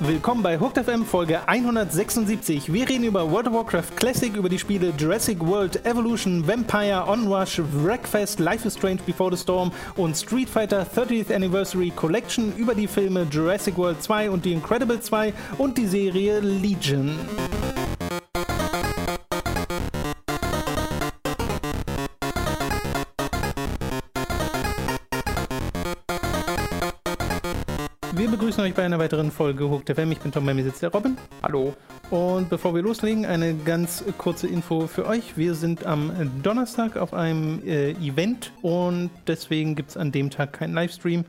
Willkommen bei Hooked FM Folge 176. Wir reden über World of Warcraft Classic, über die Spiele Jurassic World Evolution, Vampire, Onrush, Wreckfest, Life is Strange Before the Storm und Street Fighter 30th Anniversary Collection, über die Filme Jurassic World 2 und The Incredible 2 und die Serie Legion. Begrüßen euch bei einer weiteren Folge Hooked FM. Ich bin Tom, bei mir sitzt der Robin. Hallo. Und bevor wir loslegen, eine ganz kurze Info für euch. Wir sind am Donnerstag auf einem äh, Event und deswegen gibt es an dem Tag keinen Livestream.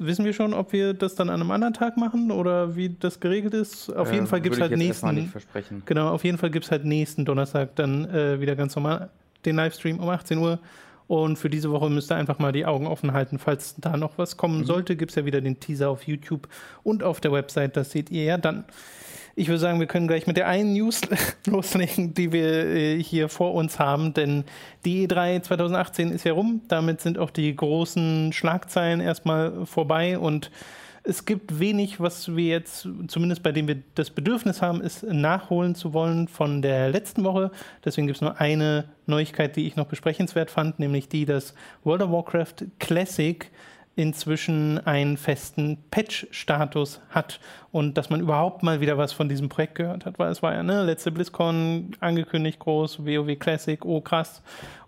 Wissen wir schon, ob wir das dann an einem anderen Tag machen oder wie das geregelt ist? Auf Äh, jeden Fall gibt es halt nächsten. nicht versprechen. Genau, auf jeden Fall gibt es halt nächsten Donnerstag dann äh, wieder ganz normal den Livestream um 18 Uhr. Und für diese Woche müsst ihr einfach mal die Augen offen halten, falls da noch was kommen sollte. Gibt es ja wieder den Teaser auf YouTube und auf der Website. Das seht ihr ja dann. Ich würde sagen, wir können gleich mit der einen News loslegen, die wir äh, hier vor uns haben, denn die E3 2018 ist ja rum. Damit sind auch die großen Schlagzeilen erstmal vorbei und es gibt wenig, was wir jetzt, zumindest bei dem wir das Bedürfnis haben, ist nachholen zu wollen von der letzten Woche. Deswegen gibt es nur eine Neuigkeit, die ich noch besprechenswert fand, nämlich die, dass World of Warcraft Classic inzwischen einen festen Patch-Status hat und dass man überhaupt mal wieder was von diesem Projekt gehört hat, weil es war ja ne, letzte BlizzCon angekündigt groß, WoW Classic, oh krass.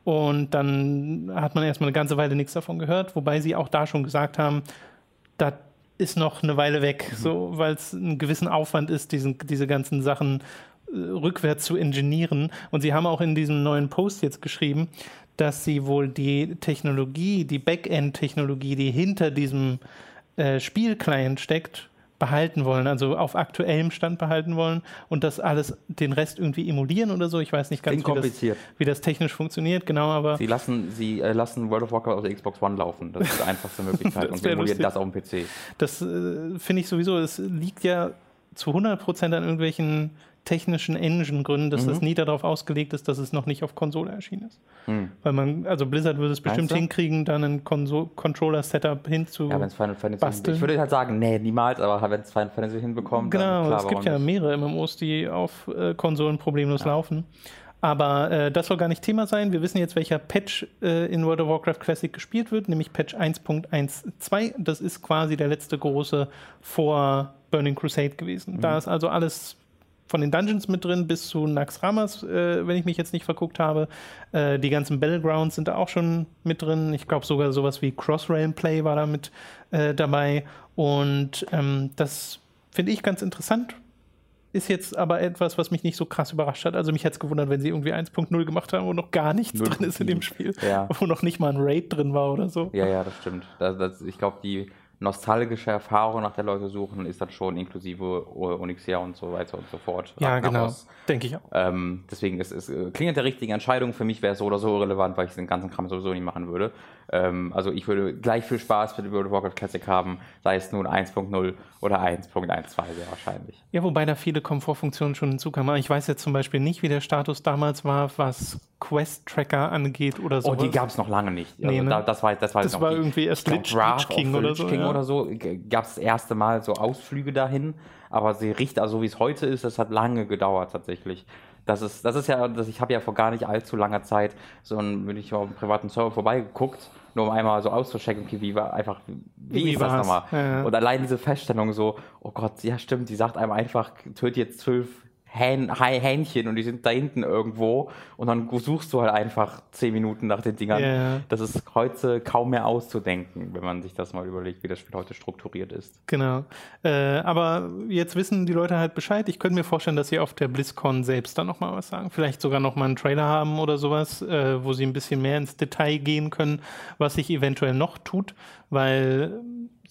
Und dann hat man erstmal eine ganze Weile nichts davon gehört, wobei sie auch da schon gesagt haben, das ist noch eine Weile weg, so, weil es einen gewissen Aufwand ist, diesen, diese ganzen Sachen äh, rückwärts zu ingenieren. Und sie haben auch in diesem neuen Post jetzt geschrieben, dass sie wohl die Technologie, die Backend-Technologie, die hinter diesem äh, Spielclient steckt, behalten wollen, also auf aktuellem Stand behalten wollen und das alles, den Rest irgendwie emulieren oder so. Ich weiß nicht ganz, wie das, wie das technisch funktioniert, genau, aber Sie lassen, sie, äh, lassen World of Warcraft auf der Xbox One laufen. Das ist die einfachste Möglichkeit. Und sie emulieren lustig. das auf dem PC. Das äh, finde ich sowieso, es liegt ja zu 100% an irgendwelchen technischen Engine-Gründen, dass Mhm. das nie darauf ausgelegt ist, dass es noch nicht auf Konsole erschienen ist. Weil man, also Blizzard würde es bestimmt hinkriegen, dann ein Controller-Setup hinzu. Ja, wenn es Final Fantasy. Basteln. Ich würde halt sagen, nee, niemals, aber wenn es Final Fantasy hinbekommt, dann Genau, klar, es gibt ja mehrere MMOs, die auf äh, Konsolen problemlos laufen. Aber äh, das soll gar nicht Thema sein. Wir wissen jetzt, welcher Patch äh, in World of Warcraft Classic gespielt wird, nämlich Patch 1.12. Das ist quasi der letzte große vor Burning Crusade gewesen. Mhm. Da ist also alles von den Dungeons mit drin bis zu Naxxramas, äh, wenn ich mich jetzt nicht verguckt habe. Äh, die ganzen Battlegrounds sind da auch schon mit drin. Ich glaube sogar sowas wie Cross-Rail-Play war da mit äh, dabei. Und ähm, das finde ich ganz interessant. Ist jetzt aber etwas, was mich nicht so krass überrascht hat. Also mich hätte es gewundert, wenn sie irgendwie 1.0 gemacht haben, wo noch gar nichts drin ist in dem Spiel. Ja. Wo noch nicht mal ein Raid drin war oder so. Ja, ja, das stimmt. Das, das, ich glaube, die nostalgische Erfahrung, nach der Leute suchen, ist das schon inklusive Onyxia und so weiter und so fort. Ja, nach genau. Denke ich auch. Ähm, deswegen ist es äh, klingt der richtigen Entscheidung. Für mich wäre es so oder so relevant, weil ich den ganzen Kram sowieso nicht machen würde. Ähm, also ich würde gleich viel Spaß mit World of Warcraft Classic haben, sei es nun 1.0 oder 1.12 sehr wahrscheinlich. Ja, wobei da viele Komfortfunktionen schon hinzukamen. Ich weiß jetzt zum Beispiel nicht, wie der Status damals war, was Quest-Tracker angeht oder so. Oh, die gab es noch lange nicht. Also Nee, ne? da, das war, das war, Das noch war die, irgendwie erst Lich- Lich King oder Lich so, King ja. oder so. Gab es das erste Mal so Ausflüge dahin, aber sie riecht, also so wie es heute ist, das hat lange gedauert tatsächlich. Das ist, das ist ja, das, ich habe ja vor gar nicht allzu langer Zeit so ein, bin ich auf einem privaten Server vorbeigeguckt, nur um einmal so auszuchecken, okay, wie war einfach, wie, Wie ist das war's? nochmal? Ja, ja. Und allein diese Feststellung so, oh Gott, ja stimmt, die sagt einem einfach, tötet jetzt zwölf Hähn, Hähnchen und die sind da hinten irgendwo und dann suchst du halt einfach zehn Minuten nach den Dingern. Ja. Das ist heute kaum mehr auszudenken, wenn man sich das mal überlegt, wie das Spiel heute strukturiert ist. Genau. Äh, aber jetzt wissen die Leute halt Bescheid. Ich könnte mir vorstellen, dass sie auf der BlizzCon selbst dann nochmal was sagen. Vielleicht sogar nochmal einen Trailer haben oder sowas, äh, wo sie ein bisschen mehr ins Detail gehen können, was sich eventuell noch tut, weil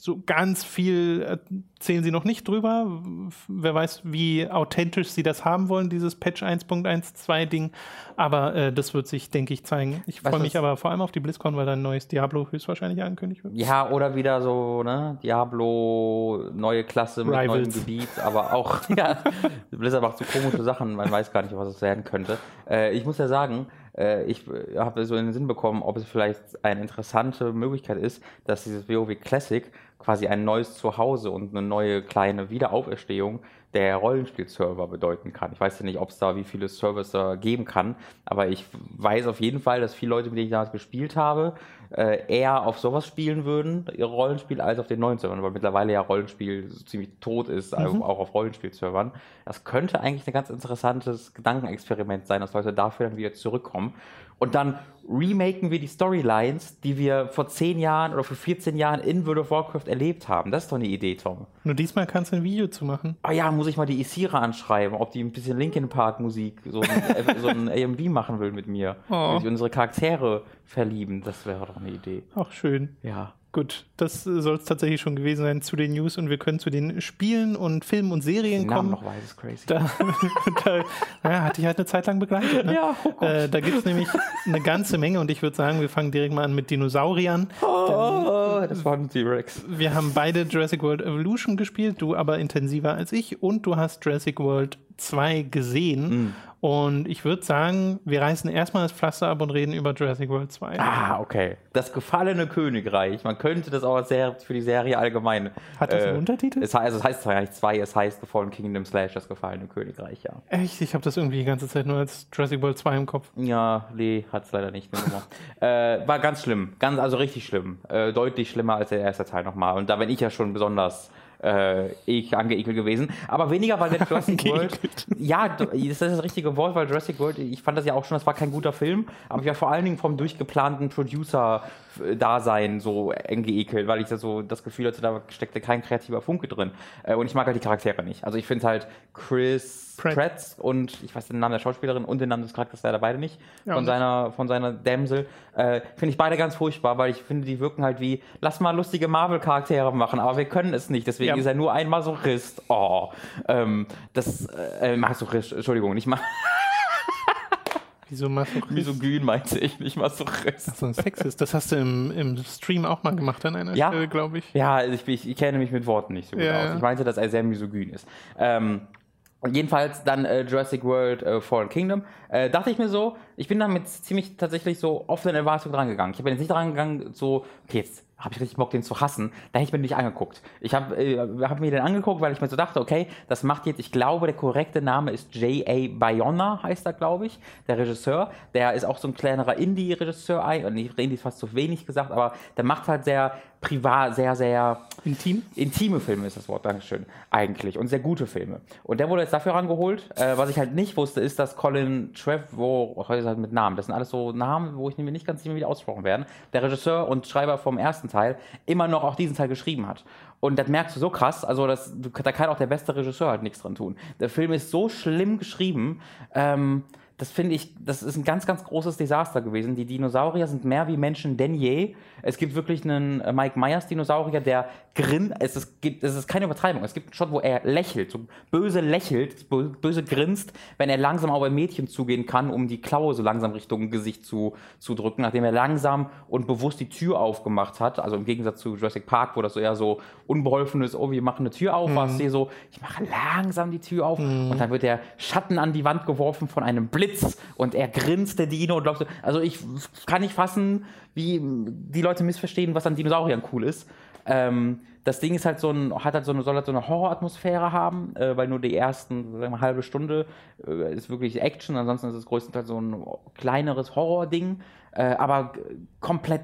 so ganz viel erzählen sie noch nicht drüber. Wer weiß, wie authentisch sie das haben wollen, dieses Patch 1.12 Ding. Aber äh, das wird sich, denke ich, zeigen. Ich freue mich aber vor allem auf die BlizzCon, weil dann ein neues Diablo höchstwahrscheinlich angekündigt wird. Ja, oder wieder so, ne, Diablo, neue Klasse mit neuem Rivals. Gebiet, aber auch, ja, Blizzard macht so komische Sachen, man weiß gar nicht, was es werden könnte. Äh, ich muss ja sagen, äh, ich äh, habe so in den Sinn bekommen, ob es vielleicht eine interessante Möglichkeit ist, dass dieses WoW Classic quasi ein neues Zuhause und eine neue kleine Wiederauferstehung der Rollenspielserver bedeuten kann. Ich weiß ja nicht, ob es da wie viele Servers geben kann, aber ich weiß auf jeden Fall, dass viele Leute, mit denen ich damals gespielt habe, äh, eher auf sowas spielen würden, ihr Rollenspiel, als auf den neuen Servern, weil mittlerweile ja Rollenspiel so ziemlich tot ist, mhm. auch auf Rollenspielservern. Das könnte eigentlich ein ganz interessantes Gedankenexperiment sein, dass Leute dafür dann wieder zurückkommen. Und dann remaken wir die Storylines, die wir vor 10 Jahren oder vor 14 Jahren in World of Warcraft erlebt haben. Das ist doch eine Idee, Tom. Nur diesmal kannst du ein Video zu machen. Ah ja, muss ich mal die Isira anschreiben, ob die ein bisschen Linkin Park Musik, so ein, so ein AMV machen will mit mir. Oh. Mit unsere Charaktere verlieben. Das wäre doch eine Idee. Ach, schön. Ja. Gut, das soll es tatsächlich schon gewesen sein zu den News und wir können zu den Spielen und Filmen und Serien kommen. noch weiß, ist crazy. Da, da ja, hatte ich halt eine Zeit lang begleitet. Ne? Ja, oh äh, da gibt es nämlich eine ganze Menge und ich würde sagen, wir fangen direkt mal an mit Dinosauriern. Oh, das war ein T-Rex. Wir haben beide Jurassic World Evolution gespielt, du aber intensiver als ich und du hast Jurassic World 2 gesehen. Mm. Und ich würde sagen, wir reißen erstmal das Pflaster ab und reden über Jurassic World 2. Ah, okay. Das gefallene Königreich. Man könnte das auch sehr für die Serie allgemein. Hat das äh, einen Untertitel? Es, also es heißt zwar nicht zwei, es heißt The Fallen Kingdom slash das gefallene Königreich, ja. Echt? Ich habe das irgendwie die ganze Zeit nur als Jurassic World 2 im Kopf. Ja, nee, hat es leider nicht. äh, war ganz schlimm. Ganz, also richtig schlimm. Äh, deutlich schlimmer als der erste Teil nochmal. Und da bin ich ja schon besonders äh, ich angeekelt gewesen. Aber weniger, weil der Jurassic World. Ja, das ist das richtige Wort, weil Jurassic World, ich fand das ja auch schon, das war kein guter Film, aber ich war vor allen Dingen vom durchgeplanten Producer-Dasein so eng geekelt, weil ich da so das Gefühl hatte, da steckte kein kreativer Funke drin. Äh, und ich mag halt die Charaktere nicht. Also ich finde halt Chris Pratt. Pratt. und ich weiß den Namen der Schauspielerin und den Namen des Charakters leider beide nicht, ja, von, seiner, von seiner Damsel, äh, finde ich beide ganz furchtbar, weil ich finde, die wirken halt wie, lass mal lustige Marvel-Charaktere machen, aber wir können es nicht, deswegen ja. ist er nur ein Masochist. Oh, ähm, das, äh, Masochist, Entschuldigung, nicht mal. Wieso Masochist? Misogyn meinte ich, nicht Masochist. Achso, ein Sexist. Das hast du im, im Stream auch mal gemacht an einer ja? Stelle, glaube ich. Ja, ich, ich, ich, kenne mich mit Worten nicht so gut ja, aus. Ich meinte, dass er sehr misogyn ist. Ähm, und jedenfalls dann äh, Jurassic World äh, Fallen Kingdom. Äh, dachte ich mir so, ich bin damit ziemlich tatsächlich so offenen Erwartungen dran gegangen. Ich bin jetzt nicht dran gegangen, so, okay, jetzt habe ich richtig Bock, den zu hassen. Da hätte ich mir nicht angeguckt. Ich habe äh, hab mir den angeguckt, weil ich mir so dachte, okay, das macht jetzt, ich glaube, der korrekte Name ist J.A. Bayona, heißt er, glaube ich, der Regisseur. Der ist auch so ein kleinerer Indie-Regisseur, nicht Indie ist fast zu wenig gesagt, aber der macht halt sehr privat, sehr, sehr intim. Intime Filme ist das Wort, Dankeschön, eigentlich. Und sehr gute Filme. Und der wurde jetzt dafür rangeholt. Äh, was ich halt nicht wusste, ist, dass Colin Trevorrow, heute ist halt mit Namen, das sind alles so Namen, wo ich mir nicht ganz sicher, wie die ausgesprochen werden, der Regisseur und Schreiber vom ersten Teil, immer noch auch diesen Teil geschrieben hat. Und das merkst du so krass, also das, da kann auch der beste Regisseur halt nichts dran tun. Der Film ist so schlimm geschrieben, ähm, das finde ich, das ist ein ganz, ganz großes Desaster gewesen. Die Dinosaurier sind mehr wie Menschen denn je. Es gibt wirklich einen äh, Mike Myers Dinosaurier, der grinst. Es ist, es ist keine Übertreibung. Es gibt einen Shot, wo er lächelt, so böse lächelt, böse grinst, wenn er langsam auf ein Mädchen zugehen kann, um die Klaue so langsam Richtung Gesicht zu, zu drücken, nachdem er langsam und bewusst die Tür aufgemacht hat. Also im Gegensatz zu Jurassic Park, wo das so eher so unbeholfen ist, oh, wir machen eine Tür auf, mhm. war es hier so, ich mache langsam die Tür auf mhm. und dann wird der Schatten an die Wand geworfen von einem Blitz und er grinst, der Dino, und glaubst also ich kann nicht fassen, wie die Leute missverstehen, was an Dinosauriern cool ist. Ähm, das Ding ist halt so ein, hat halt so eine, soll halt so eine Horroratmosphäre haben, äh, weil nur die ersten, wir, halbe Stunde äh, ist wirklich Action, ansonsten ist es größtenteils so ein kleineres Horror-Ding, äh, aber komplett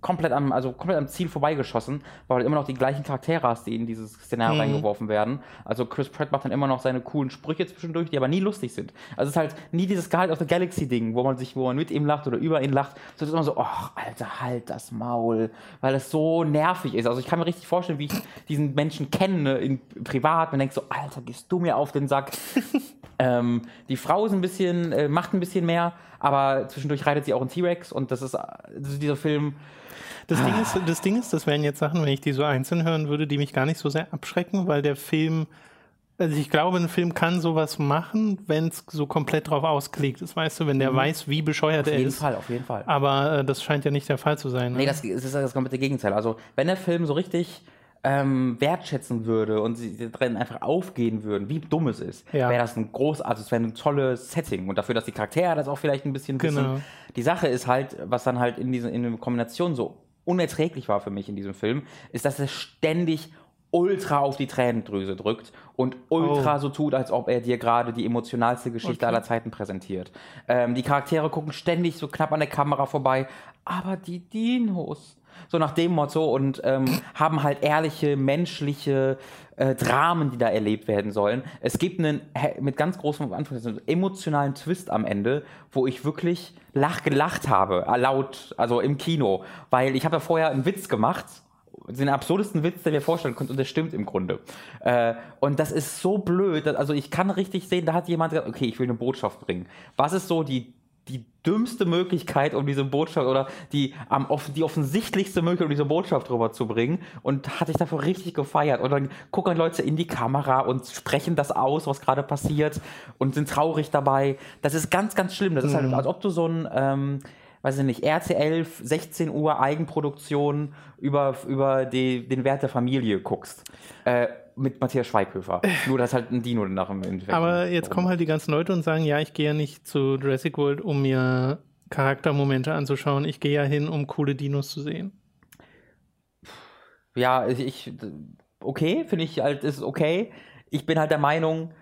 komplett am, also komplett am Ziel vorbeigeschossen, weil du halt immer noch die gleichen Charaktere hast, die in dieses Szenario mhm. reingeworfen werden. Also Chris Pratt macht dann immer noch seine coolen Sprüche zwischendurch, die aber nie lustig sind. Also es ist halt nie dieses Gehalt of the Galaxy-Ding, wo man sich, wo man mit ihm lacht oder über ihn lacht. So ist immer so, ach, Alter, halt das Maul, weil es so nervig ist. Also ich kann mir richtig vorstellen, wie ich diesen Menschen kenne, in privat. Man denkt so, Alter, gehst du mir auf den Sack. ähm, die Frau ist ein bisschen, äh, macht ein bisschen mehr, aber zwischendurch reitet sie auch einen T-Rex und das ist, das ist dieser Film, das, Ding ist, das Ding ist, das wären jetzt Sachen, wenn ich die so einzeln hören würde, die mich gar nicht so sehr abschrecken, weil der Film, also ich glaube, ein Film kann sowas machen, wenn es so komplett drauf ausgelegt ist, weißt du, wenn der mhm. weiß, wie bescheuert er ist. Auf jeden Fall, auf jeden Fall. Aber äh, das scheint ja nicht der Fall zu sein. Ne? Nee, das, das ist das komplette Gegenteil. Also, wenn der Film so richtig ähm, wertschätzen würde und sie drin einfach aufgehen würden, wie dumm es ist, Ja. wäre das ein groß, also wäre ein tolles Setting und dafür, dass die Charaktere das auch vielleicht ein bisschen Genau. wissen. Die Sache ist halt, was dann halt in dieser in der Kombination so unerträglich war für mich in diesem Film, ist, dass er ständig ultra auf die Tränendrüse drückt und ultra Oh. so tut, als ob er dir gerade die emotionalste Geschichte Okay. aller Zeiten präsentiert. Ähm, die Charaktere gucken ständig so knapp an der Kamera vorbei, aber die Dinos. So nach dem Motto und ähm, haben halt ehrliche, menschliche äh, Dramen, die da erlebt werden sollen. Es gibt einen mit ganz großem Anführungszeichen emotionalen Twist am Ende, wo ich wirklich lach gelacht habe, äh, laut, also im Kino, weil ich habe ja vorher einen Witz gemacht den absurdesten Witz, den wir vorstellen könnt, und der stimmt im Grunde. Äh, und das ist so blöd. dass- Also ich kann richtig sehen, da hat jemand gesagt, okay, ich will eine Botschaft bringen. Was ist so die, die dümmste Möglichkeit, um diese Botschaft oder die, am, off- die offensichtlichste Möglichkeit, um diese Botschaft rüberzubringen? Und hatte ich dafür richtig gefeiert. Und dann gucken Leute in die Kamera und sprechen das aus, was gerade passiert und sind traurig dabei. Das ist ganz, ganz schlimm. Das ist halt, als ob du so ein, ähm, weiß ich nicht, RTL 16 Uhr Eigenproduktion über, über die, den Wert der Familie guckst. Äh, mit Matthias Schweighöfer. Nur, dass halt ein Dino nach im Endeffekt. Aber jetzt kommen halt die ganzen Leute und sagen, ja, ich gehe ja nicht zu Jurassic World, um mir Charaktermomente anzuschauen. Ich gehe ja hin, um coole Dinos zu sehen. Ja, ich, ich okay, finde ich halt, ist okay. Ich bin halt der Meinung,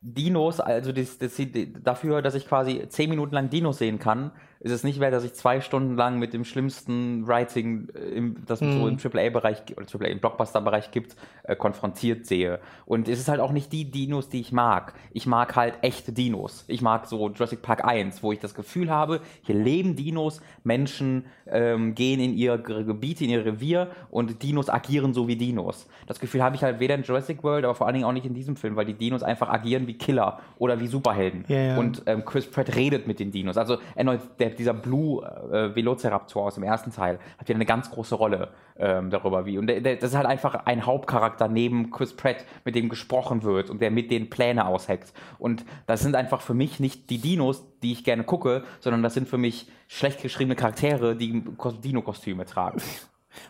Dinos, also das, das, dafür, dass ich quasi zehn Minuten lang Dinos sehen kann, ist es nicht wert, dass ich zwei Stunden lang mit dem schlimmsten Writing, äh, im, das es so im AAA-Bereich oder AAA im Blockbuster-Bereich gibt, äh, konfrontiert sehe. Und es ist halt auch nicht die Dinos, die ich mag. Ich mag halt echte Dinos. Ich mag so Jurassic Park 1, wo ich das Gefühl habe, hier leben Dinos, Menschen ähm, gehen in ihre Gebiete, in ihr Revier und Dinos agieren so wie Dinos. Das Gefühl habe ich halt weder in Jurassic World, aber vor allen Dingen auch nicht in diesem Film, weil die Dinos einfach agieren wie Killer oder wie Superhelden. Ja, ja. Und ähm, Chris Pratt redet mit den Dinos. Also erneut, der, dieser Blue äh, Velociraptor aus dem ersten Teil hat wieder eine ganz große Rolle ähm, darüber, wie. Und der, der, das ist halt einfach ein Hauptcharakter neben Chris Pratt, mit dem gesprochen wird und der mit den Pläne ausheckt. Und das sind einfach für mich nicht die Dinos, die ich gerne gucke, sondern das sind für mich schlecht geschriebene Charaktere, die Kos- Dino-Kostüme tragen.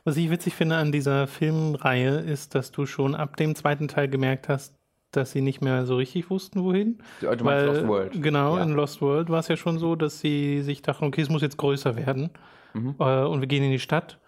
Was ich witzig finde an dieser Filmreihe ist, dass du schon ab dem zweiten Teil gemerkt hast, dass sie nicht mehr so richtig wussten, wohin. Du meinst Weil, Lost World. Genau, Ja. in Lost World war es ja schon so, dass sie sich dachten, okay, es muss jetzt größer werden. Mhm. Äh, und wir gehen in die Stadt.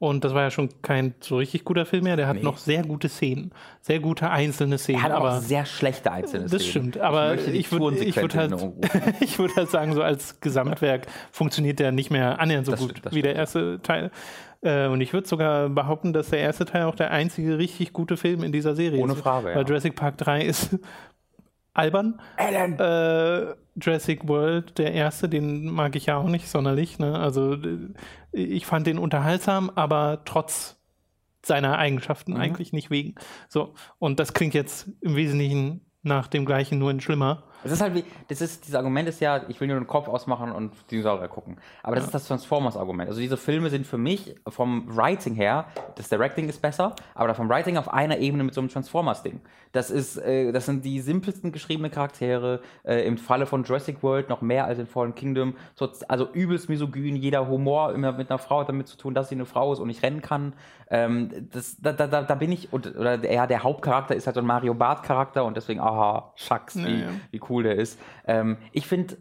Und das war ja schon kein so richtig guter Film mehr. Der hat Nee. noch sehr gute Szenen. Sehr gute einzelne Szenen. Er hat aber auch sehr schlechte einzelne das Szenen. stimmt, aber ich würde ich würd halt, ich würd halt sagen, so als Gesamtwerk funktioniert der nicht mehr annähernd so Das gut stimmt, das wie der erste Teil. Äh, und ich würde sogar behaupten, dass der erste Teil auch der einzige richtig gute Film in dieser Serie Ohne ist. Frage, Weil ja. Jurassic Park 3 ist albern. Alan! Äh, Jurassic World, der erste, den mag ich ja auch nicht sonderlich. Ne? Also äh, ich fand den unterhaltsam, aber trotz seiner Eigenschaften Mhm. eigentlich nicht wegen. So, und das klingt jetzt im Wesentlichen nach dem gleichen, nur in schlimmer. Das ist halt wie, das ist, dieses Argument ist ja, ich will nur den Kopf ausmachen und Dinosaurier gucken. Aber das ist das Transformers-Argument. Also diese Filme sind für mich vom Writing her, das Directing ist besser, aber vom Writing auf einer Ebene mit so einem Transformers-Ding. Das ist, äh, das sind die simpelsten geschriebenen Charaktere, äh, im Falle von Jurassic World noch mehr als in Fallen Kingdom. So, also übelst misogyn, jeder Humor immer mit einer Frau hat damit zu tun, dass sie eine Frau ist und nicht rennen kann. Ähm, das, da, da, da da bin ich, und, oder ja, der Hauptcharakter ist halt so ein Mario Bart-Charakter und deswegen, aha, Shucks, wie, Ja, ja. wie cool der ist. Ähm, ich finde,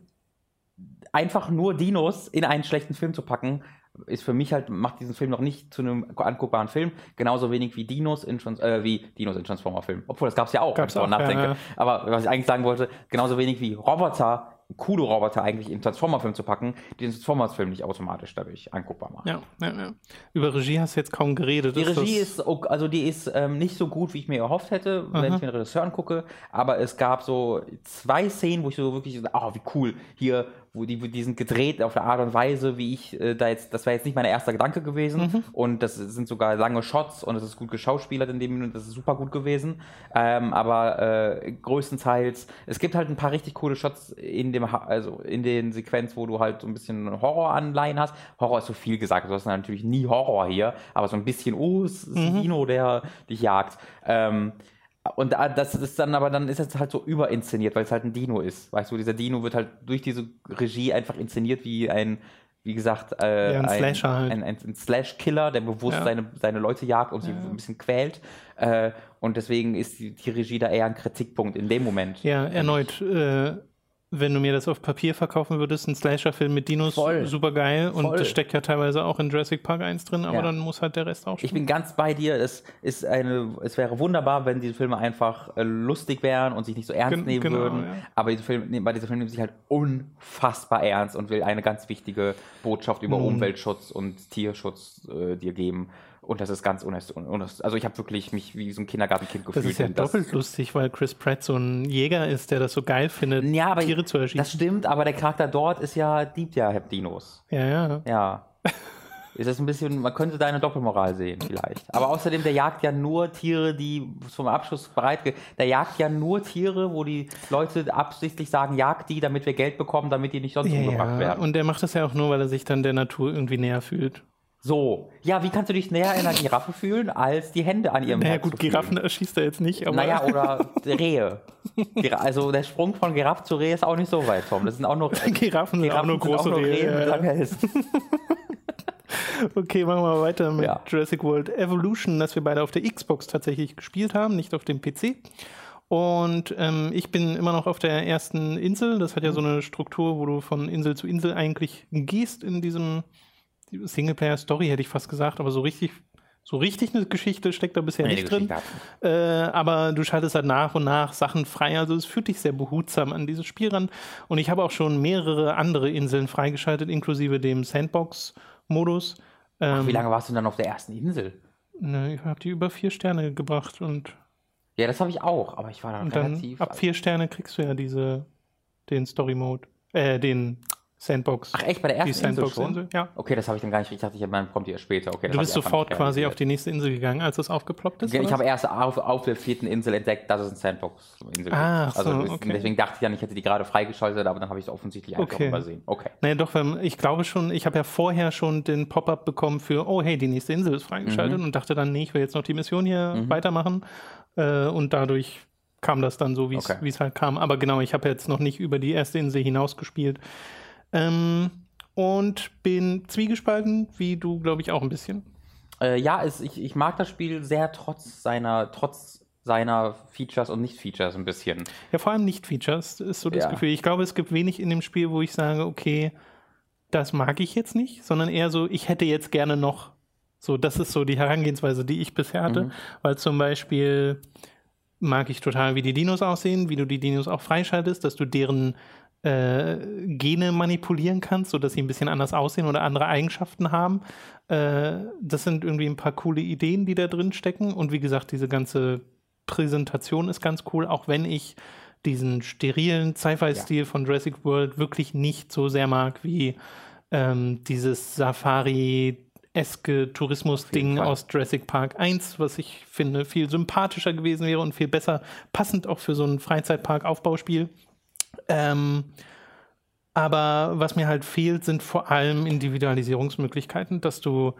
einfach nur Dinos in einen schlechten Film zu packen, ist für mich halt, macht diesen Film noch nicht zu einem anguckbaren Film. Genauso wenig wie Dinos in, Trans äh, wie Dinos in Transformer-Filmen. Obwohl, das gab es ja auch, Gab's wenn ich auch, nachdenke. ja, ja. Aber was ich eigentlich sagen wollte, genauso wenig wie Roboter, coole Roboter eigentlich in Transformer-Film zu packen, die den Transformers-Film nicht automatisch dadurch anguckbar machen. Ja, ja, ja. Über Regie hast du jetzt kaum geredet. Die Ist Regie ist, ok- also die ist ähm, nicht so gut, wie ich mir erhofft hätte, wenn Aha. ich mir den Regisseur angucke. Aber es gab so zwei Szenen, wo ich so wirklich, so, oh, wie cool, hier, wo die, die sind gedreht auf eine Art und Weise, wie ich äh, da jetzt, das wäre jetzt nicht mein erster Gedanke gewesen. Und das sind sogar lange Shots und es ist gut geschauspielert in dem Minute, das ist super gut gewesen. Ähm, aber äh, größtenteils, es gibt halt ein paar richtig coole Shots in dem, also in den Sequenz, wo du halt so ein bisschen Horror-Anleihen hast. Horror ist so viel gesagt, du hast natürlich nie Horror hier, aber so ein bisschen, oh, es ist ein Dino, der dich jagt. Ähm, und da- das ist dann aber dann ist es halt so überinszeniert, weil es halt ein Dino ist. Weißt du, dieser Dino wird halt durch diese Regie einfach inszeniert wie ein wie gesagt, äh, Ja, ein ein, Slasher halt. ein, ein, ein Slash-Killer, der bewusst Ja. seine, seine Leute jagt und sie ein bisschen quält. Äh, und deswegen ist die, die Regie da eher ein Kritikpunkt in dem Moment. Ja, erneut, äh, wenn du mir das auf Papier verkaufen würdest, ein Slasher-Film mit Dinos, Voll. super geil. Und Voll. das steckt ja teilweise auch in Jurassic Park 1 drin, aber Ja. dann muss halt der Rest auch Ich stimmen. bin ganz bei dir. Es ist eine, es wäre wunderbar, wenn diese Filme einfach äh, lustig wären und sich nicht so ernst Gen- nehmen genau, würden. ja. Aber diese Filme, bei dieser Film nimmt sich halt unfassbar ernst und will eine ganz wichtige Botschaft über Nun. Umweltschutz und Tierschutz äh, dir geben. Und das ist ganz unerst. unerst also ich habe wirklich mich wie so ein Kindergartenkind Das gefühlt. ist ja das- doppelt lustig, weil Chris Pratt so ein Jäger ist, der das so geil findet, Ja, aber Tiere zu erschießen. das stimmt, aber der Charakter dort ist ja, liebt ja Dinos. ja, ja. Ja. Ist das ein bisschen, man könnte da eine Doppelmoral sehen, vielleicht. Aber außerdem, der jagt ja nur Tiere, die zum Abschuss bereit, der jagt ja nur Tiere, wo die Leute absichtlich sagen, jagt die, damit wir Geld bekommen, damit die nicht sonst Ja, umgebracht ja. werden. Und der macht das ja auch nur, weil er sich dann der Natur irgendwie näher fühlt. So. Ja, wie kannst du dich näher in einer Giraffe fühlen, als die Hände an ihrem Naja, Hals gut? Giraffen erschießt er jetzt nicht, aber. Naja, oder Rehe. Also der Sprung von Giraffe zu Rehe ist auch nicht so weit, Tom. Das sind auch nur Giraffen sind auch nur große Rehe. Rehe mit langen Hälsen. Okay, machen wir weiter mit Ja. Jurassic World Evolution, das wir beide auf der Xbox tatsächlich gespielt haben, nicht auf dem PC. Und ähm, ich bin immer noch auf der ersten Insel. Das hat ja so eine Struktur, wo du von Insel zu Insel eigentlich gehst in diesem Singleplayer-Story, hätte ich fast gesagt, aber so richtig, so richtig eine Geschichte steckt da bisher Nee, nicht drin. Äh, aber du schaltest halt nach und nach Sachen frei. Also es fühlt dich sehr behutsam an dieses Spiel ran. Und ich habe auch schon mehrere andere Inseln freigeschaltet, inklusive dem Sandbox-Modus. Ähm, Wie lange warst du denn dann auf der ersten Insel? Ne, ich habe die über vier Sterne gebracht und, Ja, das habe ich auch, aber ich war dann und dann relativ. ab vier Sterne kriegst du ja diese, den Story-Mode, äh, den Sandbox. Ach echt, bei der die ersten Insel schon? Sandbox-Insel, ja. Okay, das habe ich dann gar nicht. Ich dachte, ich mein, kommt ja später. Okay, Du bist ich sofort quasi auf die nächste Insel gegangen, als es aufgeploppt ist? Ja, Ich oder habe erst auf, auf der vierten Insel entdeckt, dass es ein Sandbox-Insel Ah, gibt. so, Also das- okay. deswegen dachte ich dann, ich hätte die gerade freigeschaltet, aber dann habe ich es offensichtlich einfach Okay. übersehen. Okay. Nee, doch, weil ich glaube schon, ich habe ja vorher schon den Pop-up bekommen für, oh hey, die nächste Insel ist freigeschaltet Mhm. und dachte dann, nee, ich will jetzt noch die Mission hier weitermachen. Äh, und dadurch kam das dann so, wie es Okay. es halt kam. Aber genau, ich habe jetzt noch nicht über die erste Insel hinaus gespielt. Ähm, und bin zwiegespalten, wie du, glaube ich, auch ein bisschen. Äh, ja, es, ich, ich mag das Spiel sehr trotz seiner, trotz seiner Features und Nicht-Features ein bisschen. Ja, vor allem Nicht-Features ist so das Ja. Gefühl. Ich glaube, es gibt wenig in dem Spiel, wo ich sage, okay, das mag ich jetzt nicht, sondern eher so, ich hätte jetzt gerne noch. So, das ist so die Herangehensweise, die ich bisher hatte. Mhm. Weil zum Beispiel mag ich total, wie die Dinos aussehen, wie du die Dinos auch freischaltest, dass du deren äh, Gene manipulieren kannst, sodass sie ein bisschen anders aussehen oder andere Eigenschaften haben. Äh, das sind irgendwie ein paar coole Ideen, die da drin stecken. Und wie gesagt, diese ganze Präsentation ist ganz cool, auch wenn ich diesen sterilen Sci-Fi-Stil von Jurassic World wirklich nicht so sehr mag wie ähm, dieses Safari-eske Tourismus-Ding Fall. aus Jurassic Park 1, was ich finde viel sympathischer gewesen wäre und viel besser passend auch für so ein Freizeitpark-Aufbauspiel. Ähm, aber was mir halt fehlt, sind vor allem Individualisierungsmöglichkeiten, dass du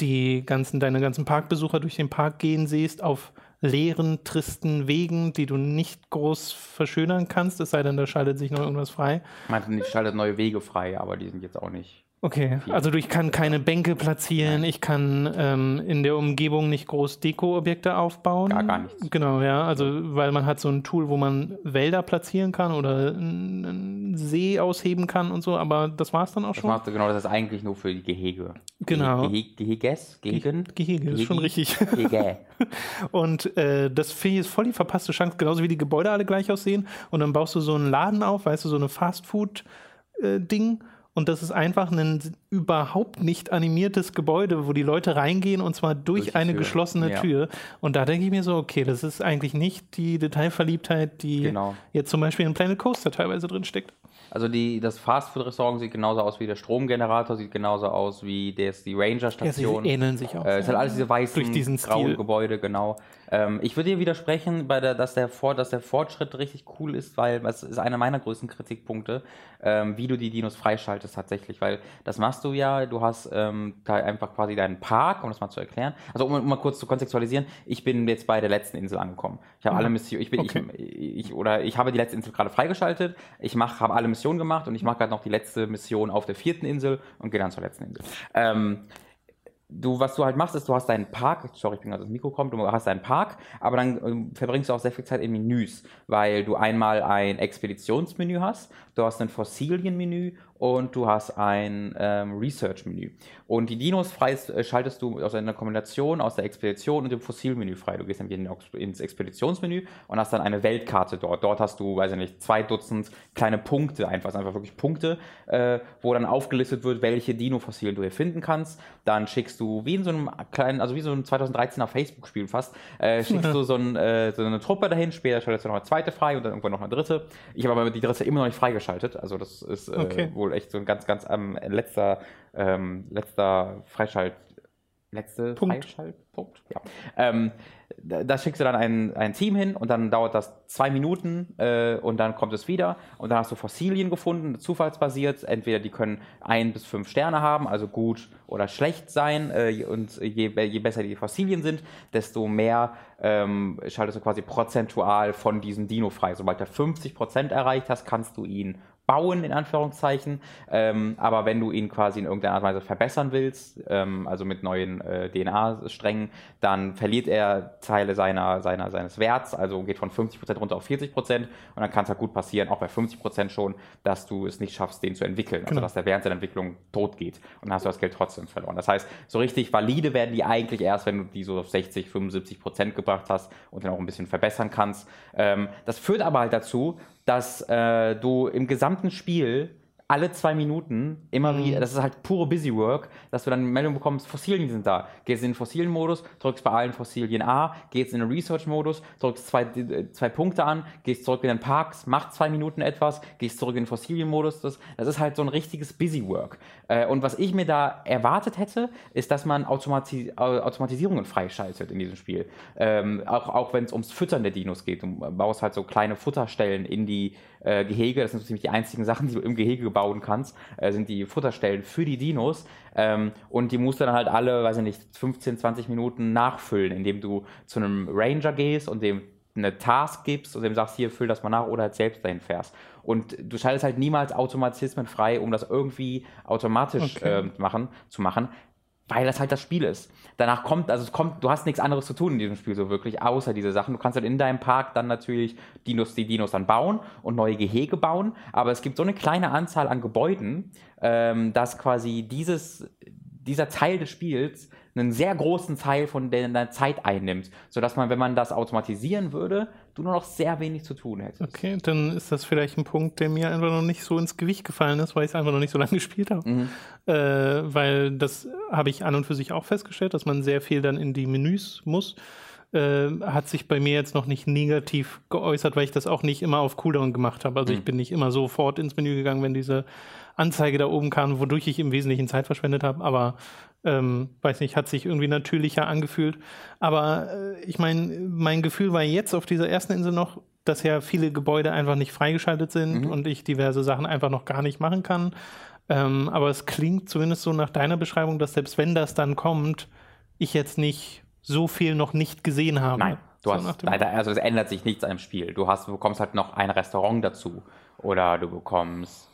die ganzen, deine ganzen Parkbesucher durch den Park gehen siehst auf leeren, tristen Wegen, die du nicht groß verschönern kannst, es sei denn, da schaltet sich noch irgendwas frei. Ich meinte, ich schaltet neue Wege frei, aber die sind jetzt auch nicht. Okay, also ich kann keine Bänke platzieren, ich kann ähm, in der Umgebung nicht groß Deko-Objekte aufbauen. Gar- gar nichts. Genau, ja, also weil man hat so ein Tool, wo man Wälder platzieren kann oder einen See ausheben kann und so, aber das war es dann auch Das schon. machst du genau, das ist eigentlich nur für die Gehege. Genau. Gehe Geheges? Gehegen? Gehege, ist schon richtig. Gehege. Und äh, das finde ich ist voll die verpasste Chance, genauso wie die Gebäude alle gleich aussehen. Und dann baust du so einen Laden auf, weißt du, so eine Fastfood-Ding. Und das ist einfach ein überhaupt nicht animiertes Gebäude, wo die Leute reingehen und zwar durch, Durch eine Tür. geschlossene Ja. Tür. Und da denke ich mir so, okay, das ist eigentlich nicht die Detailverliebtheit, die Genau. jetzt zum Beispiel in Planet Coaster teilweise drin steckt. Also die, das Fastfood-Restaurant sieht genauso aus wie der Stromgenerator, sieht genauso aus wie das, die Ja, sie Ranger-Station. ähneln sich auch. Äh, es sind alles diese weißen, Durch diesen grauen Stil. Gebäude, genau. Ähm, ich würde dir widersprechen, bei der, dass, der Vor dass der Fortschritt richtig cool ist, weil das ist einer meiner größten Kritikpunkte, ähm, wie du die Dinos freischaltest tatsächlich, weil das machst du ja, du hast ähm, da einfach quasi deinen Park, um das mal zu erklären. Also um, um mal kurz zu kontextualisieren, ich bin jetzt bei der letzten Insel angekommen. Ich habe alle Missionen, ich bin, Okay. ich, ich, oder ich habe die letzte Insel gerade freigeschaltet, ich mach, habe alle Missionen gemacht und ich mache gerade noch die letzte Mission auf der vierten Insel und gehe dann zur letzten Insel. Ähm, du, was du halt machst, ist, du hast deinen Park, sorry, ich bin gerade ins Mikro kommt, du hast deinen Park, aber dann ähm, verbringst du auch sehr viel Zeit in Menüs, weil du einmal ein Expeditionsmenü hast, du hast ein Fossilienmenü und du hast ein ähm, Research-Menü. Und die Dinos frei, äh, schaltest du aus einer Kombination aus der Expedition und dem Fossilmenü frei. Du gehst dann ins Expeditionsmenü und hast dann eine Weltkarte dort. Dort hast du, weiß ich nicht, zwei Dutzend kleine Punkte, einfach, einfach wirklich Punkte, äh, wo dann aufgelistet wird, welche Dino-Fossilien du hier finden kannst. Dann schickst du, wie in so einem kleinen, also wie so ein 2013er Facebook-Spiel fast, äh, schickst du so, ein, äh, so, eine Truppe dahin, später schaltest du noch eine zweite frei und dann irgendwann noch eine dritte. Ich habe aber die dritte immer noch nicht freigeschaltet, also das ist äh, okay. wohl echt so ein ganz, ganz ähm, letzter, ähm, letzter Freischalt, letzte Punkt. Freischaltpunkt. Ja. Ähm, da, da, schickst du dann ein, ein Team hin und dann dauert das zwei Minuten äh, und dann kommt es wieder und dann hast du Fossilien gefunden, zufallsbasiert. Entweder die können ein bis fünf Sterne haben, also gut oder schlecht sein. Äh, und je, je, besser die Fossilien sind, desto mehr ähm, schaltest du quasi prozentual von diesem Dino frei. Sobald du 50 Prozent erreicht hast, kannst du ihn bauen, in Anführungszeichen. Ähm, aber wenn du ihn quasi in irgendeiner Art und Weise verbessern willst, ähm, also mit neuen äh, DNA-Strängen, dann verliert er Teile seiner, seiner, seines Werts, also geht von 50% runter auf 40% und dann kann es halt gut passieren, auch bei 50% schon, dass du es nicht schaffst, den zu entwickeln. Also genau. dass der während seiner Entwicklung tot geht und dann hast du das Geld trotzdem verloren. Das heißt, so richtig valide werden die eigentlich erst, wenn du die so auf 60, 75% gebracht hast und dann auch ein bisschen verbessern kannst. Ähm, das führt aber halt dazu, dass äh, du im gesamten Spiel alle zwei Minuten immer mhm. wieder, das ist halt pure Busy Work, dass du dann eine Meldung bekommst, Fossilien sind da. Gehst in den Fossilien-Modus, drückst bei allen Fossilien A, gehst in den Research-Modus, drückst zwei, zwei Punkte an, gehst zurück in den Parks, machst zwei Minuten etwas, gehst zurück in den Fossilien-Modus. Das, das ist halt so ein richtiges Busy Work. Äh, und was ich mir da erwartet hätte, ist, dass man Automati Automatisierungen freischaltet in diesem Spiel. Ähm, auch auch wenn es ums Füttern der Dinos geht. Du baust halt so kleine Futterstellen in die äh, Gehege. Das sind so ziemlich die einzigen Sachen, die du im Gehege bauen kannst, äh, sind die Futterstellen für die Dinos. Ähm, und die musst du dann halt alle, weiß ich nicht, 15, 20 Minuten nachfüllen, indem du zu einem Ranger gehst und dem eine Task gibst und dem sagst, hier, füll das mal nach oder halt selbst dahin fährst. Und du schaltest halt niemals Automatismen frei, um das irgendwie automatisch okay. äh, machen, zu machen weil das halt das Spiel ist. Danach kommt, also es kommt, du hast nichts anderes zu tun in diesem Spiel so wirklich, außer diese Sachen. Du kannst halt in deinem Park dann natürlich Dinos, die Dinos dann bauen und neue Gehege bauen, aber es gibt so eine kleine Anzahl an Gebäuden, ähm, dass quasi dieses, dieser Teil des Spiels einen sehr großen Teil von deiner Zeit einnimmt, sodass man, wenn man das automatisieren würde, du nur noch sehr wenig zu tun hättest. Okay, dann ist das vielleicht ein Punkt, der mir einfach noch nicht so ins Gewicht gefallen ist, weil ich es einfach noch nicht so lange gespielt habe. Mhm. Äh, weil das habe ich an und für sich auch festgestellt, dass man sehr viel dann in die Menüs muss. Äh, hat sich bei mir jetzt noch nicht negativ geäußert, weil ich das auch nicht immer auf Cooldown gemacht habe. Also mhm. ich bin nicht immer sofort ins Menü gegangen, wenn diese Anzeige da oben kam, wodurch ich im Wesentlichen Zeit verschwendet habe. Aber ähm, weiß nicht, hat sich irgendwie natürlicher angefühlt. Aber äh, ich meine, mein Gefühl war jetzt auf dieser ersten Insel noch, dass ja viele Gebäude einfach nicht freigeschaltet sind mhm. und ich diverse Sachen einfach noch gar nicht machen kann. Ähm, aber es klingt zumindest so nach deiner Beschreibung, dass selbst wenn das dann kommt, ich jetzt nicht so viel noch nicht gesehen habe. Nein, du so hast leider, also es ändert sich nichts am Spiel. Du hast, du bekommst halt noch ein Restaurant dazu oder du bekommst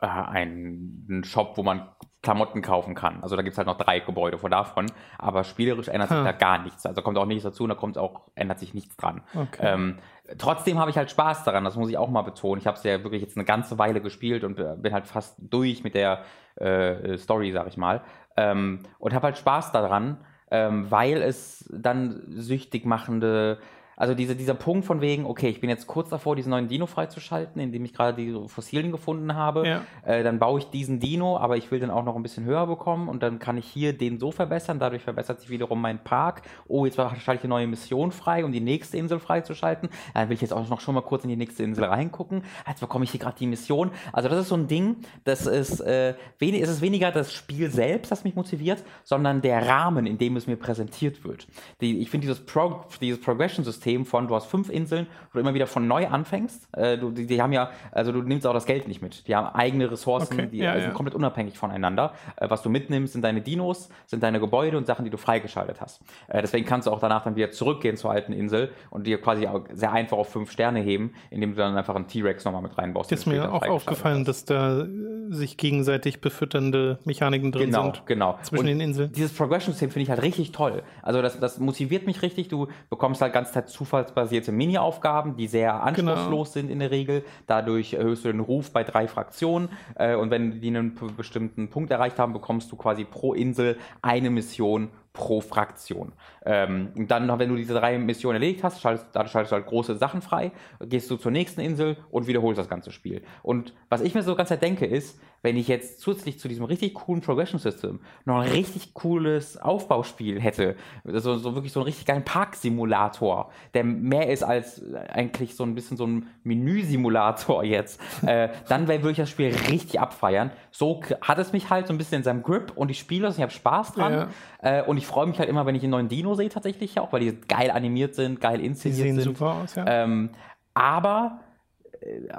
äh, einen Shop, wo man Klamotten kaufen kann. Also da gibt es halt noch drei Gebäude von davon, aber spielerisch ändert sich da gar nichts. Also kommt auch nichts dazu und da kommt auch, ändert sich nichts dran. Okay. Ähm, trotzdem habe ich halt Spaß daran, das muss ich auch mal betonen. Ich habe es ja wirklich jetzt eine ganze Weile gespielt und bin halt fast durch mit der äh, Story, sag ich mal. Ähm, und habe halt Spaß daran, ähm, weil es dann süchtig machende also diese, dieser Punkt von wegen, okay, ich bin jetzt kurz davor, diesen neuen Dino freizuschalten, indem ich gerade die Fossilien gefunden habe. Ja. Äh, dann baue ich diesen Dino, aber ich will den auch noch ein bisschen höher bekommen und dann kann ich hier den so verbessern. Dadurch verbessert sich wiederum mein Park. Oh, jetzt schalte ich eine neue Mission frei, um die nächste Insel freizuschalten. Dann will ich jetzt auch noch schon mal kurz in die nächste Insel reingucken. Jetzt bekomme ich hier gerade die Mission. Also das ist so ein Ding, das ist, äh, wenig, es ist weniger das Spiel selbst, das mich motiviert, sondern der Rahmen, in dem es mir präsentiert wird. Die, ich finde dieses, Pro, dieses Progression-System System von, du hast fünf Inseln, wo du immer wieder von neu anfängst. Äh, du, die, die, haben ja, also du nimmst auch das Geld nicht mit. Die haben eigene Ressourcen, okay. die ja, sind ja. komplett unabhängig voneinander. Äh, was du mitnimmst, sind deine Dinos, sind deine Gebäude und Sachen, die du freigeschaltet hast. Äh, deswegen kannst du auch danach dann wieder zurückgehen zur alten Insel und dir quasi auch sehr einfach auf fünf Sterne heben, indem du dann einfach einen T-Rex nochmal mit reinbaust. Ist mir auch aufgefallen, hast. dass da sich gegenseitig befütternde Mechaniken drin genau, sind. Genau, Zwischen und den Inseln. Dieses Progression-System finde ich halt richtig toll. Also das, das motiviert mich richtig. Du bekommst halt ganz Zeit zufallsbasierte Mini-Aufgaben, die sehr anspruchslos genau. sind in der Regel. Dadurch erhöhst du den Ruf bei drei Fraktionen. Äh, und wenn die einen bestimmten Punkt erreicht haben, bekommst du quasi pro Insel eine Mission pro Fraktion. Ähm, und dann, wenn du diese drei Missionen erledigt hast, schaltest, dann schaltest du halt große Sachen frei, gehst du zur nächsten Insel und wiederholst das ganze Spiel. Und was ich mir so ganz denke, ist, wenn ich jetzt zusätzlich zu diesem richtig coolen Progression System noch ein richtig cooles Aufbauspiel hätte, so, so wirklich so einen richtig geilen Parksimulator, der mehr ist als eigentlich so ein bisschen so ein Menüsimulator jetzt, äh, dann würde ich das Spiel richtig abfeiern. So hat es mich halt so ein bisschen in seinem Grip und ich spiele es ich habe Spaß dran. Ja. Äh, und ich freue mich halt immer, wenn ich einen neuen Dino sehe, tatsächlich auch, weil die geil animiert sind, geil inszeniert die sehen sind. super aus, ja. Ähm, aber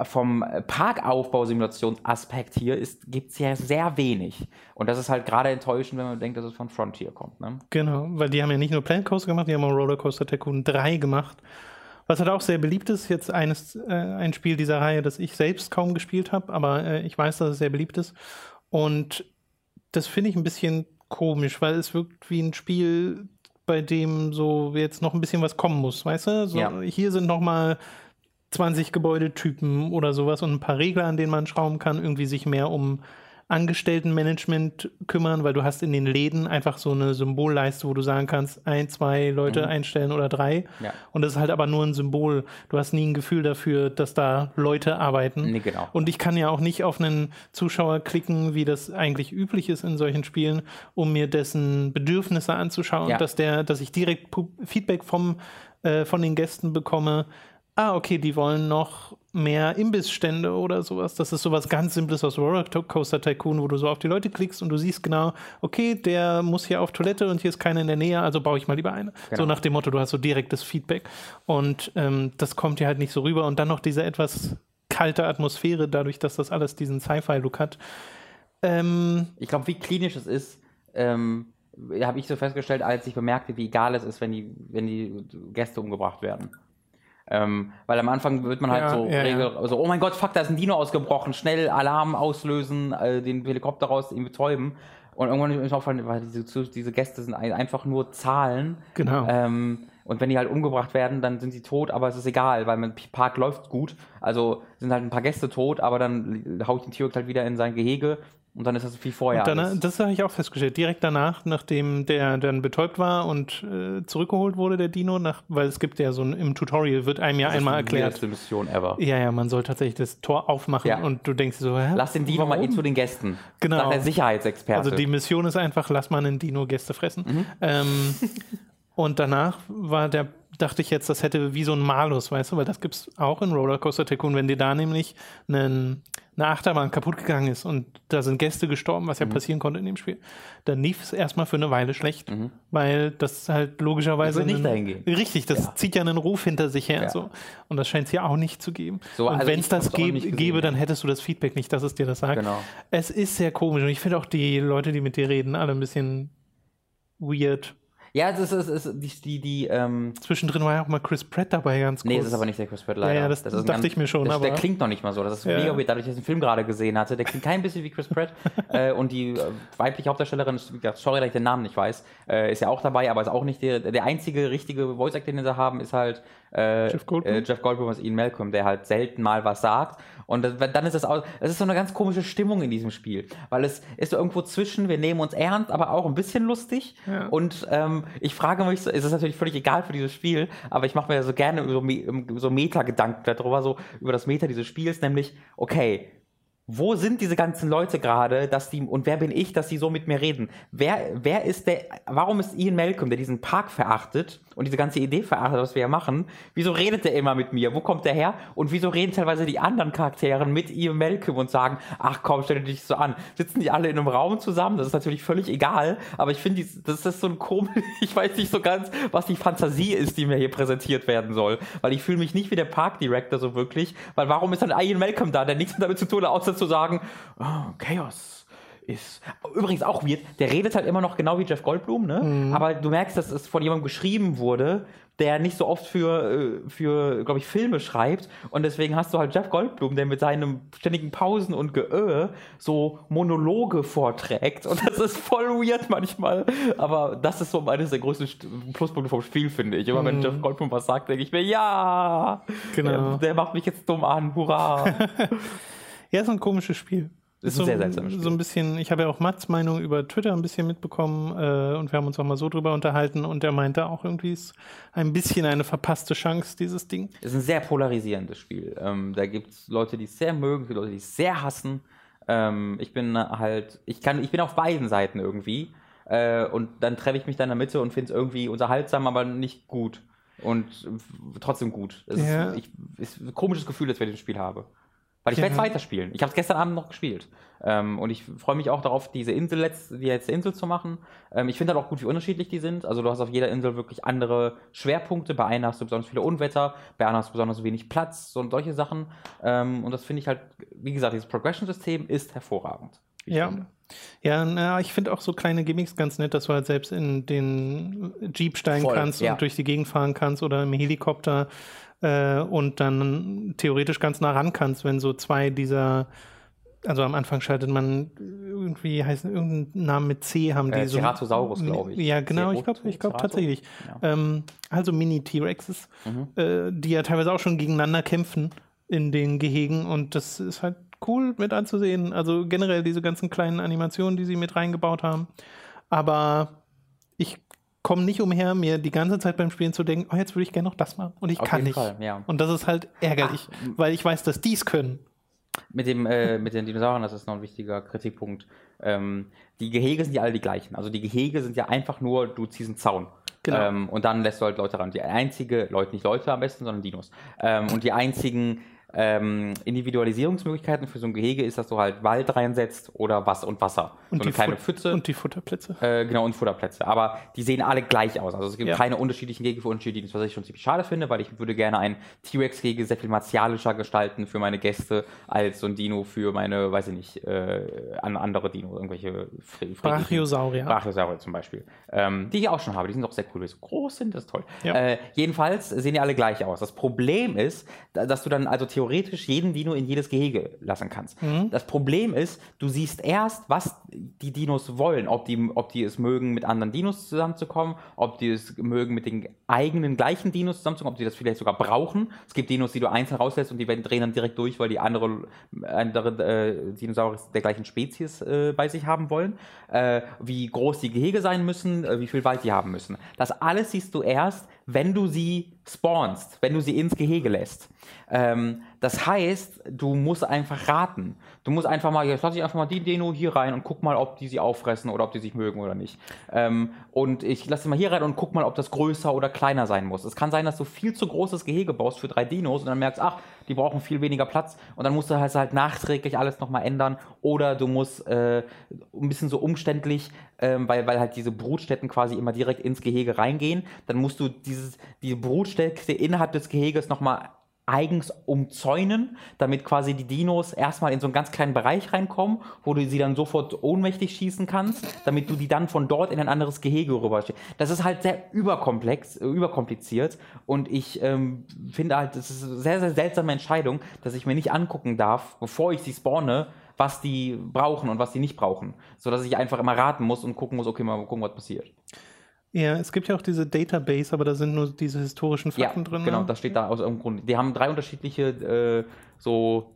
vom Parkaufbausimulationsaspekt hier gibt es ja sehr wenig. Und das ist halt gerade enttäuschend, wenn man denkt, dass es von Frontier kommt. Ne? Genau, weil die haben ja nicht nur Planet Coaster gemacht, die haben auch Rollercoaster Tycoon 3 gemacht. Was halt auch sehr beliebt ist, jetzt eines, äh, ein Spiel dieser Reihe, das ich selbst kaum gespielt habe, aber äh, ich weiß, dass es sehr beliebt ist. Und das finde ich ein bisschen komisch, weil es wirkt wie ein Spiel, bei dem so jetzt noch ein bisschen was kommen muss, weißt du? So, ja. Hier sind noch mal 20 Gebäudetypen oder sowas und ein paar Regler, an denen man schrauben kann, irgendwie sich mehr um Angestelltenmanagement kümmern, weil du hast in den Läden einfach so eine Symbolleiste, wo du sagen kannst, ein, zwei Leute mhm. einstellen oder drei. Ja. Und das ist halt aber nur ein Symbol. Du hast nie ein Gefühl dafür, dass da Leute arbeiten. Nee, genau. Und ich kann ja auch nicht auf einen Zuschauer klicken, wie das eigentlich üblich ist in solchen Spielen, um mir dessen Bedürfnisse anzuschauen, ja. dass der, dass ich direkt Feedback vom äh, von den Gästen bekomme, ah, okay, die wollen noch mehr Imbissstände oder sowas. Das ist sowas ganz Simples aus Rollercoaster Tycoon, wo du so auf die Leute klickst und du siehst genau, okay, der muss hier auf Toilette und hier ist keiner in der Nähe, also baue ich mal lieber eine. Genau. So nach dem Motto, du hast so direktes Feedback. Und ähm, das kommt dir halt nicht so rüber. Und dann noch diese etwas kalte Atmosphäre, dadurch, dass das alles diesen Sci-Fi-Look hat. Ähm, ich glaube, wie klinisch es ist, ähm, habe ich so festgestellt, als ich bemerkte, wie egal es ist, wenn die, wenn die Gäste umgebracht werden. Ähm, weil am Anfang wird man halt ja, so, ja, regel, ja. so, oh mein Gott, fuck, da ist ein Dino ausgebrochen, schnell Alarm auslösen, äh, den Helikopter raus, ihn betäuben. Und irgendwann ist mir aufgefallen, weil diese, diese Gäste sind einfach nur Zahlen. Genau. Ähm, und wenn die halt umgebracht werden, dann sind sie tot, aber es ist egal, weil mein Park läuft gut. Also sind halt ein paar Gäste tot, aber dann hau ich den T-Rex halt wieder in sein Gehege und dann ist das wie vorher. Dann, das habe ich auch festgestellt. Direkt danach, nachdem der dann betäubt war und äh, zurückgeholt wurde, der Dino, nach, weil es gibt ja so ein, im Tutorial wird einem ja das einmal ist die erklärt. Die Mission ever. Ja, ja, man soll tatsächlich das Tor aufmachen ja. und du denkst so, hä? Lass den Dino warum? mal eh zu den Gästen. Genau. Sagt der Sicherheitsexperte. Also die Mission ist einfach, lass mal einen Dino Gäste fressen. Mhm. Ähm, und danach war der dachte ich jetzt, das hätte wie so ein Malus, weißt du, weil das gibt es auch in Rollercoaster Tycoon, wenn dir da nämlich einen, eine Achterbahn kaputt gegangen ist und da sind Gäste gestorben, was ja mhm. passieren konnte in dem Spiel, dann lief es erstmal für eine Weile schlecht, mhm. weil das halt logischerweise. Das nicht dahin gehen. Richtig, das ja. zieht ja einen Ruf hinter sich her. Ja. So. Und das scheint es hier auch nicht zu geben. So, und also wenn es das gäbe, gäbe, dann hättest du das Feedback nicht, dass es dir das sagt. Genau. Es ist sehr komisch und ich finde auch die Leute, die mit dir reden, alle ein bisschen weird. Ja, das ist, ist, ist die, die, ähm Zwischendrin war ja auch mal Chris Pratt dabei, ganz kurz. Nee, das ist aber nicht der Chris Pratt leider. Ja, ja das, das dachte ganz, ich mir schon. Das, aber der klingt noch nicht mal so. Das ist ja. mega weird, dadurch, dass ich den Film gerade gesehen hatte. Der klingt kein bisschen wie Chris Pratt. äh, und die äh, weibliche Hauptdarstellerin, sorry, dass ich den Namen nicht weiß, äh, ist ja auch dabei, aber ist auch nicht der, der einzige richtige Voice-Actor, den sie haben, ist halt äh, Jeff Goldblum, äh, Jeff Goldblum als Ian Malcolm, der halt selten mal was sagt. Und das, dann ist es auch, es ist so eine ganz komische Stimmung in diesem Spiel, weil es ist so irgendwo zwischen, wir nehmen uns ernst, aber auch ein bisschen lustig. Ja. Und ähm, ich frage mich, so, es ist natürlich völlig egal für dieses Spiel, aber ich mache mir so gerne so, so Meta-Gedanken darüber, so über das Meta dieses Spiels, nämlich, okay, wo sind diese ganzen Leute gerade, dass die, und wer bin ich, dass sie so mit mir reden? Wer, wer ist der, warum ist Ian Malcolm, der diesen Park verachtet und diese ganze Idee verachtet, was wir hier machen, wieso redet der immer mit mir? Wo kommt der her? Und wieso reden teilweise die anderen Charaktere mit Ian Malcolm und sagen, ach komm, stell dich so an. Sitzen die alle in einem Raum zusammen? Das ist natürlich völlig egal, aber ich finde, das ist so ein komisch, ich weiß nicht so ganz, was die Fantasie ist, die mir hier präsentiert werden soll, weil ich fühle mich nicht wie der Park Director so wirklich, weil warum ist dann Ian Malcolm da, der nichts damit zu tun hat, außer zu sagen, oh, Chaos ist. Übrigens auch weird, der redet halt immer noch genau wie Jeff Goldblum, ne? Mhm. Aber du merkst, dass es von jemandem geschrieben wurde, der nicht so oft für, äh, für glaube ich, Filme schreibt. Und deswegen hast du halt Jeff Goldblum, der mit seinen ständigen Pausen und Geöh so Monologe vorträgt. Und das ist voll weird manchmal. Aber das ist so eines der größten Pluspunkte vom Spiel, finde ich. Immer wenn mhm. Jeff Goldblum was sagt, denke ich mir, ja, genau. der, der macht mich jetzt dumm an, hurra. Ja, ist ein komisches Spiel. Ist so, ein sehr seltsames Spiel. So ein bisschen, ich habe ja auch Mats Meinung über Twitter ein bisschen mitbekommen äh, und wir haben uns auch mal so drüber unterhalten und er meinte auch irgendwie ist ein bisschen eine verpasste Chance, dieses Ding. Es ist ein sehr polarisierendes Spiel. Ähm, da gibt es Leute, die es sehr mögen, die Leute, die es sehr hassen. Ähm, ich bin halt, ich kann, ich bin auf beiden Seiten irgendwie. Äh, und dann treffe ich mich da in der Mitte und finde es irgendwie unterhaltsam, aber nicht gut. Und trotzdem gut. Es ja. ist, ich, ist ein komisches Gefühl, das ich das Spiel habe. Weil ich ja. werde es weiterspielen. Ich habe es gestern Abend noch gespielt. Ähm, und ich freue mich auch darauf, diese Insel letzt, die letzte Insel zu machen. Ähm, ich finde halt auch gut, wie unterschiedlich die sind. Also du hast auf jeder Insel wirklich andere Schwerpunkte. Bei einer hast du besonders viele Unwetter, bei einer hast du besonders wenig Platz und solche Sachen. Ähm, und das finde ich halt, wie gesagt, dieses Progression-System ist hervorragend. Ja. Finde. Ja, na, ich finde auch so kleine Gimmicks ganz nett, dass du halt selbst in den Jeep steigen Voll, kannst ja. und durch die Gegend fahren kannst oder im Helikopter äh, und dann theoretisch ganz nah ran kannst, wenn so zwei dieser also am Anfang schaltet man irgendwie heißt irgendeinen Namen mit C haben die äh, so Ceratosaurus glaube ich. Ja genau ich glaube ich glaube tatsächlich. Ja. ähm, also Mini T-Rexes mhm. äh, die ja teilweise auch schon gegeneinander kämpfen in den Gehegen und das ist halt cool mit anzusehen. Also generell diese ganzen kleinen Animationen die sie mit reingebaut haben. Aber komme nicht umher, mir die ganze Zeit beim Spielen zu denken, oh, jetzt würde ich gerne noch das machen. Und ich Auf kann nicht. Fall, ja. Und das ist halt ärgerlich, Ach. weil ich weiß, dass die es können. Mit, dem, äh, mit den Dinosauriern, das ist noch ein wichtiger Kritikpunkt. Ähm, die Gehege sind ja alle die gleichen. Also die Gehege sind ja einfach nur, du ziehst einen Zaun. Genau. Ähm, und dann lässt du halt Leute ran. Die einzige, Leute, nicht Leute am besten, sondern Dinos. Ähm, und die einzigen ähm, Individualisierungsmöglichkeiten für so ein Gehege ist, dass du halt Wald reinsetzt oder was und Wasser. Und so eine kleine Fut Pfütze. Und die Futterplätze. Äh, genau, und Futterplätze. Aber die sehen alle gleich aus. Also es gibt ja. keine unterschiedlichen Gehege für unterschiedliche, was ich schon ziemlich schade finde, weil ich würde gerne ein T-Rex-Gehege sehr viel martialischer gestalten für meine Gäste als so ein Dino für meine, weiß ich nicht, äh, andere Dino, irgendwelche Brachiosaurier. Brachiosaurier zum Beispiel. Ähm, die ich auch schon habe. Die sind auch sehr cool, weil sie so groß sind, das ist toll. Ja. Äh, jedenfalls sehen die alle gleich aus. Das Problem ist, dass du dann also theoretisch theoretisch jeden Dino in jedes Gehege lassen kannst. Mhm. Das Problem ist, du siehst erst, was die Dinos wollen, ob die, ob die es mögen, mit anderen Dinos zusammenzukommen, ob die es mögen, mit den eigenen gleichen Dinos zusammenzukommen, ob die das vielleicht sogar brauchen. Es gibt Dinos, die du einzeln rauslässt und die werden, drehen dann direkt durch, weil die andere, andere äh, Dinosaurier der gleichen Spezies äh, bei sich haben wollen. Äh, wie groß die Gehege sein müssen, äh, wie viel Wald die haben müssen. Das alles siehst du erst, wenn du sie spawnst, wenn du sie ins Gehege lässt. Ähm, das heißt, du musst einfach raten. Du musst einfach mal, jetzt lass ich einfach mal die Dino hier rein und guck mal, ob die sie auffressen oder ob die sich mögen oder nicht. Ähm, und ich lasse mal hier rein und guck mal, ob das größer oder kleiner sein muss. Es kann sein, dass du viel zu großes Gehege baust für drei Dinos und dann merkst, ach, die brauchen viel weniger Platz. Und dann musst du halt, halt nachträglich alles nochmal ändern. Oder du musst äh, ein bisschen so umständlich, ähm, weil, weil halt diese Brutstätten quasi immer direkt ins Gehege reingehen, dann musst du dieses, die Brutstätte innerhalb des Geheges nochmal eigens umzäunen, damit quasi die Dinos erstmal in so einen ganz kleinen Bereich reinkommen, wo du sie dann sofort ohnmächtig schießen kannst, damit du die dann von dort in ein anderes Gehege rüber Das ist halt sehr überkomplex, äh, überkompliziert und ich ähm, finde halt, das ist eine sehr, sehr seltsame Entscheidung, dass ich mir nicht angucken darf, bevor ich sie spawne, was die brauchen und was die nicht brauchen, sodass ich einfach immer raten muss und gucken muss, okay, mal gucken, was passiert. Ja, es gibt ja auch diese Database, aber da sind nur diese historischen Fakten ja, drin. Genau, ne? das steht da aus irgendeinem Grund. Die haben drei unterschiedliche äh, so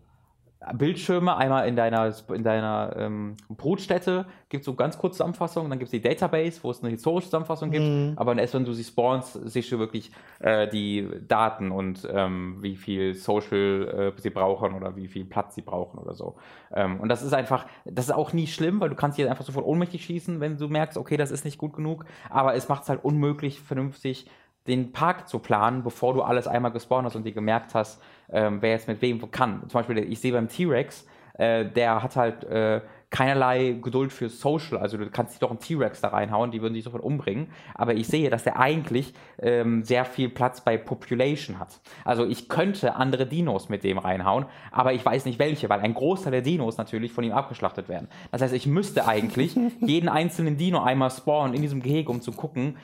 Bildschirme, einmal in deiner, in deiner ähm, Brutstätte gibt es so ganz kurze Zusammenfassungen, dann gibt es die Database, wo es eine historische Zusammenfassung gibt, Mhm. aber erst wenn du sie spawnst, siehst du wirklich äh, die Daten und ähm, wie viel Social äh, sie brauchen oder wie viel Platz sie brauchen oder so. Ähm, und das ist einfach, das ist auch nie schlimm, weil du kannst hier einfach sofort ohnmächtig schießen, wenn du merkst, okay, das ist nicht gut genug, aber es macht es halt unmöglich, vernünftig den Park zu planen, bevor du alles einmal gespawnt hast und dir gemerkt hast, ähm, wer jetzt mit wem kann. Zum Beispiel, ich sehe beim T-Rex, äh, der hat halt äh, keinerlei Geduld für Social. Also du kannst nicht doch einen T-Rex da reinhauen, die würden dich sofort umbringen. Aber ich sehe, dass der eigentlich ähm, sehr viel Platz bei Population hat. Also ich könnte andere Dinos mit dem reinhauen, aber ich weiß nicht welche, weil ein Großteil der Dinos natürlich von ihm abgeschlachtet werden. Das heißt, ich müsste eigentlich jeden einzelnen Dino einmal spawnen in diesem Gehege, um zu gucken,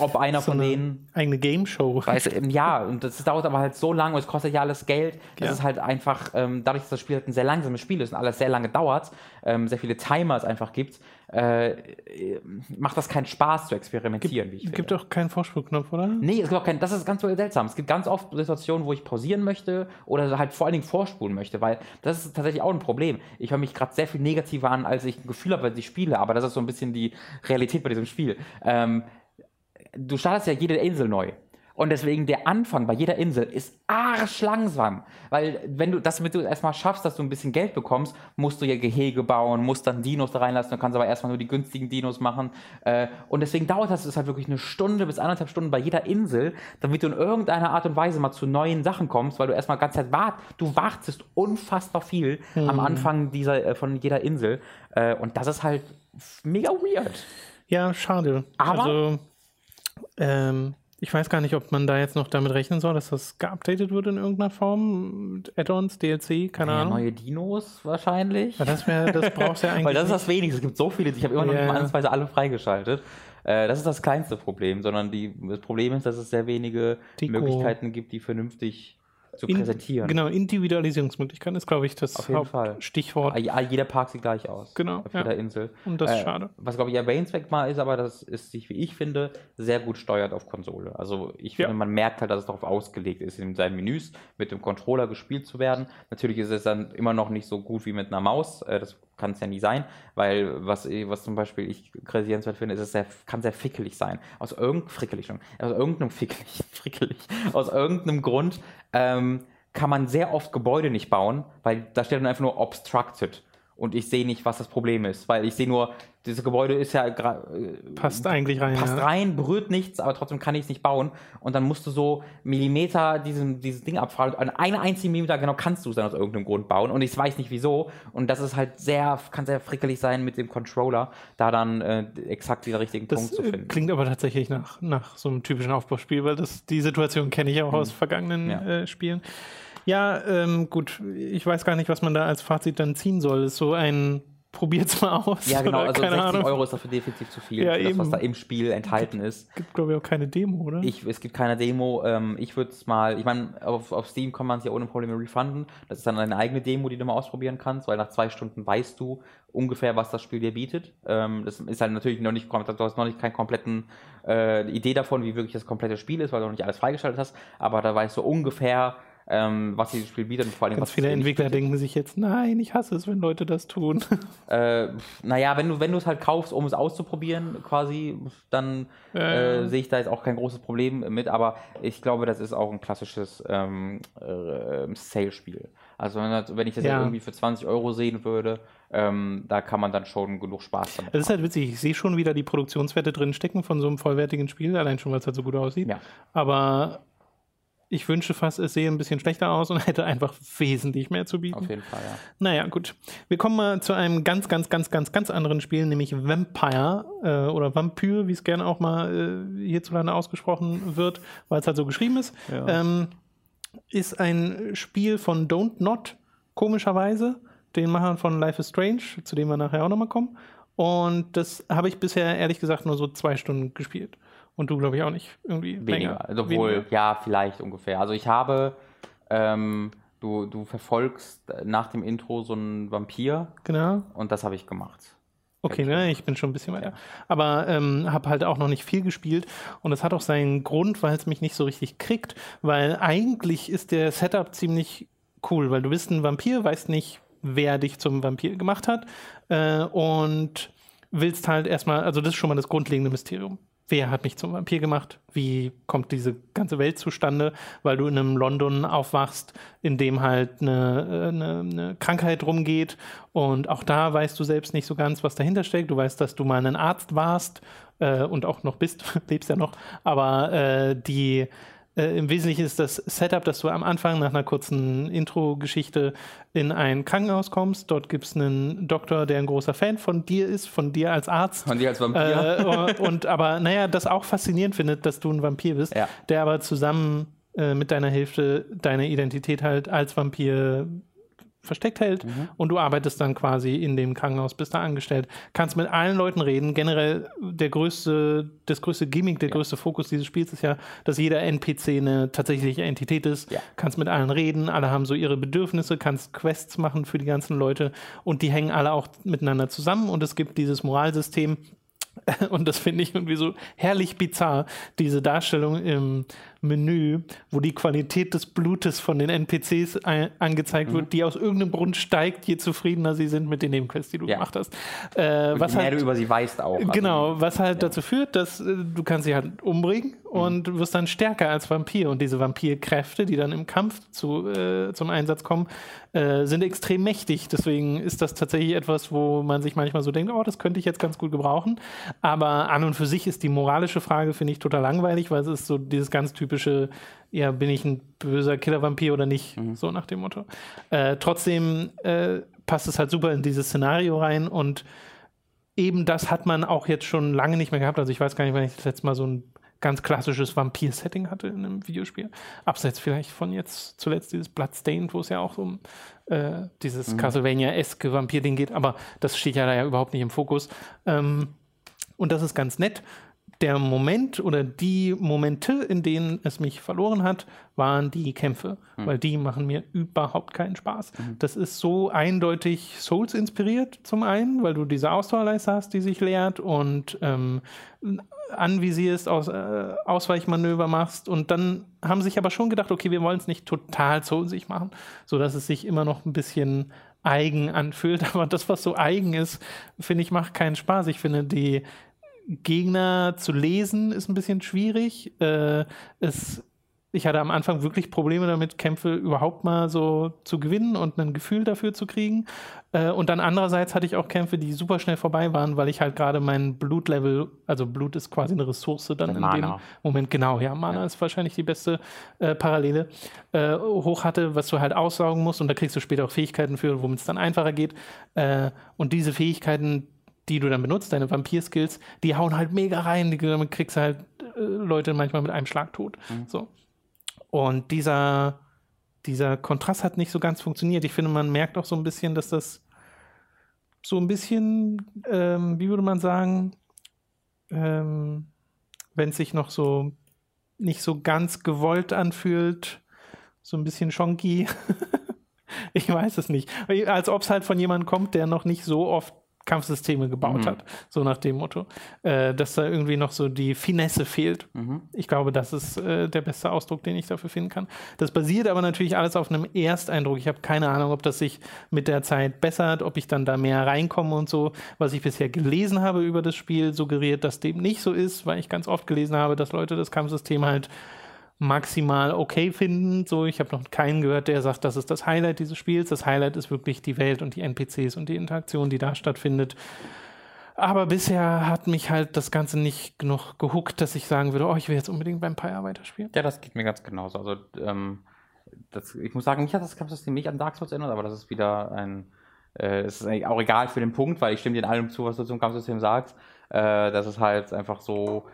ob einer So von eine denen eigene Game Show. Ähm, ja, und das dauert aber halt so lange und es kostet ja alles Geld. Das Ja. ist halt einfach, ähm, dadurch, dass das Spiel halt ein sehr langsames Spiel ist und alles sehr lange dauert, ähm, sehr viele Timer es einfach gibt, äh, äh, macht das keinen Spaß zu experimentieren, wie ich Gibt finde. doch keinen Vorspulknopf, oder? Nee, es gibt auch kein, das ist ganz seltsam. Es gibt ganz oft Situationen, wo ich pausieren möchte oder halt vor allen Dingen vorspulen möchte, weil das ist tatsächlich auch ein Problem. Ich höre mich gerade sehr viel negativer an, als ich ein Gefühl habe, wenn ich spiele, aber das ist so ein bisschen die Realität bei diesem Spiel. Ähm, du startest ja jede Insel neu. Und deswegen der Anfang bei jeder Insel ist arschlangsam. Weil wenn du das, damit du erstmal schaffst, dass du ein bisschen Geld bekommst, musst du ja Gehege bauen, musst dann Dinos da reinlassen, du kannst aber erstmal nur die günstigen Dinos machen. Äh, und deswegen dauert das, halt wirklich eine Stunde bis anderthalb Stunden bei jeder Insel, damit du in irgendeiner Art und Weise mal zu neuen Sachen kommst, weil du erstmal ganz Zeit wart, du wartest unfassbar viel am Anfang dieser, äh, von jeder Insel. Äh, und das ist halt mega weird. Ja, schade. Aber- also, ähm, ich weiß gar nicht, ob man da jetzt noch damit rechnen soll, dass das geupdatet wird in irgendeiner Form. Add-ons, DLC, keine Ja, Ahnung. neue Dinos wahrscheinlich. Ja, das, wär, das brauchst du ja eigentlich. Weil das ist das Wenigste. Es gibt so viele, ich habe immer noch Ja. nicht mal ansatzweise alle freigeschaltet. Äh, das ist das kleinste Problem, sondern die, das Problem ist, dass es sehr wenige Deko. Möglichkeiten gibt, die vernünftig zu In- präsentieren. Genau, Individualisierungsmöglichkeiten ist, glaube ich, das. Hauptstichwort. Ah, Jeder Park sieht gleich aus. Genau, Auf ja. jeder Insel. Und das ist schade. Was, glaube ich, erwähnenswert mal ist, aber das ist sich, wie ich finde, sehr gut steuert auf Konsole. Also ich Ja. finde, man merkt halt, dass es darauf ausgelegt ist, in seinen Menüs mit dem Controller gespielt zu werden. Natürlich ist es dann immer noch nicht so gut wie mit einer Maus. Äh, Das kann es ja nie sein, weil was, was zum Beispiel ich kritisierenswert finde, ist, es sehr, kann sehr fickelig sein. Aus irgendeinem, frickelig aus irgendeinem fickelig, frickelig, aus irgendeinem Grund ähm, kann man sehr oft Gebäude nicht bauen, weil da steht dann einfach nur obstructed. Und ich sehe nicht, was das Problem ist, weil ich sehe nur, dieses Gebäude ist ja äh, Passt eigentlich rein. passt ja. rein, berührt nichts, aber trotzdem kann ich es nicht bauen. Und dann musst du so Millimeter diesen, dieses Ding abfragen. An einen einzigen Millimeter genau kannst du es dann aus irgendeinem Grund bauen. Und ich weiß nicht wieso. Und das ist halt sehr, kann sehr frickelig sein mit dem Controller, da dann äh, exakt den richtigen Das Punkt zu äh, finden. klingt aber tatsächlich nach, nach so einem typischen Aufbauspiel, weil das, die Situation kenne ich auch aus vergangenen Hm. Ja. äh, Spielen. Ja, ähm, gut, ich weiß gar nicht, was man da als Fazit dann ziehen soll. Ist so ein probiert's mal aus. Ja, genau, oder also keine 60 Ahnung. Euro ist dafür definitiv zu viel, Ja, für das, was da im Spiel enthalten ist. Gibt, glaube ich, auch keine Demo, oder? Ich, es gibt keine Demo. Ähm, ich würde es mal, ich meine, auf, auf Steam kann man es ja ohne Probleme refunden. Das ist dann eine eigene Demo, die du mal ausprobieren kannst, weil nach zwei Stunden weißt du ungefähr, was das Spiel dir bietet. Ähm, das ist halt natürlich noch nicht, du hast noch nicht keine kompletten äh, Idee davon, wie wirklich das komplette Spiel ist, weil du noch nicht alles freigeschaltet hast, aber da weißt du ungefähr, ähm, was dieses Spiel bietet und vor allem, Ganz was viele Entwickler denken sich jetzt, nein, ich hasse es, wenn Leute das tun. äh, naja, wenn du wenn du es halt kaufst, um es auszuprobieren, quasi, dann Äh. äh, sehe ich da jetzt auch kein großes Problem mit. Aber ich glaube, das ist auch ein klassisches ähm, äh, Sale-Spiel. Also wenn, das- wenn ich das Ja. irgendwie für 20 Euro sehen würde, ähm, da kann man dann schon genug Spaß damit Es ist halt witzig, ich sehe schon wieder die Produktionswerte drin stecken von so einem vollwertigen Spiel, allein schon, weil es halt so gut aussieht. Ja. Aber ich wünsche fast, es sehe ein bisschen schlechter aus und hätte einfach wesentlich mehr zu bieten. Auf jeden Fall, ja. Naja, gut. Wir kommen mal zu einem ganz, ganz, ganz, ganz, ganz anderen Spiel, nämlich Vampire äh, oder Vampyr, wie es gerne auch mal äh, hierzulande ausgesprochen wird, weil es halt so geschrieben ist. Ähm, ist ein Spiel von Don't Not, komischerweise, den Machern von Life is Strange, zu dem wir nachher auch nochmal kommen. Und das habe ich bisher ehrlich gesagt nur so zwei Stunden gespielt. Und du, glaube ich, auch nicht irgendwie Weniger. länger. Also wohl, Weniger. ja, vielleicht ungefähr. Also ich habe, ähm, du, du verfolgst nach dem Intro so einen Vampir Genau. und das habe ich gemacht. Okay, ne, ich bin schon ein bisschen weiter. Aber ähm, habe halt auch noch nicht viel gespielt. Und das hat auch seinen Grund, weil es mich nicht so richtig kriegt. Weil eigentlich ist der Setup ziemlich cool, weil du bist ein Vampir, weißt nicht, wer dich zum Vampir gemacht hat äh, und willst halt erstmal, also das ist schon mal das grundlegende Mysterium. Wer hat mich zum Vampir gemacht? Wie kommt diese ganze Welt zustande? Weil du in einem London aufwachst, in dem halt eine, eine, eine Krankheit rumgeht. Und auch da weißt du selbst nicht so ganz, was dahinter steckt. Du weißt, dass du mal ein Arzt warst äh, und auch noch bist, lebst ja noch. Aber äh, die äh, Im Wesentlichen ist das Setup, dass du am Anfang nach einer kurzen Intro-Geschichte in ein Krankenhaus kommst. Dort gibt es einen Doktor, der ein großer Fan von dir ist, von dir als Arzt. Von dir als Vampir. Äh, und aber, naja, das auch faszinierend findet, dass du ein Vampir bist, ja. der aber zusammen äh, mit deiner Hilfe deine Identität halt als Vampir versteckt hält mhm. und du arbeitest dann quasi in dem Krankenhaus, bist da angestellt, kannst mit allen Leuten reden. Generell der größte, das größte Gimmick, der ja. größte Fokus dieses Spiels ist ja, dass jeder NPC eine tatsächliche Entität ist. Ja. Kannst mit allen reden, alle haben so ihre Bedürfnisse, kannst Quests machen für die ganzen Leute und die hängen alle auch miteinander zusammen und es gibt dieses Moralsystem, und das finde ich irgendwie so herrlich bizarr, diese Darstellung im Menü, wo die Qualität des Blutes von den NPCs angezeigt mhm. wird, die aus irgendeinem Grund steigt, je zufriedener sie sind mit den Nebenquests, die du ja. gemacht hast. Äh, was mehr halt, du über sie weißt auch. Also, genau, was halt ja. dazu führt, dass äh, du kannst sie halt umbringen mhm. und wirst dann stärker als Vampir. Und diese Vampirkräfte, die dann im Kampf zu, äh, zum Einsatz kommen, äh, sind extrem mächtig. Deswegen ist das tatsächlich etwas, wo man sich manchmal so denkt, oh, das könnte ich jetzt ganz gut gebrauchen. Aber an und für sich ist die moralische Frage, finde ich, total langweilig, weil es ist so dieses ganz typische typische, ja, bin ich ein böser Killer-Vampir oder nicht, mhm. so nach dem Motto. Äh, trotzdem äh, passt es halt super in dieses Szenario rein und eben das hat man auch jetzt schon lange nicht mehr gehabt. Also ich weiß gar nicht, wann ich das letzte Mal so ein ganz klassisches Vampir-Setting hatte in einem Videospiel. Abseits vielleicht von jetzt zuletzt dieses Bloodstained, wo es ja auch um äh, dieses mhm. Castlevania-eske Vampir-Ding geht, aber das steht ja da ja überhaupt nicht im Fokus. Ähm, und das ist ganz nett der Moment oder die Momente, in denen es mich verloren hat, waren die Kämpfe, mhm. weil die machen mir überhaupt keinen Spaß. Mhm. Das ist so eindeutig Souls inspiriert zum einen, weil du diese Ausdauerleiste hast, die sich leert und ähm, anvisierst, aus, äh, Ausweichmanöver machst und dann haben sich aber schon gedacht, okay, wir wollen es nicht total soulsig machen, sodass es sich immer noch ein bisschen eigen anfühlt, aber das, was so eigen ist, finde ich, macht keinen Spaß. Ich finde, die, Gegner zu lesen ist ein bisschen schwierig. Äh, es, ich hatte am Anfang wirklich Probleme damit, Kämpfe überhaupt mal so zu gewinnen und ein Gefühl dafür zu kriegen. Äh, und dann andererseits hatte ich auch Kämpfe, die super schnell vorbei waren, weil ich halt gerade mein Blutlevel, also Blut ist quasi eine Ressource dann in Mana. dem Moment, genau, ja, Mana ja. ist wahrscheinlich die beste äh, Parallele, äh, hoch hatte, was du halt aussaugen musst und da kriegst du später auch Fähigkeiten für, womit es dann einfacher geht. Äh, und diese Fähigkeiten, die du dann benutzt, deine Vampir-Skills, die hauen halt mega rein, die, damit kriegst du halt äh, Leute manchmal mit einem Schlag tot. Mhm. So. Und dieser, dieser Kontrast hat nicht so ganz funktioniert. Ich finde, man merkt auch so ein bisschen, dass das so ein bisschen, ähm, wie würde man sagen, ähm, wenn es sich noch so nicht so ganz gewollt anfühlt, so ein bisschen schonky. ich weiß es nicht. Als ob es halt von jemandem kommt, der noch nicht so oft Kampfsysteme gebaut mhm. hat, so nach dem Motto, äh, dass da irgendwie noch so die Finesse fehlt. Mhm. Ich glaube, das ist äh, der beste Ausdruck, den ich dafür finden kann. Das basiert aber natürlich alles auf einem Ersteindruck. Ich habe keine Ahnung, ob das sich mit der Zeit bessert, ob ich dann da mehr reinkomme und so. Was ich bisher gelesen habe über das Spiel, suggeriert, dass dem nicht so ist, weil ich ganz oft gelesen habe, dass Leute das Kampfsystem halt maximal okay finden. So, ich habe noch keinen gehört, der sagt, das ist das Highlight dieses Spiels. Das Highlight ist wirklich die Welt und die NPCs und die Interaktion, die da stattfindet. Aber bisher hat mich halt das Ganze nicht genug gehuckt, dass ich sagen würde, oh, ich will jetzt unbedingt beim Pyre weiterspielen. Ja, das geht mir ganz genauso. Also, ähm, das, ich muss sagen, mich hat das Kampfsystem nicht an Dark Souls erinnert, aber das ist wieder ein, äh, es ist eigentlich auch egal für den Punkt, weil ich stimme dir in allem zu, was du zum Kampfsystem sagst. Äh, das ist halt einfach so,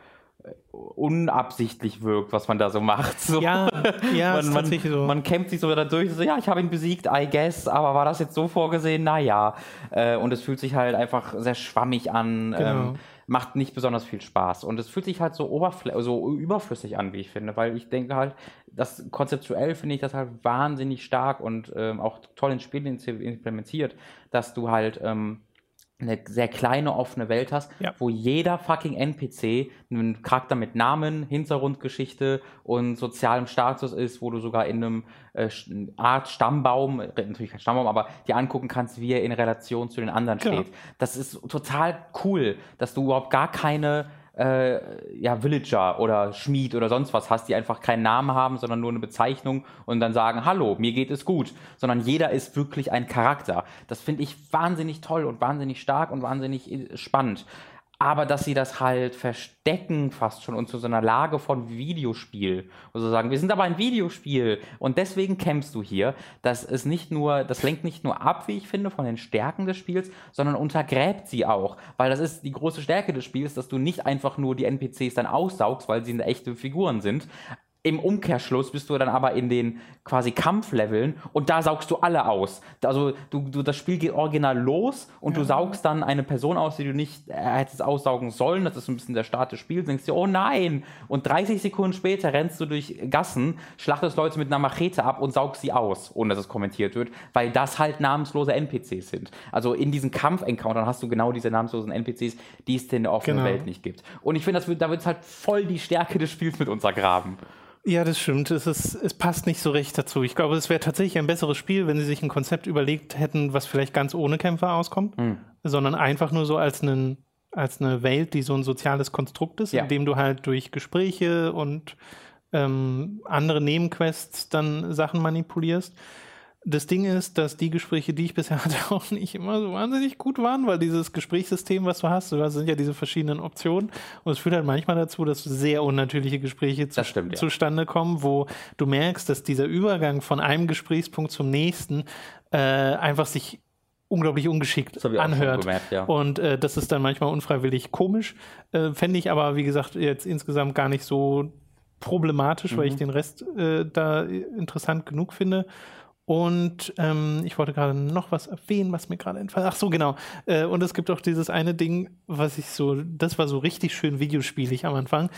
unabsichtlich wirkt, was man da so macht. So. Ja, ja, man, man, so. man kämpft sich so dadurch, so, ja, ich habe ihn besiegt, I guess, aber war das jetzt so vorgesehen? Naja. Äh, und es fühlt sich halt einfach sehr schwammig an, genau. ähm, macht nicht besonders viel Spaß. Und es fühlt sich halt so, oberfl so überflüssig an, wie ich finde, weil ich denke halt, das konzeptuell finde ich das halt wahnsinnig stark und ähm, auch toll ins Spiel implementiert, dass du halt ähm, eine sehr kleine offene Welt hast, Ja. wo jeder fucking NPC einen Charakter mit Namen, Hintergrundgeschichte und sozialem Status ist, wo du sogar in einem äh, Art Stammbaum, äh, natürlich kein Stammbaum, aber dir angucken kannst, wie er in Relation zu den anderen Genau. steht. Das ist total cool, dass du überhaupt gar keine äh, ja, Villager oder Schmied oder sonst was hast, die einfach keinen Namen haben, sondern nur eine Bezeichnung und dann sagen, hallo, mir geht es gut, sondern jeder ist wirklich ein Charakter. Das finde ich wahnsinnig toll und wahnsinnig stark und wahnsinnig äh, spannend. Aber dass sie das halt verstecken fast schon und zu so einer Lage von Videospiel und so sagen, wir sind aber ein Videospiel und deswegen kämpfst du hier, das ist nicht nur, das lenkt nicht nur ab, wie ich finde, von den Stärken des Spiels, sondern untergräbt sie auch, weil das ist die große Stärke des Spiels, dass du nicht einfach nur die NPCs dann aussaugst, weil sie echte Figuren sind, im Umkehrschluss bist du dann aber in den quasi Kampfleveln und da saugst du alle aus. Also du, du das Spiel geht original los und du saugst dann eine Person aus, die du nicht äh, hättest aussaugen sollen. Das ist so ein bisschen der Start des Spiels. Denkst dir, oh nein! Und 30 Sekunden später rennst du durch Gassen, schlachtest Leute mit einer Machete ab und saugst sie aus, ohne dass es kommentiert wird, weil das halt namenslose NPCs sind. Also in diesen Kampf-Encountern hast du genau diese namenlosen NPCs, die es in der offenen Genau. Welt nicht gibt. Und ich finde, da wird es halt voll die Stärke des Spiels mit untergraben. Ja, das stimmt. Es, ist, es passt nicht so recht dazu. Ich glaube, es wäre tatsächlich ein besseres Spiel, wenn sie sich ein Konzept überlegt hätten, was vielleicht ganz ohne Kämpfer auskommt, sondern einfach nur so als, einen, als eine Welt, die so ein soziales Konstrukt ist, Ja. in dem du halt durch Gespräche und ähm, andere Nebenquests dann Sachen manipulierst. Das Ding ist, dass die Gespräche, die ich bisher hatte, auch nicht immer so wahnsinnig gut waren, weil dieses Gesprächssystem, was du hast, du hast sind ja diese verschiedenen Optionen und es führt halt manchmal dazu, dass sehr unnatürliche Gespräche zu, stimmt, ja. zustande kommen, wo du merkst, dass dieser Übergang von einem Gesprächspunkt zum nächsten äh, einfach sich unglaublich ungeschickt anhört. gemerkt, ja. Und äh, das ist dann manchmal unfreiwillig komisch. Äh, Fände ich aber, wie gesagt, jetzt insgesamt gar nicht so problematisch, weil Mhm. ich den Rest äh, da interessant genug finde. Und ähm, ich wollte gerade noch was erwähnen, was mir gerade entfallen. Ach so, genau. Äh, und es gibt auch dieses eine Ding, was ich so, das war so richtig schön videospielig am Anfang.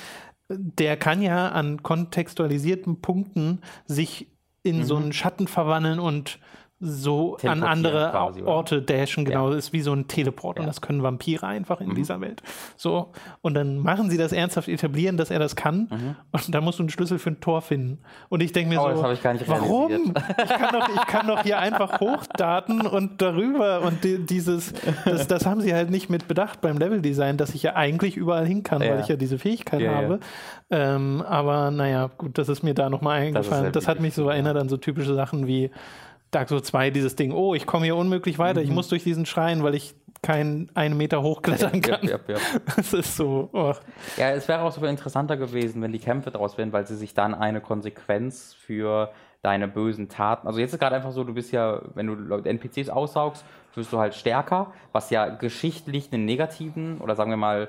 Der kann ja an kontextualisierten Punkten sich in so einen Schatten verwandeln und so an Mhm. Andere quasi? Orte dashen, genau, ist wie so ein Teleport und Ja. Mhm. das können Vampire einfach in dieser Welt. So, und dann machen sie das ernsthaft etablieren, dass er das kann und dann musst du einen Schlüssel für ein Tor finden. Und ich denke mir Mhm. Oh, so, das warum? Ich kann, doch, ich kann doch hier einfach hochdaten und darüber und die, dieses, das, das haben sie halt nicht mit bedacht beim Leveldesign, dass ich ja eigentlich überall hin kann, weil Ja. ich ja diese Fähigkeit Ja, ja. habe. Ähm, aber naja, gut, das ist mir da nochmal eingefallen. halt Das, hat mich so ja. erinnert an so typische Sachen wie Dark Souls 2, dieses Ding, oh, ich komme hier unmöglich weiter, Mhm. ich muss durch diesen Schrein, weil ich keinen einen Meter hochklettern Ja, kann. ja, ja. Das ist so, oh. Ja, es wäre auch so viel interessanter gewesen, wenn die Kämpfe draus wären, weil sie sich dann eine Konsequenz für deine bösen Taten. Also jetzt ist gerade einfach so, du bist ja, wenn du NPCs aussaugst, wirst du halt stärker, was ja geschichtlich einen negativen oder sagen wir mal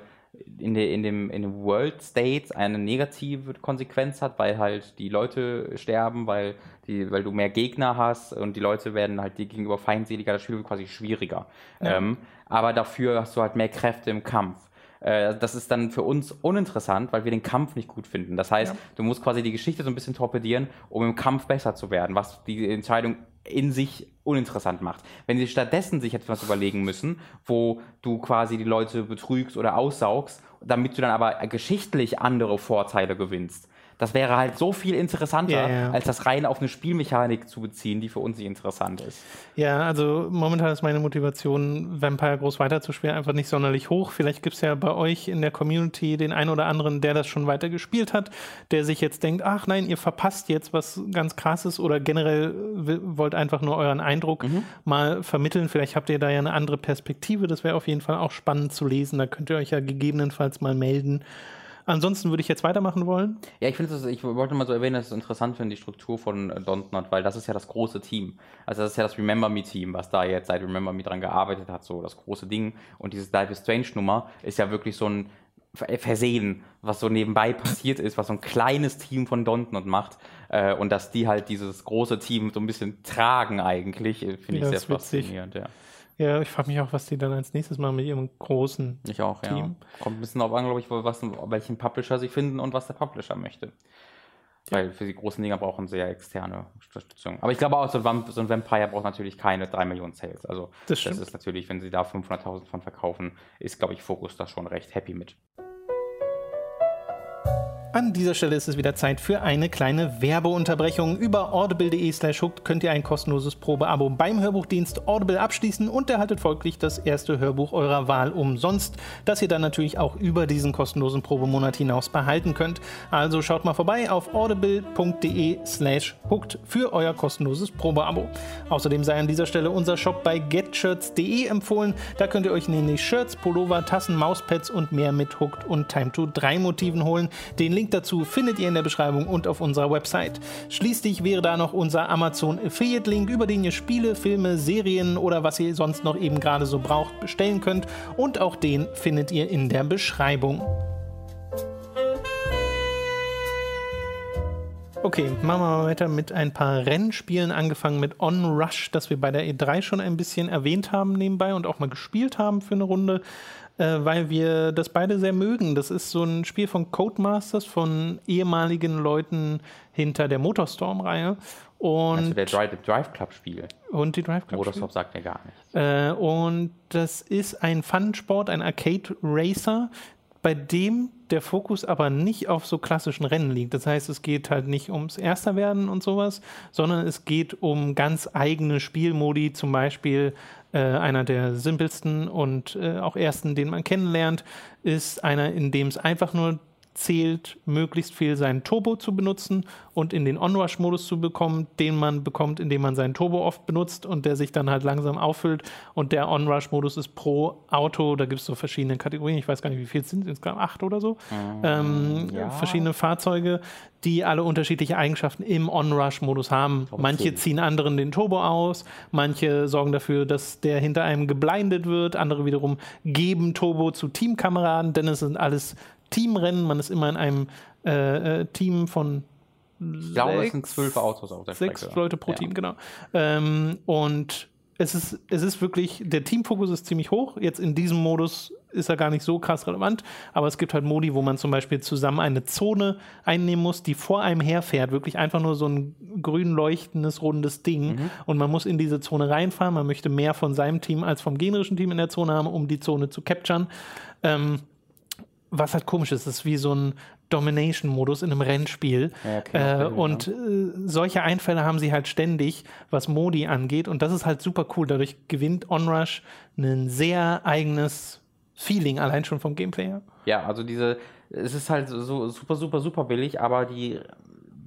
in, der, in, dem, in dem World State eine negative Konsequenz hat, weil halt die Leute sterben, weil, die, weil du mehr Gegner hast und die Leute werden halt dir gegenüber feindseliger, das Spiel wird quasi schwieriger. Ähm, aber dafür hast du halt mehr Kräfte im Kampf. Äh, das ist dann für uns uninteressant, weil wir den Kampf nicht gut finden. Das heißt, du musst quasi die Geschichte so ein bisschen torpedieren, um im Kampf besser zu werden, was die Entscheidung in sich uninteressant macht. Wenn sie stattdessen sich etwas überlegen müssen, wo du quasi die Leute betrügst oder aussaugst, damit du dann aber geschichtlich andere Vorteile gewinnst. Das wäre halt so viel interessanter, Ja, ja. als das rein auf eine Spielmechanik zu beziehen, die für uns nicht interessant ist. Ja, also momentan ist meine Motivation, Vampire groß weiterzuspielen, einfach nicht sonderlich hoch. Vielleicht gibt es ja bei euch in der Community den einen oder anderen, der das schon weiter gespielt hat, der sich jetzt denkt, ach nein, ihr verpasst jetzt was ganz krasses oder generell wollt einfach nur euren Eindruck mal vermitteln. Vielleicht habt ihr da ja eine andere Perspektive. Das wäre auf jeden Fall auch spannend zu lesen. Da könnt ihr euch ja gegebenenfalls mal melden. Ansonsten würde ich jetzt weitermachen wollen. Ja, ich finde es, ich wollte mal so erwähnen, dass ich es interessant finde, die Struktur von äh, Dontnod, weil das ist ja das große Team. Also das ist ja das Remember Me Team, was da jetzt seit Remember Me dran gearbeitet hat, so das große Ding. Und dieses Life is Strange Nummer ist ja wirklich so ein Ver- Versehen, was so nebenbei passiert ist, was so ein kleines Team von Dontnod macht. Äh, und dass die halt dieses große Team so ein bisschen tragen eigentlich, äh, finde ich Ja, sehr ist witzig. faszinierend, ja. Ja, ich frage mich auch, was die dann als nächstes mal mit ihrem großen. Ich auch, ja. Team. Kommt ein bisschen auf an, glaube ich, was, welchen Publisher sie finden und was der Publisher möchte. Weil für die großen Dinger brauchen sie ja externe Unterstützung. Aber ich glaube auch, so ein, Vampire braucht natürlich keine 3 Millionen Sales. Also Das das, ist natürlich, wenn sie da 500.000 von verkaufen, ist, glaube ich, Focus da schon recht happy mit. An dieser Stelle ist es wieder Zeit für eine kleine Werbeunterbrechung. Über audible.de slash könnt ihr ein kostenloses Probeabo beim Hörbuchdienst Audible abschließen und erhaltet folglich das erste Hörbuch eurer Wahl umsonst, das ihr dann natürlich auch über diesen kostenlosen Probemonat hinaus behalten könnt. Also schaut mal vorbei auf audible.de slash hooked für euer kostenloses Probeabo. Außerdem sei an dieser Stelle unser Shop bei getshirts.de empfohlen. Da könnt ihr euch nämlich Shirts, Pullover, Tassen, Mauspads und mehr mit Hooked und Time to 3 Motiven holen. Den Link dazu findet ihr in der Beschreibung und auf unserer Website. Schließlich wäre da noch unser Amazon Affiliate Link, über den ihr Spiele, Filme, Serien oder was ihr sonst noch eben gerade so braucht bestellen könnt. Und auch den findet ihr in der Beschreibung. Okay, machen wir mal weiter mit ein paar Rennspielen, angefangen mit On Rush, das wir bei der E3 schon ein bisschen erwähnt haben nebenbei und auch mal gespielt haben für eine Runde, äh, weil wir das beide sehr mögen. Das ist so ein Spiel von Codemasters, von ehemaligen Leuten hinter der Motorstorm-Reihe und, Also der Drive, Drive Club Spiel. und die Drive Club. Motorsport sagt mir gar nicht. Äh, und das ist ein Fun-Sport, ein Arcade-Racer, bei dem der Fokus aber nicht auf so klassischen Rennen liegt. Das heißt, es geht halt nicht ums Ersterwerden und sowas, sondern es geht um ganz eigene Spielmodi, zum Beispiel äh, einer der simpelsten und äh, auch ersten, den man kennenlernt, ist einer, in dem es einfach nur zählt, möglichst viel seinen Turbo zu benutzen und in den On-Rush-Modus zu bekommen, den man bekommt, indem man seinen Turbo oft benutzt und der sich dann halt langsam auffüllt. Und der On-Rush-Modus ist pro Auto, da gibt es so verschiedene Kategorien, ich weiß gar nicht, wie viel es sind, insgesamt acht oder so, ähm, ja. verschiedene Fahrzeuge, die alle unterschiedliche Eigenschaften im On-Rush-Modus haben. glaube, Manche ziehen anderen den Turbo aus, manche sorgen dafür, dass der hinter einem geblindet wird, andere wiederum geben Turbo zu Teamkameraden, denn es sind alles Teamrennen, man ist immer in einem äh, äh, Team von Ich glaube, es sind zwölf Autos auf der sechs Strecke. Leute pro Ja. Team, genau. Ähm, und es ist, es ist wirklich, der Teamfokus ist ziemlich hoch. Jetzt in diesem Modus ist er gar nicht so krass relevant, aber es gibt halt Modi, wo man zum Beispiel zusammen eine Zone einnehmen muss, die vor einem herfährt. Wirklich einfach nur so ein grün leuchtendes, rundes Ding. Mhm. Und man muss in diese Zone reinfahren. Man möchte mehr von seinem Team als vom gegnerischen Team in der Zone haben, um die Zone zu capturen. Ähm, was halt komisch ist, ist wie so ein Domination-Modus in einem Rennspiel. Ja, okay, äh, okay, und äh, solche Einfälle haben sie halt ständig, was Modi angeht. Und das ist halt super cool. Dadurch gewinnt Onrush ein sehr eigenes Feeling, allein schon vom Gameplay her. Ja, also diese, es ist halt so super, super, super billig, aber die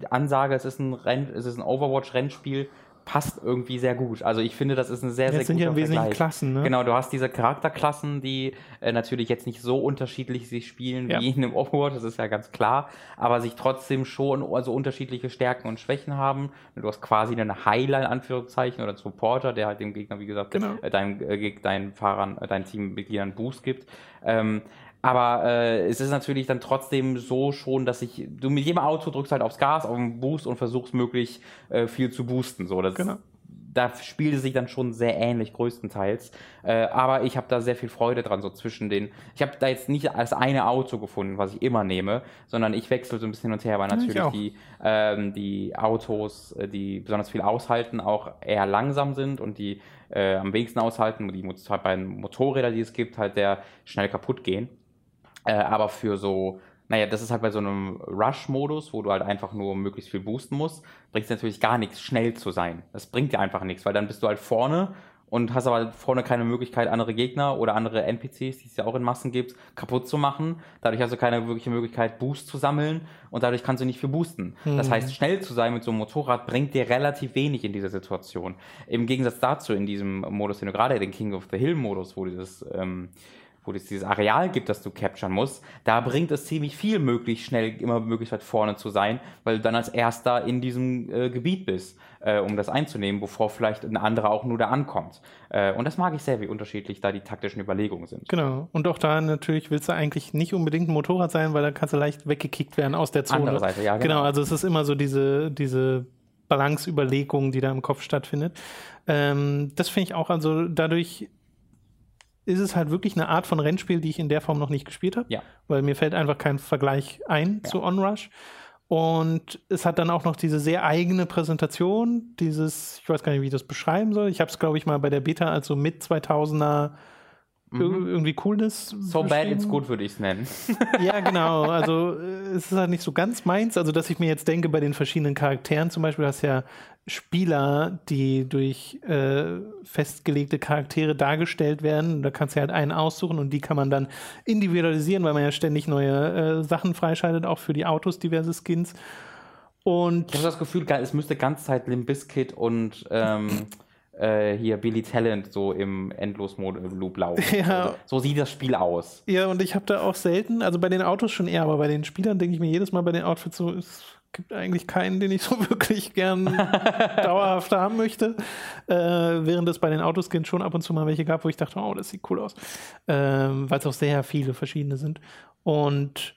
Ansage, es ist ein Renn, es ist ein Overwatch-Rennspiel, passt irgendwie sehr gut. Also ich finde, das ist ein sehr, Ja, sehr es sind ja im Wesentlichen. Klassen, ne? Genau, du hast diese Charakterklassen, die äh, natürlich jetzt nicht so unterschiedlich sich spielen Ja. wie in einem Overwatch, das ist ja ganz klar, aber sich trotzdem schon also unterschiedliche Stärken und Schwächen haben. Du hast quasi einen Heiler in Anführungszeichen oder einen Supporter, der halt dem Gegner, wie gesagt, Genau. äh, deinem, äh, deinen Fahrern, äh, deinen Teammitgliedern Boost gibt. Ähm, aber äh, es ist natürlich dann trotzdem so schon, dass ich, du mit jedem Auto drückst halt aufs Gas, auf den Boost und versuchst möglichst äh, viel zu boosten. So, das, Genau. Da spielt es sich dann schon sehr ähnlich größtenteils. Äh, aber ich habe da sehr viel Freude dran, so zwischen den. Ich habe da jetzt nicht als eine Auto gefunden, was ich immer nehme, sondern ich wechsle so ein bisschen hin und her, weil natürlich die, ähm, die Autos, äh, die besonders viel aushalten, auch eher langsam sind und die äh, am wenigsten aushalten, die halt bei den Motorrädern, die es gibt, halt sehr schnell kaputt gehen. Äh, aber für so, naja, das ist halt bei so einem Rush-Modus, wo du halt einfach nur möglichst viel boosten musst, bringt es natürlich gar nichts, schnell zu sein. Das bringt dir einfach nichts, weil dann bist du halt vorne und hast aber vorne keine Möglichkeit, andere Gegner oder andere NPCs, die es ja auch in Massen gibt, kaputt zu machen. Dadurch hast du keine wirkliche Möglichkeit, Boost zu sammeln und dadurch kannst du nicht viel boosten. Das heißt, schnell zu sein mit so einem Motorrad bringt dir relativ wenig in dieser Situation. Im Gegensatz dazu, in diesem Modus, den du gerade, den King of the Hill-Modus, wo dieses ähm, wo es dieses Areal gibt, das du capturen musst, da bringt es ziemlich viel möglich schnell immer möglichst weit vorne zu sein, weil du dann als erster in diesem äh, Gebiet bist, äh, um das einzunehmen, bevor vielleicht ein anderer auch nur da ankommt. Äh, und das mag ich sehr, wie unterschiedlich da die taktischen Überlegungen sind. Genau. Und auch da natürlich willst du eigentlich nicht unbedingt ein Motorrad sein, weil da kannst du leicht weggekickt werden aus der Zone. Andere Seite, ja, genau. Genau, also es ist immer so diese, diese Balanceüberlegung, die da im Kopf stattfindet. Ähm, das finde ich auch, also dadurch ist es halt wirklich eine Art von Rennspiel, die ich in der Form noch nicht gespielt habe. Ja. Weil mir fällt einfach kein Vergleich ein zu Onrush. Und es hat dann auch noch diese sehr eigene Präsentation, dieses, ich weiß gar nicht, wie ich das beschreiben soll. Ich habe es, glaube ich, mal bei der Beta als so mit 2000er mhm. irgendwie Coolness. So bad it's good, würde ich es nennen. ja, genau. Also äh, es ist halt nicht so ganz meins. Also, dass ich mir jetzt denke, bei den verschiedenen Charakteren zum Beispiel, hast ja Spieler, die durch äh, festgelegte Charaktere dargestellt werden. Da kannst du halt einen aussuchen und die kann man dann individualisieren, weil man ja ständig neue äh, Sachen freischaltet, auch für die Autos diverse Skins. Und ich habe das Gefühl, es müsste ganz Zeit Limp Bizkit und ähm, äh, hier Billy Talent so im Endlos-Loop laufen. Ja. Also, so sieht das Spiel aus. Ja, und ich habe da auch selten, also bei den Autos schon eher, aber bei den Spielern denke ich mir jedes Mal bei den Outfits so, es gibt eigentlich keinen, den ich so wirklich gern dauerhaft haben möchte. Äh, während es bei den Autoskins schon ab und zu mal welche gab, wo ich dachte, oh, das sieht cool aus. Ähm, Weil es auch sehr viele verschiedene sind. Und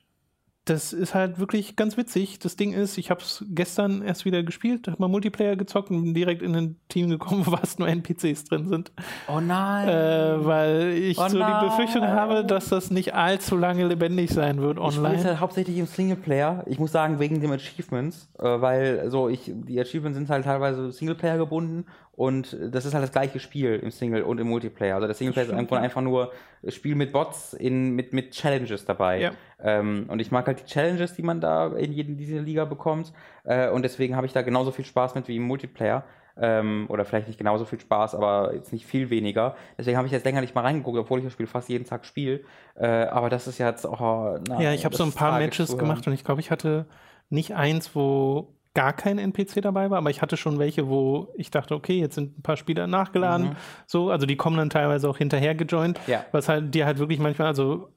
das ist halt wirklich ganz witzig. Das Ding ist, ich habe es gestern erst wieder gespielt, habe mal Multiplayer gezockt und bin direkt in ein Team gekommen, wo fast nur NPCs drin sind. Oh nein! Äh, weil ich oh so nein. die Befürchtung habe, dass das nicht allzu lange lebendig sein wird online. Ich spiele halt hauptsächlich im Singleplayer. Ich muss sagen, wegen den Achievements, äh, weil so ich die Achievements sind halt teilweise Singleplayer gebunden und das ist halt das gleiche Spiel im Single und im Multiplayer. Also der Singleplayer ist einfach, einfach nur Spiel mit Bots in, mit, mit Challenges dabei. Ja. Ähm, und ich mag halt die Challenges, die man da in jedem dieser Liga bekommt. Äh, und deswegen habe ich da genauso viel Spaß mit wie im Multiplayer. Ähm, oder vielleicht nicht genauso viel Spaß, aber jetzt nicht viel weniger. Deswegen habe ich jetzt länger nicht mal reingeguckt, obwohl ich das Spiel fast jeden Tag spiele. Äh, aber das ist ja jetzt auch. Na, ja, ich habe so ein paar Matches gemacht und ich glaube, ich hatte nicht eins, wo gar kein NPC dabei war, aber ich hatte schon welche, wo ich dachte, okay, jetzt sind ein paar Spieler nachgeladen. Mhm. So, also die kommen dann teilweise auch hinterher gejoint, ja. was halt dir halt wirklich manchmal, also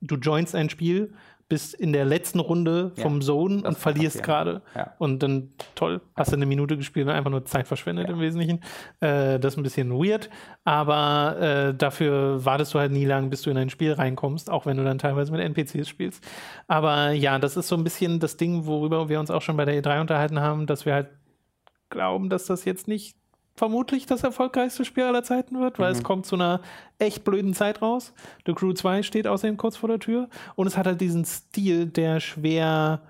du joinst ein Spiel, bist in der letzten Runde vom ja, Zone und verlierst gerade. Ja. Und dann, toll, hast du eine Minute gespielt und einfach nur Zeit verschwendet ja. im Wesentlichen. Äh, das ist ein bisschen weird, aber äh, dafür wartest du halt nie lang, bis du in ein Spiel reinkommst, auch wenn du dann teilweise mit NPCs spielst. Aber ja, das ist so ein bisschen das Ding, worüber wir uns auch schon bei der E3 unterhalten haben, dass wir halt glauben, dass das jetzt nicht vermutlich das erfolgreichste Spiel aller Zeiten wird, weil mhm. es kommt zu einer echt blöden Zeit raus. The Crew 2 steht außerdem kurz vor der Tür und es hat halt diesen Stil, der schwer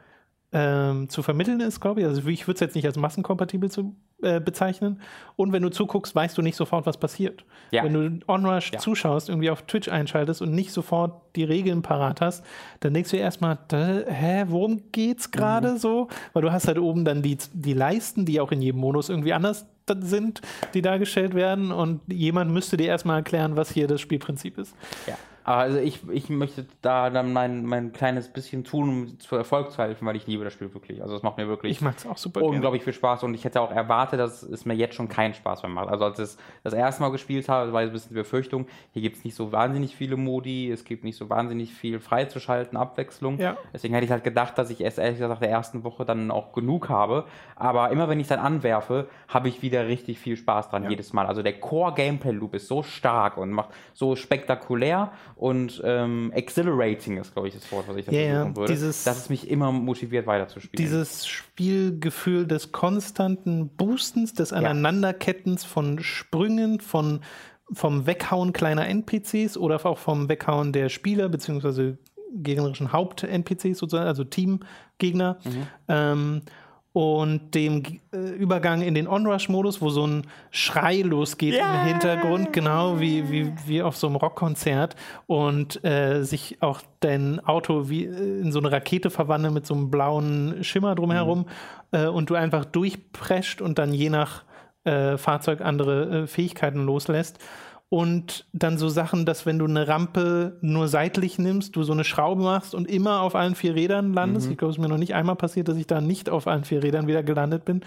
ähm, zu vermitteln ist, glaube ich. Also ich würde es jetzt nicht als massenkompatibel zu, äh, bezeichnen. Und wenn du zuguckst, weißt du nicht sofort, was passiert. Ja. Wenn du Onrush ja. zuschaust, irgendwie auf Twitch einschaltest und nicht sofort die Regeln parat hast, dann denkst du erstmal, hä, worum geht's gerade mhm. so? Weil du hast halt oben dann die, die Leisten, die auch in jedem Modus irgendwie anders sind, die dargestellt werden und jemand müsste dir erstmal erklären, was hier das Spielprinzip ist. Ja. Also ich, ich möchte da dann mein, mein kleines bisschen tun, um zu Erfolg zu helfen, weil ich liebe das Spiel wirklich. Also es macht mir wirklich ich mag's auch super unglaublich gerne. viel Spaß und ich hätte auch erwartet, dass es mir jetzt schon keinen Spaß mehr macht. Also als ich das, erste Mal gespielt habe, war ein bisschen die Befürchtung, hier gibt es nicht so wahnsinnig viele Modi, es gibt nicht so wahnsinnig viel freizuschalten, Abwechslung. Ja. Deswegen hätte ich halt gedacht, dass ich erst ehrlich gesagt nach der ersten Woche dann auch genug habe. Aber immer wenn ich dann anwerfe, habe ich wieder richtig viel Spaß dran, ja. jedes Mal. Also der Core-Gameplay-Loop ist so stark und macht so spektakulär und ähm, exhilarating ist, glaube ich, das Wort, was ich dazu yeah, suchen würde. Dieses, dass es mich immer motiviert, weiterzuspielen. Dieses Spielgefühl des konstanten Boostens, des Aneinanderkettens von Sprüngen, von vom Weghauen kleiner NPCs oder auch vom Weghauen der Spieler beziehungsweise gegnerischen Haupt-NPCs sozusagen, also Teamgegner. Mhm. Ähm, und dem äh, Übergang in den On-Rush-Modus, wo so ein Schrei losgeht yeah. im Hintergrund, genau wie, wie, wie auf so einem Rockkonzert und äh, sich auch dein Auto wie äh, in so eine Rakete verwandelt mit so einem blauen Schimmer drumherum mhm. äh, und du einfach durchprescht und dann je nach äh, Fahrzeug andere äh, Fähigkeiten loslässt. Und dann so Sachen, dass wenn du eine Rampe nur seitlich nimmst, du so eine Schraube machst und immer auf allen vier Rädern landest. Mhm. Ich glaube, es ist mir noch nicht einmal passiert, dass ich da nicht auf allen vier Rädern wieder gelandet bin.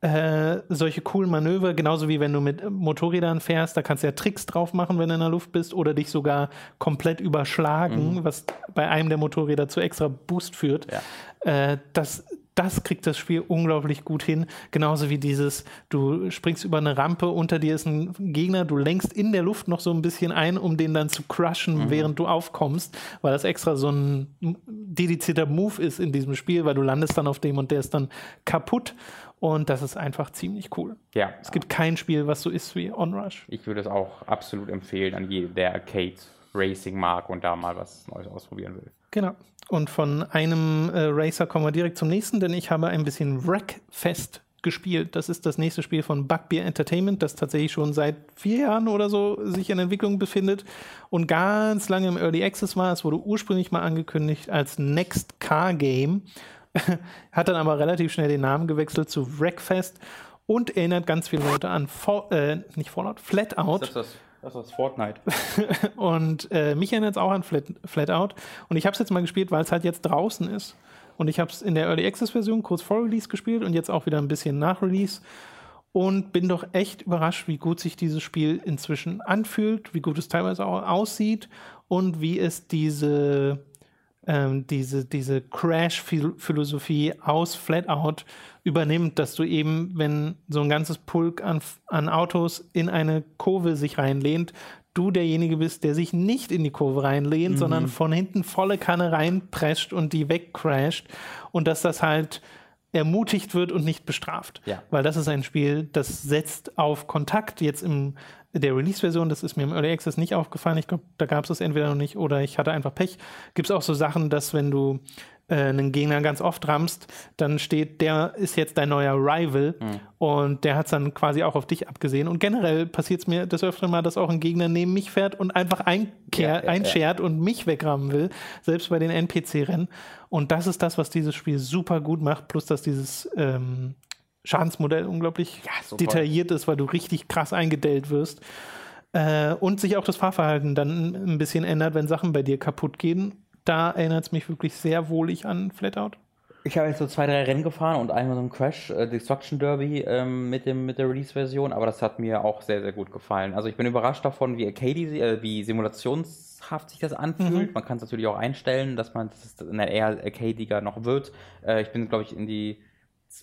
Äh, solche coolen Manöver, genauso wie wenn du mit Motorrädern fährst, da kannst du ja Tricks drauf machen, wenn du in der Luft bist, oder dich sogar komplett überschlagen, mhm. was bei einem der Motorräder zu extra Boost führt. Ja. Äh, das, das kriegt das Spiel unglaublich gut hin. Genauso wie dieses, du springst über eine Rampe, unter dir ist ein Gegner, du lenkst in der Luft noch so ein bisschen ein, um den dann zu crushen, mhm. während du aufkommst, weil das extra so ein dedizierter Move ist in diesem Spiel, weil du landest dann auf dem und der ist dann kaputt. Und das ist einfach ziemlich cool. Ja. Es gibt kein Spiel, was so ist wie Onrush. Ich würde es auch absolut empfehlen an jeden, der Arcade Racing mag und da mal was Neues ausprobieren will. Genau. Und von einem äh, Racer kommen wir direkt zum nächsten, denn ich habe ein bisschen Wreckfest gespielt. Das ist das nächste Spiel von Bugbear Entertainment, das tatsächlich schon seit vier Jahren oder so sich in Entwicklung befindet und ganz lange im Early Access war. Es wurde ursprünglich mal angekündigt als Next Car Game, hat dann aber relativ schnell den Namen gewechselt zu Wreckfest und erinnert ganz viele Leute an, For äh, nicht Fallout, Flatout. Das das. Das ist Fortnite. und äh, mich erinnert es auch an Flat, Flatout. Und ich habe es jetzt mal gespielt, weil es halt jetzt draußen ist. Und ich habe es in der Early Access Version kurz vor Release gespielt und jetzt auch wieder ein bisschen nach Release. Und bin doch echt überrascht, wie gut sich dieses Spiel inzwischen anfühlt, wie gut es teilweise auch aussieht und wie es diese, ähm, diese, diese Crash-Philosophie aus Flatout übernimmt, dass du eben, wenn so ein ganzes Pulk an, an Autos in eine Kurve sich reinlehnt, du derjenige bist, der sich nicht in die Kurve reinlehnt, mhm. sondern von hinten volle Kanne reinprescht und die wegcrasht und dass das halt ermutigt wird und nicht bestraft. Ja. Weil das ist ein Spiel, das setzt auf Kontakt. Jetzt in der Release-Version, das ist mir im Early Access nicht aufgefallen. Ich glaube, da gab es das entweder noch nicht oder ich hatte einfach Pech. Gibt es auch so Sachen, dass wenn du äh, einen Gegner ganz oft rammst, dann steht, der ist jetzt dein neuer Rival mhm. und der hat es dann quasi auch auf dich abgesehen. Und generell passiert es mir das öfter mal, dass auch ein Gegner neben mich fährt und einfach einkehr, ja, ja, einschert ja. und mich wegrammen will, selbst bei den NPC-Rennen. Und das ist das, was dieses Spiel super gut macht, plus dass dieses ähm, Schadensmodell unglaublich detailliert ist, weil du richtig krass eingedellt wirst. Äh, und sich auch das Fahrverhalten dann ein bisschen ändert, wenn Sachen bei dir kaputt gehen da erinnert es mich wirklich sehr wohlig an Flatout. Ich habe jetzt so zwei, drei Rennen gefahren und einmal so ein Crash äh, Destruction Derby ähm, mit, dem, mit der Release-Version, aber das hat mir auch sehr, sehr gut gefallen. Also ich bin überrascht davon, wie Arcade, äh, wie simulationshaft sich das anfühlt. Mhm. Man kann es natürlich auch einstellen, dass man das eher arcadiger noch wird. Äh, ich bin, glaube ich, in die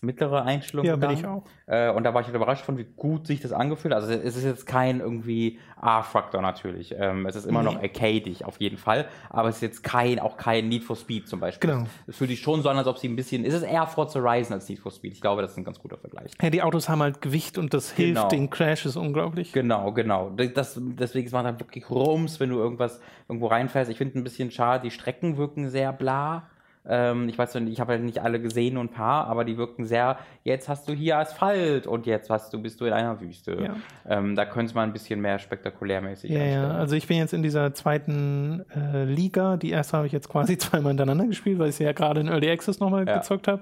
mittlere Einstellung. Ja, bin ich auch. Äh, und da war ich halt überrascht von, wie gut sich das angefühlt hat. Also es ist jetzt kein irgendwie A-Faktor natürlich. Ähm, es ist immer nee. noch arcadig auf jeden Fall, aber es ist jetzt kein, auch kein Need for Speed zum Beispiel. Genau. Es fühlt sich schon so an, als ob sie ein bisschen, ist es eher Forza Horizon als Need for Speed. Ich glaube, das ist ein ganz guter Vergleich. Ja, die Autos haben halt Gewicht und das hilft genau. den Crashes unglaublich. Genau, genau. Das, deswegen macht halt wirklich Rums, wenn du irgendwas irgendwo reinfährst. Ich finde ein bisschen schade, die Strecken wirken sehr bla. Ähm, ich weiß nicht, ich habe halt nicht alle gesehen und ein paar, aber die wirken sehr, jetzt hast du hier Asphalt und jetzt hast du, bist du in einer Wüste. Ja. Ähm, da könnte man ein bisschen mehr spektakulärmäßig Ja, ja, also ich bin jetzt in dieser zweiten äh, Liga. Die erste habe ich jetzt quasi zweimal hintereinander gespielt, weil ich sie ja gerade in Early Access nochmal ja. gezockt habe.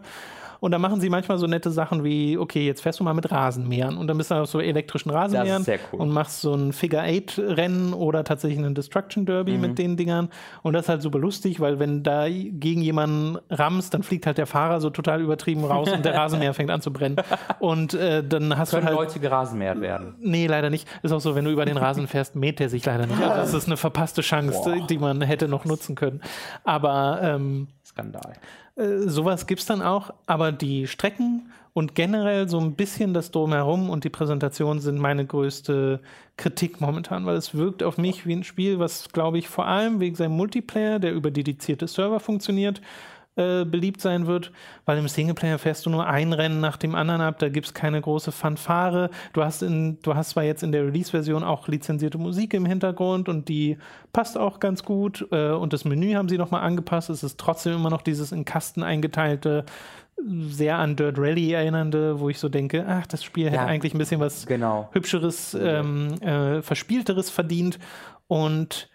Und da machen sie manchmal so nette Sachen wie, okay, jetzt fährst du mal mit Rasenmähern und dann bist du auf so elektrischen Rasenmähern cool. und machst so ein Figure-Eight-Rennen oder tatsächlich einen Destruction Derby mhm. mit den Dingern. Und das ist halt super lustig, weil wenn da gegen jemanden rammst, dann fliegt halt der Fahrer so total übertrieben raus und der Rasenmäher fängt an zu brennen. Und äh, dann hast Können du halt. Leute gerasenmähert werden? Nee, leider nicht. Ist auch so, wenn du über den Rasen fährst, mäht der sich leider nicht. Also das ist eine verpasste Chance, Boah. die man hätte noch nutzen können. Aber ähm, Skandal. Äh, sowas gibt es dann auch, aber die Strecken und generell so ein bisschen das Drumherum und die Präsentation sind meine größte Kritik momentan, weil es wirkt auf mich wie ein Spiel, was, glaube ich, vor allem wegen seinem Multiplayer, der über dedizierte Server funktioniert, äh, beliebt sein wird, weil im Singleplayer fährst du nur ein Rennen nach dem anderen ab, da gibt es keine große Fanfare. Du hast, in, du hast zwar jetzt in der Release-Version auch lizenzierte Musik im Hintergrund und die passt auch ganz gut äh, und das Menü haben sie nochmal angepasst. Es ist trotzdem immer noch dieses in Kasten eingeteilte sehr an Dirt Rally erinnernde, wo ich so denke, ach, das Spiel hätte ja, eigentlich ein bisschen was genau. hübscheres, ähm, äh, verspielteres verdient und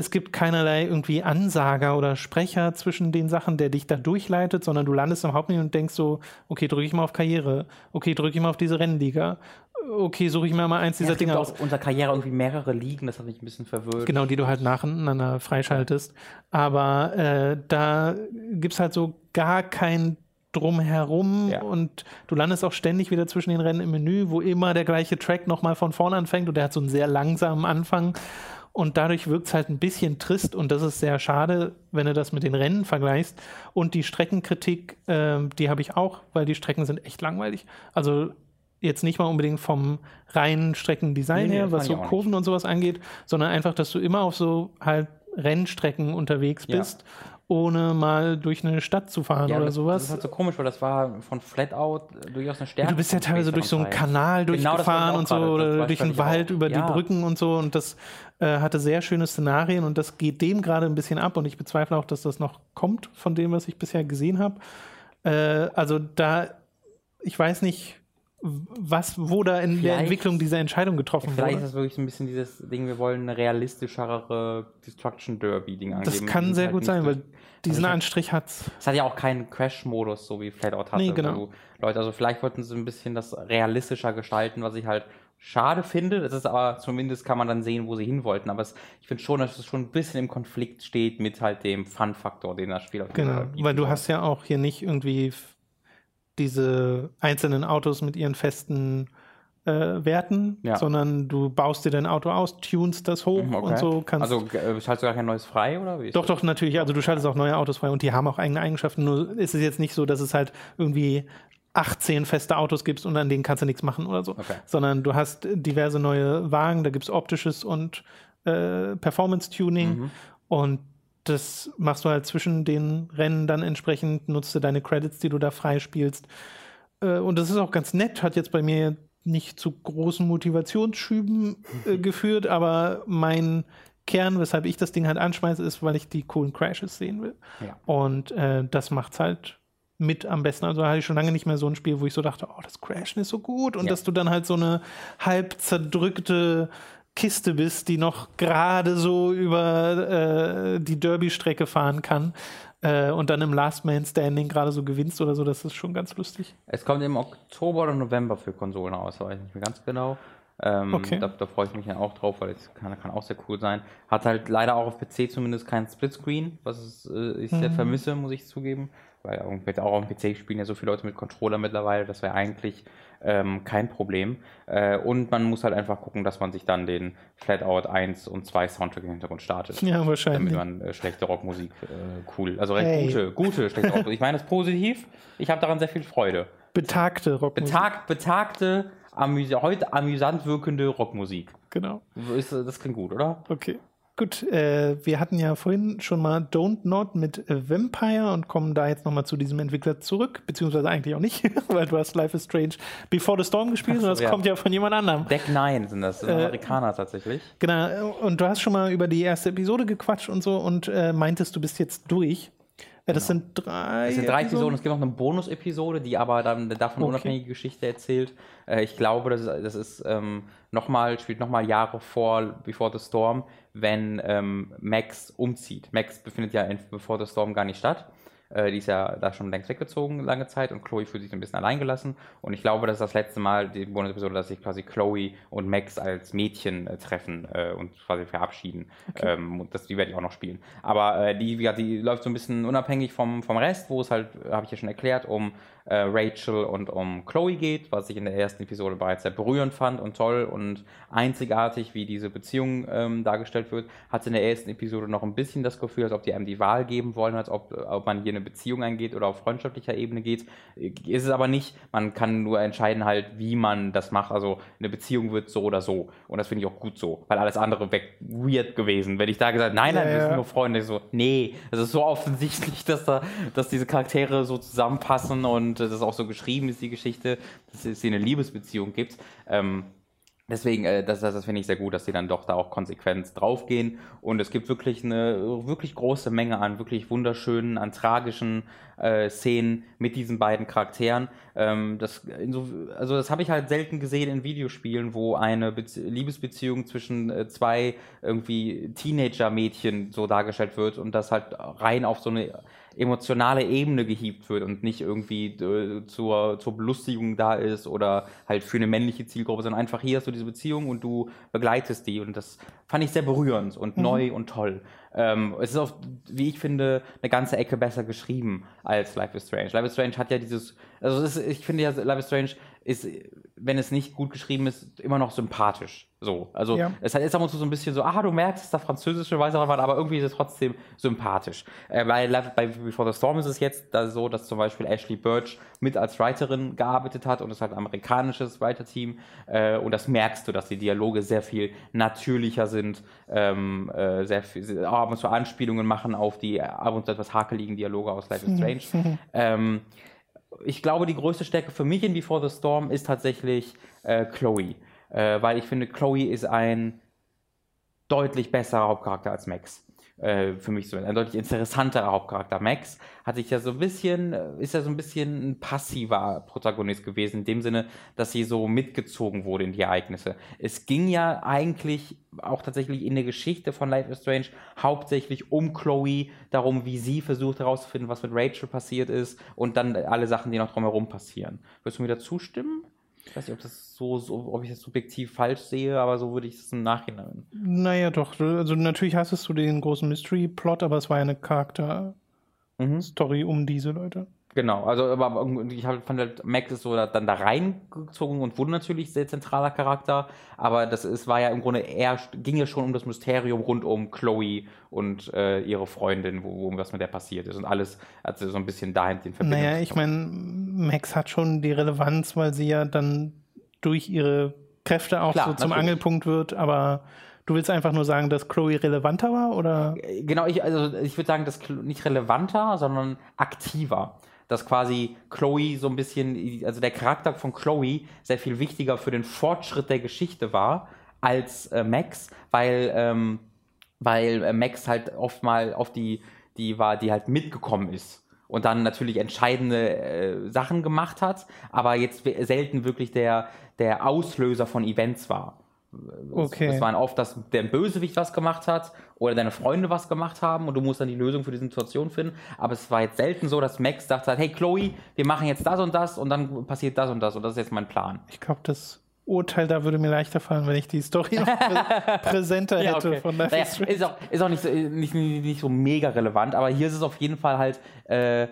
es gibt keinerlei irgendwie Ansager oder Sprecher zwischen den Sachen, der dich da durchleitet, sondern du landest im Hauptmenü und denkst so, okay, drücke ich mal auf Karriere, okay, drücke ich mal auf diese Rennliga, okay, suche ich mir mal eins dieser ja, Dinge aus. Unter Karriere irgendwie mehrere Ligen, das hat mich ein bisschen verwirrt. Genau, die du halt nacheinander freischaltest. Aber äh, da gibt es halt so gar kein drumherum ja. und du landest auch ständig wieder zwischen den Rennen im Menü, wo immer der gleiche Track nochmal von vorne anfängt und der hat so einen sehr langsamen Anfang und dadurch wirkt es halt ein bisschen trist und das ist sehr schade, wenn du das mit den Rennen vergleichst. Und die Streckenkritik, äh, die habe ich auch, weil die Strecken sind echt langweilig. Also jetzt nicht mal unbedingt vom reinen Streckendesign nee, her, was so Kurven nicht. und sowas angeht, sondern einfach, dass du immer auf so halt Rennstrecken unterwegs bist. Ja. ohne mal durch eine Stadt zu fahren Ja, oder das, sowas. Das ist halt so komisch, weil das war von Flatout durchaus eine Stärke. du bist ja teilweise durch so einen. Kanal Genau, durchgefahren wollte und so oder durch den Wald auch. über Ja. die Brücken und so und das äh, hatte sehr schöne Szenarien und das geht dem gerade ein bisschen ab und ich bezweifle auch, dass das noch kommt von dem, was ich bisher gesehen habe. Äh, also da, ich weiß nicht, was, wo da in der Vielleicht- Entwicklung diese Entscheidung getroffen Vielleicht ist wurde. das wirklich so ein bisschen dieses Ding, wir wollen eine realistischere Destruction Derby-Ding angeben. Das kann sehr halt gut sein, weil diesen ich hab- Anstrich hat's. Es hat ja auch keinen Crash-Modus, so wie Flatout hatte. Nee, genau. Leute, also vielleicht wollten sie ein bisschen das realistischer gestalten, was ich halt schade finde. Das ist aber zumindest kann man dann sehen, wo sie hin wollten. Aber es, ich finde schon, dass es schon ein bisschen im Konflikt steht mit halt dem Fun-Faktor, den das Spiel auf Genau, weil du hast ja auch hier nicht irgendwie diese einzelnen Autos mit ihren festen äh, Werten, Ja. sondern du baust dir dein Auto aus, tunst das hoch Mhm, okay. und so kannst. Also äh, schaltest du gar kein neues frei, oder? Wie ist doch, das? doch, natürlich. Also du schaltest auch neue Autos frei und die haben auch eigene Eigenschaften. Nur ist es jetzt nicht so, dass es halt irgendwie 18 feste Autos gibt und an denen kannst du nichts machen oder so. Okay. Sondern du hast diverse neue Wagen, da gibt es optisches und äh, Performance-Tuning Mhm. und das machst du halt zwischen den Rennen dann entsprechend, nutzt du deine Credits, die du da freispielst. Äh, und das ist auch ganz nett, hat jetzt bei mir nicht zu großen Motivationsschüben äh, geführt, aber mein Kern, weshalb ich das Ding halt anschmeiße, ist, weil ich die coolen Crashes sehen will. Ja. Und äh, das macht's halt mit am besten. Also hatte ich schon lange nicht mehr so ein Spiel, wo ich so dachte, oh, das Crashen ist so gut und Ja. dass du dann halt so eine halb zerdrückte Kiste bist, die noch gerade so über äh, die Derby-Strecke fahren kann äh, und dann im Last Man Standing gerade so gewinnst oder so, das ist schon ganz lustig. Es kommt im Oktober oder November für Konsolen raus, weiß ich nicht mehr ganz genau. Ähm, Okay. da, da freue ich mich dann auch drauf, weil das kann, kann auch sehr cool sein. Hat halt leider auch auf PC zumindest keinen Splitscreen, was es, äh, ich sehr vermisse, muss ich zugeben. Weil auch, mit- auch auf dem PC spielen ja so viele Leute mit Controller mittlerweile, das wäre eigentlich ähm, kein Problem. Äh, und man muss halt einfach gucken, dass man sich dann den Flatout 1 und 2 Soundtrack im Hintergrund startet. Ja, Damit wahrscheinlich. man äh, schlechte Rockmusik äh, cool, also recht Hey. gute, gute schlechte Rockmusik. Ich meine das positiv, ich habe daran sehr viel Freude. Betagte Rockmusik. Betag, betagte, amüs heute amüsant wirkende Rockmusik. Genau. Das klingt gut, oder? Okay. Gut, äh, wir hatten ja vorhin schon mal Don't Not mit äh, Vampire und kommen da jetzt nochmal zu diesem Entwickler zurück, beziehungsweise eigentlich auch nicht, weil du hast Life is Strange Before the Storm gespielt so, und das ja. kommt ja von jemand anderem. Deck 9 sind das, sind Amerikaner tatsächlich. Genau, und du hast schon mal über die erste Episode gequatscht und so und äh, meintest, du bist jetzt durch. Äh, das sind drei. Es sind drei Episoden, es gibt noch eine Bonus-Episode, die aber dann eine davon Okay. unabhängige Geschichte erzählt. Äh, ich glaube, das ist, das ist ähm, nochmal, spielt nochmal Jahre vor Before the Storm, wenn ähm, Max umzieht. Max befindet ja in Before the Storm gar nicht statt. Äh, die ist ja da schon längst weggezogen, lange Zeit, und Chloe fühlt sich ein bisschen alleingelassen. Und ich glaube, das ist das letzte Mal, die Bonus-Episode, dass sich quasi Chloe und Max als Mädchen äh, treffen äh, und quasi verabschieden. Ähm, und das, die werde ich auch noch spielen. Aber äh, die, wie gesagt, die läuft so ein bisschen unabhängig vom, vom Rest, wo es halt, habe ich ja schon erklärt, um äh, Rachel und um Chloe geht, was ich in der ersten Episode bereits sehr berührend fand und toll und einzigartig, wie diese Beziehung ähm, dargestellt wird. Hatte in der ersten Episode noch ein bisschen das Gefühl, als ob die einem die Wahl geben wollen, als ob, ob man hier eine Beziehung eingeht oder auf freundschaftlicher Ebene geht. Ist es aber nicht. Man kann nur entscheiden halt, wie man das macht. Also eine Beziehung wird so oder so. Und das finde ich auch gut so, weil alles andere wäre weird gewesen. Wenn ich da gesagt nein, nein, Ja, wir sind nur Freunde, so, nee, es ist so offensichtlich, dass da, dass diese Charaktere so zusammenpassen und äh, das auch so geschrieben ist, die Geschichte, dass es hier eine Liebesbeziehung gibt. Ähm, Deswegen, äh, das, das, das finde ich sehr gut, dass sie dann doch da auch konsequent draufgehen. Und es gibt wirklich eine wirklich große Menge an wirklich wunderschönen, an tragischen äh, Szenen mit diesen beiden Charakteren. Ähm, das, also das habe ich halt selten gesehen in Videospielen, wo eine Bezie Liebesbeziehung zwischen äh, zwei irgendwie Teenager-Mädchen so dargestellt wird und das halt rein auf so eine emotionale Ebene gehievt wird und nicht irgendwie äh, zur, zur Belustigung da ist oder halt für eine männliche Zielgruppe, sondern einfach hier hast du diese Beziehung und du begleitest die und das fand ich sehr berührend und neu und toll. Ähm, es ist auch, wie ich finde, eine ganze Ecke besser geschrieben als Life is Strange. Life is Strange hat ja dieses Also ist, ich finde ja, Life is Strange ist, wenn es nicht gut geschrieben ist, immer noch sympathisch. So, also ja. es ist ab und zu so ein bisschen so, ah, du merkst, dass da französische Weise waren, aber irgendwie ist es trotzdem sympathisch. Äh, bei, bei Before the Storm ist es jetzt da so, dass zum Beispiel Ashley Birch mit als Writerin gearbeitet hat und es ist halt ein amerikanisches Writer-Team äh, und das merkst du, dass die Dialoge sehr viel natürlicher sind, ähm, äh, sehr viel, auch ab und zu Anspielungen machen auf die ab und zu etwas hakeligen Dialoge aus Life is Strange. ähm, ich glaube, die größte Stärke für mich in Before the Storm ist tatsächlich äh, Chloe. Äh, weil ich finde, Chloe ist ein deutlich besserer Hauptcharakter als Max. Äh, für mich so ein deutlich interessanterer Hauptcharakter. Max hat sich ja so ein bisschen, äh, ist ja so ein bisschen ein passiver Protagonist gewesen, in dem Sinne, dass sie so mitgezogen wurde in die Ereignisse. Es ging ja eigentlich auch tatsächlich in der Geschichte von Life is Strange hauptsächlich um Chloe, darum, wie sie versucht herauszufinden, was mit Rachel passiert ist und dann alle Sachen, die noch drumherum passieren. Würdest du mir da zustimmen? Ich weiß nicht, ob das so, so, ob ich das subjektiv falsch sehe, aber so würde ich es im Nachhinein. Naja, doch. Also natürlich hast du den großen Mystery-Plot, aber es war ja eine Charakter-Story mhm. um diese Leute. Genau, also aber ich fand halt, Max ist so dann da reingezogen und wurde natürlich sehr zentraler Charakter, aber das ist, war ja im Grunde eher, ging ja schon um das Mysterium rund um Chloe und äh, ihre Freundin, wo, wo was mit der passiert ist und alles hat so ein bisschen dahin den Verbindung. Naja, ich meine, Max hat schon die Relevanz, weil sie ja dann durch ihre Kräfte auch Klar, so zum natürlich. Angelpunkt wird, aber Du willst einfach nur sagen, dass Chloe relevanter war, oder? Genau, ich, also ich würde sagen, dass nicht relevanter, sondern aktiver dass quasi Chloe so ein bisschen, also der Charakter von Chloe sehr viel wichtiger für den Fortschritt der Geschichte war als äh, Max, weil, ähm, weil äh, Max halt oft mal auf die, die war, die halt mitgekommen ist und dann natürlich entscheidende äh, Sachen gemacht hat, aber jetzt selten wirklich der, der Auslöser von Events war. Okay. Es waren oft, dass der Bösewicht was gemacht hat oder deine Freunde was gemacht haben und du musst dann die Lösung für die Situation finden. Aber es war jetzt selten so, dass Max dachte, hey Chloe, wir machen jetzt das und das und dann passiert das und das und das ist jetzt mein Plan. Ich glaube, das Urteil da würde mir leichter fallen, wenn ich die Story noch prä präsenter hätte ja, okay. von Life naja, ist auch, ist auch nicht, so, nicht, nicht, so mega relevant, aber hier ist es auf jeden Fall halt äh,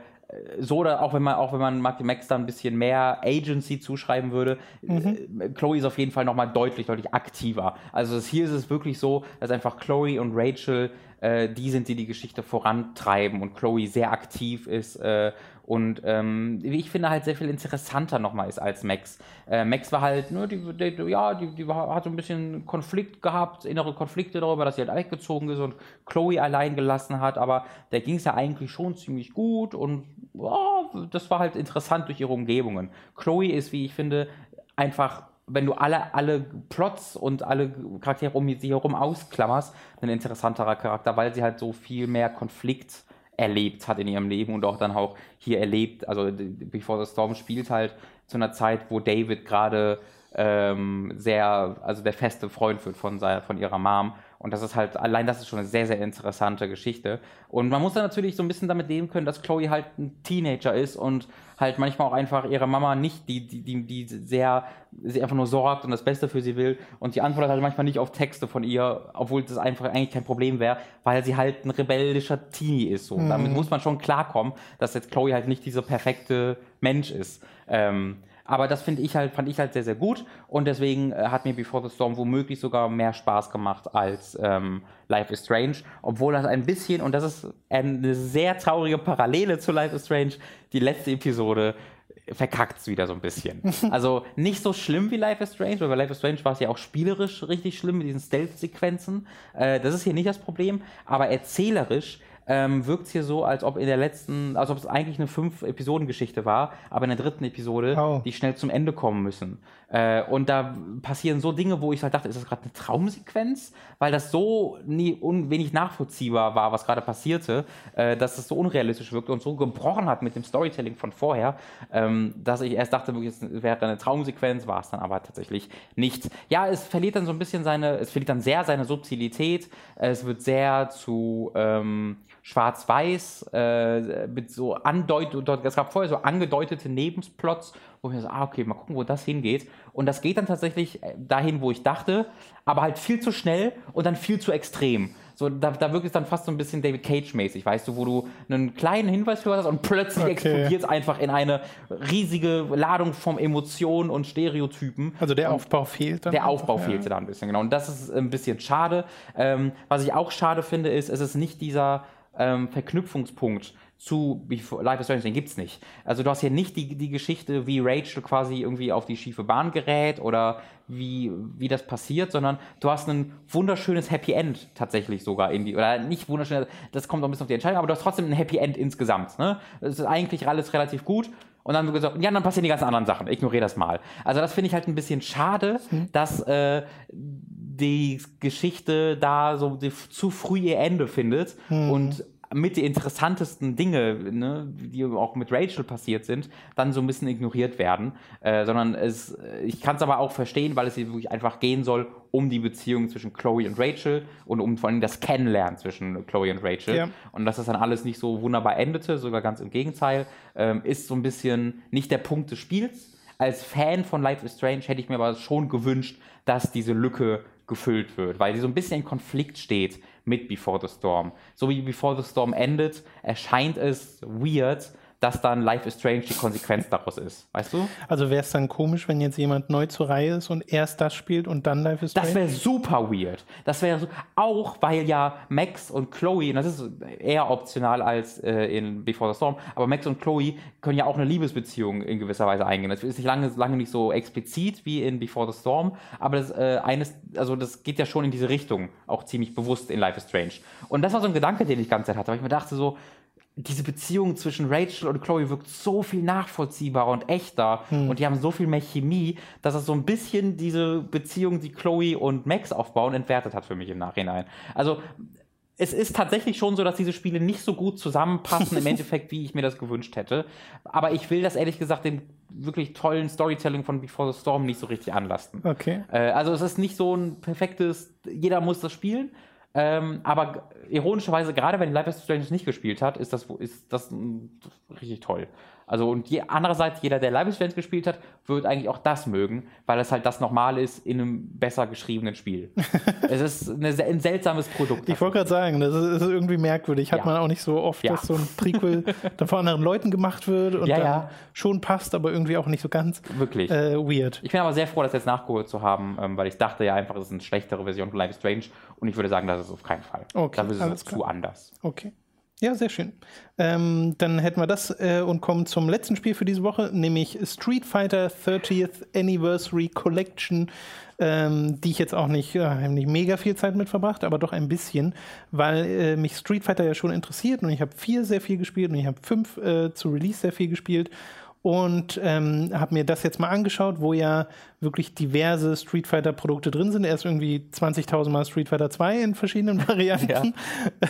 so oder auch wenn man auch wenn man Marky Max da ein bisschen mehr Agency zuschreiben würde, mhm. Äh, Chloe ist auf jeden Fall nochmal deutlich, deutlich aktiver. Also das, hier ist es wirklich so, dass einfach Chloe und Rachel äh, die sind, die die Geschichte vorantreiben und Chloe sehr aktiv ist äh, und ähm, wie ich finde halt sehr viel interessanter nochmal ist als Max. Äh, Max war halt, ne, die, die, ja, die, die hat so ein bisschen Konflikt gehabt, innere Konflikte darüber, dass sie halt weggezogen ist und Chloe allein gelassen hat, aber der ging es ja eigentlich schon ziemlich gut und ja, das war halt interessant durch ihre Umgebungen. Chloe ist, wie ich finde, einfach wenn du alle, alle Plots und alle Charaktere um sie herum ausklammerst, ein interessanterer Charakter, weil sie halt so viel mehr Konflikt erlebt hat in ihrem Leben und auch dann auch hier erlebt. Also Before the Storm spielt halt zu einer Zeit, wo David gerade ähm, sehr, also der feste Freund wird von, von ihrer Mom und das ist halt, allein das ist schon eine sehr, sehr interessante Geschichte. Und man muss dann natürlich so ein bisschen damit leben können, dass Chloe halt ein Teenager ist und halt manchmal auch einfach ihre Mama nicht, die, die, die, die sehr, sie einfach nur sorgt und das Beste für sie will. Und sie antwortet halt manchmal nicht auf Texte von ihr, obwohl das einfach eigentlich kein Problem wäre, weil sie halt ein rebellischer Teenie ist. So. Mhm. Damit muss man schon klarkommen, dass jetzt Chloe halt nicht dieser perfekte Mensch ist. Ähm, aber das finde ich halt, fand ich halt sehr, sehr gut und deswegen äh, hat mir Before the Storm womöglich sogar mehr Spaß gemacht als ähm, Life is Strange, obwohl das ein bisschen, und das ist eine sehr traurige Parallele zu Life is Strange, die letzte Episode verkackt es wieder so ein bisschen. Also nicht so schlimm wie Life is Strange, weil bei Life is Strange war es ja auch spielerisch richtig schlimm mit diesen Stealth-Sequenzen. Äh, das ist hier nicht das Problem, aber erzählerisch ähm, wirkt es hier so, als ob in der letzten, als ob es eigentlich eine fünf-Episoden-Geschichte war, aber in der dritten Episode, oh. die schnell zum Ende kommen müssen. Äh, und da passieren so Dinge, wo ich halt dachte, ist das gerade eine Traumsequenz? Weil das so nie, un, wenig nachvollziehbar war, was gerade passierte, äh, dass es so unrealistisch wirkte und so gebrochen hat mit dem Storytelling von vorher, ähm, dass ich erst dachte, es wäre eine Traumsequenz, war es dann aber tatsächlich nicht. Ja, es verliert dann so ein bisschen seine, es verliert dann sehr seine Subtilität, es wird sehr zu, ähm, schwarz-weiß, äh, mit so Andeutung, es gab vorher so angedeutete Nebensplots, wo ich mir so, ah, okay, mal gucken, wo das hingeht. Und das geht dann tatsächlich äh, dahin, wo ich dachte, aber halt viel zu schnell und dann viel zu extrem. So, da, da wirkt es dann fast so ein bisschen David Cage-mäßig, weißt du, wo du einen kleinen Hinweis für hast und plötzlich Okay. explodiert es einfach in eine riesige Ladung von Emotionen und Stereotypen. Also der Aufbau fehlt dann. der einfach, Aufbau ja. fehlte da ein bisschen, genau. Und das ist ein bisschen schade. Ähm, was ich auch schade finde, ist, es ist nicht dieser ähm, Verknüpfungspunkt zu Before- Life is Strange, den gibt's nicht. Also du hast hier nicht die, die Geschichte, wie Rachel quasi irgendwie auf die schiefe Bahn gerät oder wie, wie das passiert, sondern du hast ein wunderschönes Happy End tatsächlich sogar in die, oder nicht wunderschön, das kommt auch ein bisschen auf die Entscheidung, aber du hast trotzdem ein Happy End insgesamt. Ne? Es ist eigentlich alles relativ gut. Und dann gesagt, ja, dann passieren die ganzen anderen Sachen. Ignoriere das mal. Also das finde ich halt ein bisschen schade, dass äh, die Geschichte da so die, zu früh ihr Ende findet und mit die interessantesten Dinge, ne, die auch mit Rachel passiert sind, dann so ein bisschen ignoriert werden. Äh, sondern es, ich kann es aber auch verstehen, weil es hier wirklich einfach gehen soll um die Beziehung zwischen Chloe und Rachel und um vor allem das Kennenlernen zwischen Chloe und Rachel. Ja. Und dass das dann alles nicht so wunderbar endete, sogar ganz im Gegenteil, ähm, ist so ein bisschen nicht der Punkt des Spiels. Als Fan von Life is Strange hätte ich mir aber schon gewünscht, dass diese Lücke gefüllt wird, weil sie so ein bisschen in Konflikt steht mit Before the Storm. So wie Before the Storm endet, erscheint es weird, dass dann Life is Strange die Konsequenz daraus ist. Weißt du? Also wäre es dann komisch, wenn jetzt jemand neu zur Reihe ist und erst das spielt und dann Life is Das Strange? wäre super weird. Das wäre so, auch weil ja Max und Chloe, und das ist eher optional als äh, in Before the Storm, aber Max und Chloe können ja auch eine Liebesbeziehung in gewisser Weise eingehen. Das ist nicht lange, lange nicht so explizit wie in Before the Storm, aber das äh, eines, also das geht ja schon in diese Richtung, auch ziemlich bewusst in Life is Strange. Und das war so ein Gedanke, den ich die ganze Zeit hatte, weil ich mir dachte so, diese Beziehung zwischen Rachel und Chloe wirkt so viel nachvollziehbarer und echter und die haben so viel mehr Chemie, dass es so ein bisschen diese Beziehung, die Chloe und Max aufbauen, entwertet hat für mich im Nachhinein. Also es ist tatsächlich schon so, dass diese Spiele nicht so gut zusammenpassen im Endeffekt, wie ich mir das gewünscht hätte. Aber ich will das ehrlich gesagt dem wirklich tollen Storytelling von Before the Storm nicht so richtig anlasten. Okay. Äh, also es ist nicht so ein perfektes, jeder muss das spielen. Ähm, aber ironischerweise, gerade wenn Life is Strange nicht gespielt hat, ist das, ist das richtig toll. Also und je, andererseits, jeder, der Strange gespielt hat, wird eigentlich auch das mögen, weil es halt das Normale ist in einem besser geschriebenen Spiel. es ist eine, ein seltsames Produkt. Ich wollte gerade sagen, das ist, ist irgendwie merkwürdig. Hat Ja. man auch nicht so oft, Ja. dass so ein Prequel dann von anderen Leuten gemacht wird und Ja, dann ja. schon passt, aber irgendwie auch nicht so ganz Wirklich. äh, weird. Ich bin aber sehr froh, das jetzt nachgeholt zu haben, ähm, weil ich dachte ja einfach, es ist eine schlechtere Version von Life is Strange und ich würde sagen, das ist auf keinen Fall. Okay, Dafür ist es zu anders. Okay. Ja, sehr schön. Ähm, dann hätten wir das äh, und kommen zum letzten Spiel für diese Woche, nämlich Street Fighter 30th Anniversary Collection, ähm, die ich jetzt auch nicht, äh, nicht mega viel Zeit mit verbracht, aber doch ein bisschen, weil äh, mich Street Fighter ja schon interessiert und ich habe vier sehr viel gespielt und ich habe fünf äh, zu Release sehr viel gespielt und ähm, habe mir das jetzt mal angeschaut, wo ja wirklich diverse Street Fighter Produkte drin sind. Erst irgendwie 20.000 Mal Street Fighter 2 in verschiedenen Varianten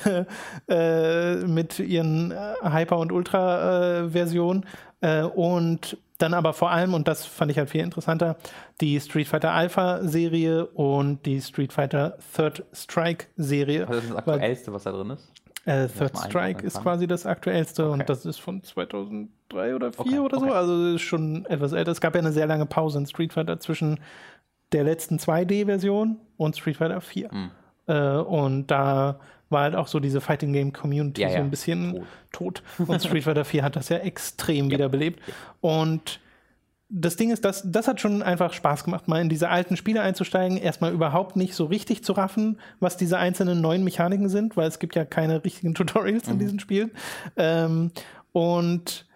äh, mit ihren äh, Hyper- und Ultra-Versionen äh, und dann aber vor allem, und das fand ich halt viel interessanter, die Street Fighter Alpha-Serie und die Street Fighter Third Strike-Serie. Also das ist das Aktuellste, was da drin ist. Äh, Third Strike ist quasi das aktuellste Okay. und das ist von 2003 oder 2004 Okay, oder so. okay. Also ist schon etwas älter. Es gab ja eine sehr lange Pause in Street Fighter zwischen der letzten 2D-Version und Street Fighter 4. Hm. Äh, und da war halt auch so diese Fighting Game Community Ja, so ja, ein bisschen tot. tot. Und Street Fighter 4 hat das ja extrem wiederbelebt. Und das Ding ist, das, das hat schon einfach Spaß gemacht, mal in diese alten Spiele einzusteigen, erstmal überhaupt nicht so richtig zu raffen, was diese einzelnen neuen Mechaniken sind, weil es gibt ja keine richtigen Tutorials in diesen Spielen. Ähm, und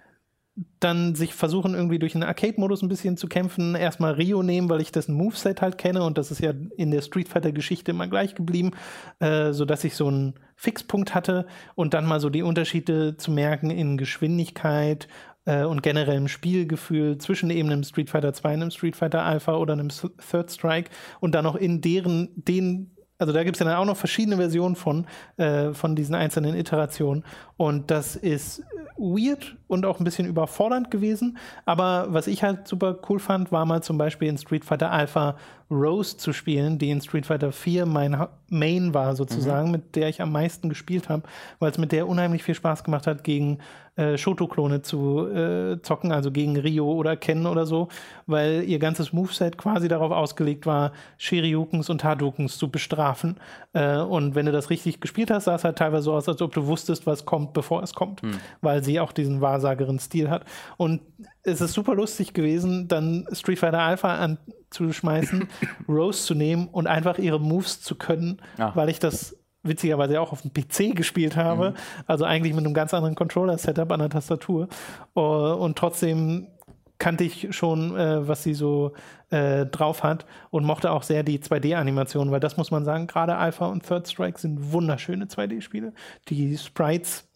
dann sich versuchen, irgendwie durch einen Arcade-Modus ein bisschen zu kämpfen. Erstmal Rio nehmen, weil ich dessen Moveset halt kenne und das ist ja in der Street Fighter-Geschichte immer gleich geblieben, äh, sodass ich so einen Fixpunkt hatte und dann mal so die Unterschiede zu merken in Geschwindigkeit äh, und generellem Spielgefühl zwischen eben einem Street Fighter 2, einem Street Fighter Alpha oder einem Third Strike und dann auch in deren, den also da gibt es ja dann auch noch verschiedene Versionen von, äh, von diesen einzelnen Iterationen. Und das ist weird und auch ein bisschen überfordernd gewesen. Aber was ich halt super cool fand, war mal zum Beispiel in Street Fighter Alpha Rose zu spielen, die in Street Fighter 4 mein Ha- Main war sozusagen, mit der ich am meisten gespielt habe, weil es mit der unheimlich viel Spaß gemacht hat, gegen äh, Shoto-Klone zu äh, zocken, also gegen Rio oder Ken oder so, weil ihr ganzes Moveset quasi darauf ausgelegt war, Shiryukens und Hadokens zu bestrafen. Äh, und wenn du das richtig gespielt hast, sah es halt teilweise so aus, als ob du wusstest, was kommt, bevor es kommt, hm. weil sie auch diesen Wahrsagerin-Stil hat. Und es ist super lustig gewesen, dann Street Fighter Alpha anzuschmeißen, Rose zu nehmen und einfach ihre Moves zu können, ja. weil ich das witzigerweise auch auf dem PC gespielt habe. Mhm. Also eigentlich mit einem ganz anderen Controller-Setup an der Tastatur. Uh, und trotzdem kannte ich schon, äh, was sie so äh, drauf hat und mochte auch sehr die 2D-Animation, weil das muss man sagen, gerade Alpha und Third Strike sind wunderschöne 2D-Spiele. Die Sprites